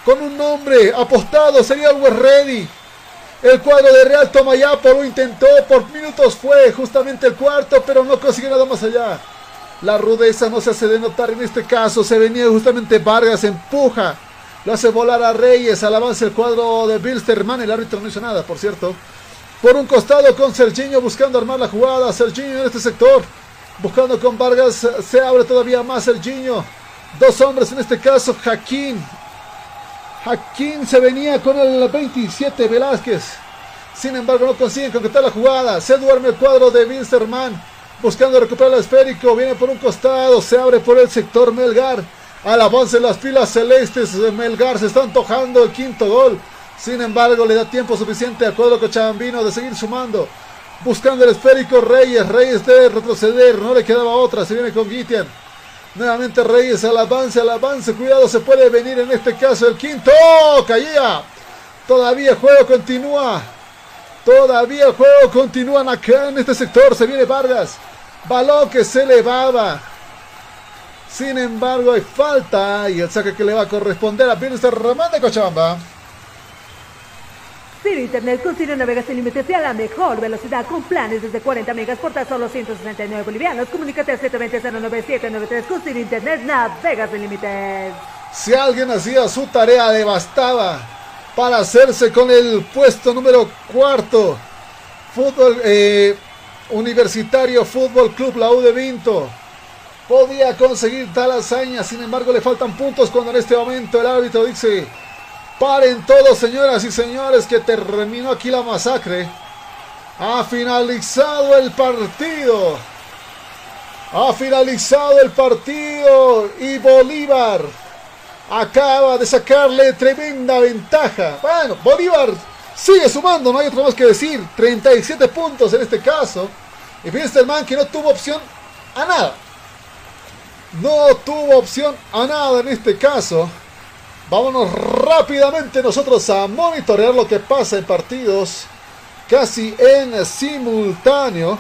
Speaker 2: con un nombre apostado. Sería el Ready. El cuadro de Real Tomayapo lo intentó, por minutos fue justamente el cuarto, pero no consiguió nada más allá. La rudeza no se hace de notar en este caso, se venía justamente Vargas, empuja, lo hace volar a Reyes, al avance el cuadro de Bilsterman, el árbitro no hizo nada, por cierto. Por un costado con Serginho buscando armar la jugada, Serginho en este sector, buscando con Vargas, se abre todavía más Serginho. Dos hombres en este caso, Jaquín Jaquín se venía con el 27 Velázquez. Sin embargo, no consiguen concretar la jugada. Se duerme el cuadro de Winsterman. Buscando recuperar el esférico. Viene por un costado. Se abre por el sector Melgar. Al avance las pilas celestes de Melgar. Se está antojando el quinto gol. Sin embargo, le da tiempo suficiente al cuadro cochabambino de seguir sumando. Buscando el esférico Reyes. Reyes de retroceder. No le quedaba otra. Se viene con Guitian. Nuevamente Reyes al avance, al avance. Cuidado, se puede venir en este caso el quinto. ¡Oh! Caía. Todavía el juego continúa. Todavía el juego continúa acá en este sector. Se viene Vargas. Balón que se elevaba. Sin embargo, hay falta y el saque que le va a corresponder a Pérez Ramón de Cochabamba.
Speaker 4: Sin Internet con Ciro Navegas sin límites y a la mejor velocidad con planes desde 40 megas por tan solo 169 bolivianos. Comunícate al 720-09793 con Ciro Internet Navegas sin límites.
Speaker 2: Si alguien hacía su tarea devastada para hacerse con el puesto número cuarto, fútbol eh, universitario Fútbol Club La U de Vinto podía conseguir tal hazaña, sin embargo le faltan puntos cuando en este momento el árbitro dice Paren todos, señoras y señores, que terminó aquí la masacre. Ha finalizado el partido. Ha finalizado el partido y Bolívar acaba de sacarle tremenda ventaja. Bueno, Bolívar sigue sumando, no hay otro más que decir. 37 puntos en este caso. Y fíjense el man que no tuvo opción a nada. No tuvo opción a nada en este caso. Vámonos rápidamente nosotros a monitorear lo que pasa en partidos casi en simultáneo,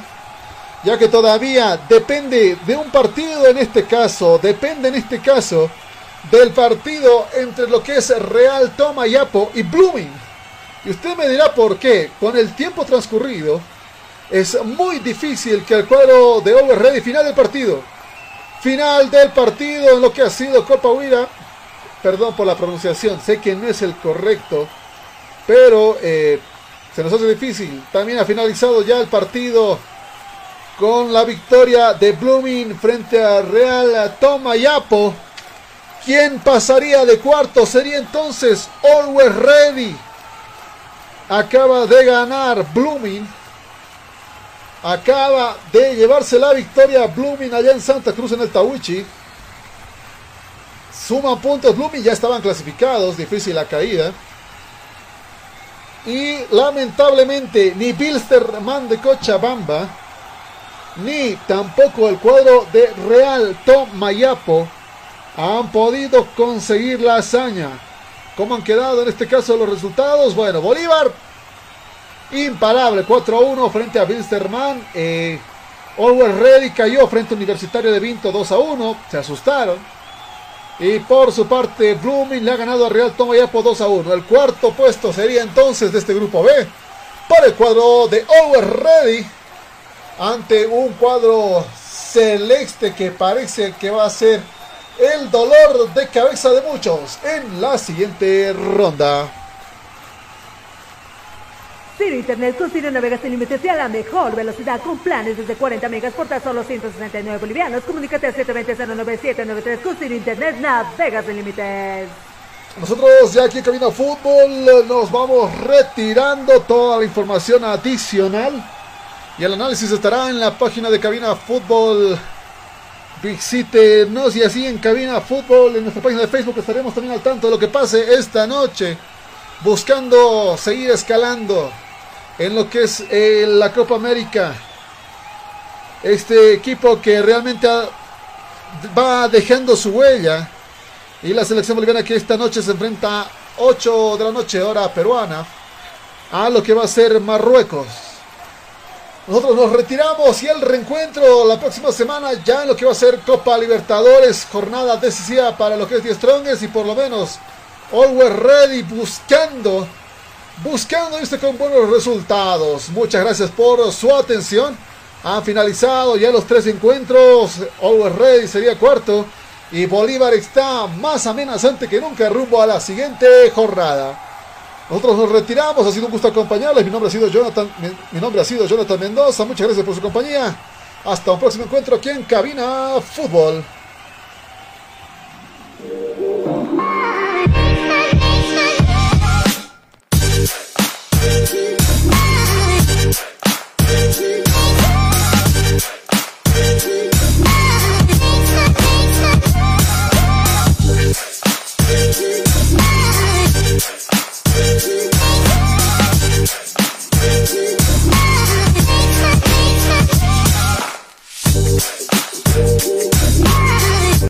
Speaker 2: ya que todavía depende de un partido en este caso, depende en este caso del partido entre lo que es Real Tomayapo y Blooming. Y usted me dirá por qué, con el tiempo transcurrido, es muy difícil que el cuadro de Over Ready final del partido. Final del partido en lo que ha sido Copa Huira Perdón por la pronunciación, sé que no es el correcto, pero eh, se nos hace difícil. También ha finalizado ya el partido con la victoria de Blooming frente a Real Tomayapo. ¿Quién pasaría de cuarto? Sería entonces Always Ready. Acaba de ganar Blooming. Acaba de llevarse la victoria Blooming allá en Santa Cruz en el Tawichi. Suman puntos. Blooming ya estaban clasificados. Difícil la caída. Y lamentablemente ni Bilsterman de Cochabamba. Ni tampoco el cuadro de Real Tom Mayapo. Han podido conseguir la hazaña. ¿Cómo han quedado en este caso los resultados? Bueno, Bolívar. Imparable. 4-1 frente a Bilsterman. Eh, Always Ready cayó frente a Universitario de Vinto 2-1. Se asustaron. Y por su parte, Blooming le ha ganado a Real Tomayapo 2 a 1. El cuarto puesto sería entonces de este grupo B para el cuadro de Over Ready ante un cuadro celeste que parece que va a ser el dolor de cabeza de muchos en la siguiente ronda.
Speaker 4: Ciro Internet con Navegas sin límites y a la mejor velocidad con planes desde 40 megas por tan solo 169 bolivianos. Comunícate al 720-09793 con Ciro Internet Navegas sin límites.
Speaker 2: Nosotros ya aquí en Cabina Fútbol nos vamos retirando toda la información adicional y el análisis estará en la página de Cabina Fútbol. Visítenos y así en Cabina Fútbol en nuestra página de Facebook estaremos también al tanto de lo que pase esta noche buscando seguir escalando en lo que es eh, la Copa América. Este equipo que realmente va dejando su huella. Y la selección boliviana que esta noche se enfrenta a 8 de la noche, hora peruana, a lo que va a ser Marruecos. Nosotros nos retiramos y el reencuentro la próxima semana ya en lo que va a ser Copa Libertadores, jornada decisiva para lo que es 10 Strongest y por lo menos Always Ready buscando buscando este con buenos resultados. Muchas gracias por su atención. Han finalizado ya los tres encuentros. Always Ready sería cuarto. Y Bolívar está más amenazante que nunca rumbo a la siguiente jornada. Nosotros nos retiramos. Ha sido un gusto acompañarles. Mi nombre ha sido Jonathan, mi nombre ha sido Jonathan Mendoza. Muchas gracias por su compañía. Hasta un próximo encuentro aquí en Cabina Fútbol. Thank you.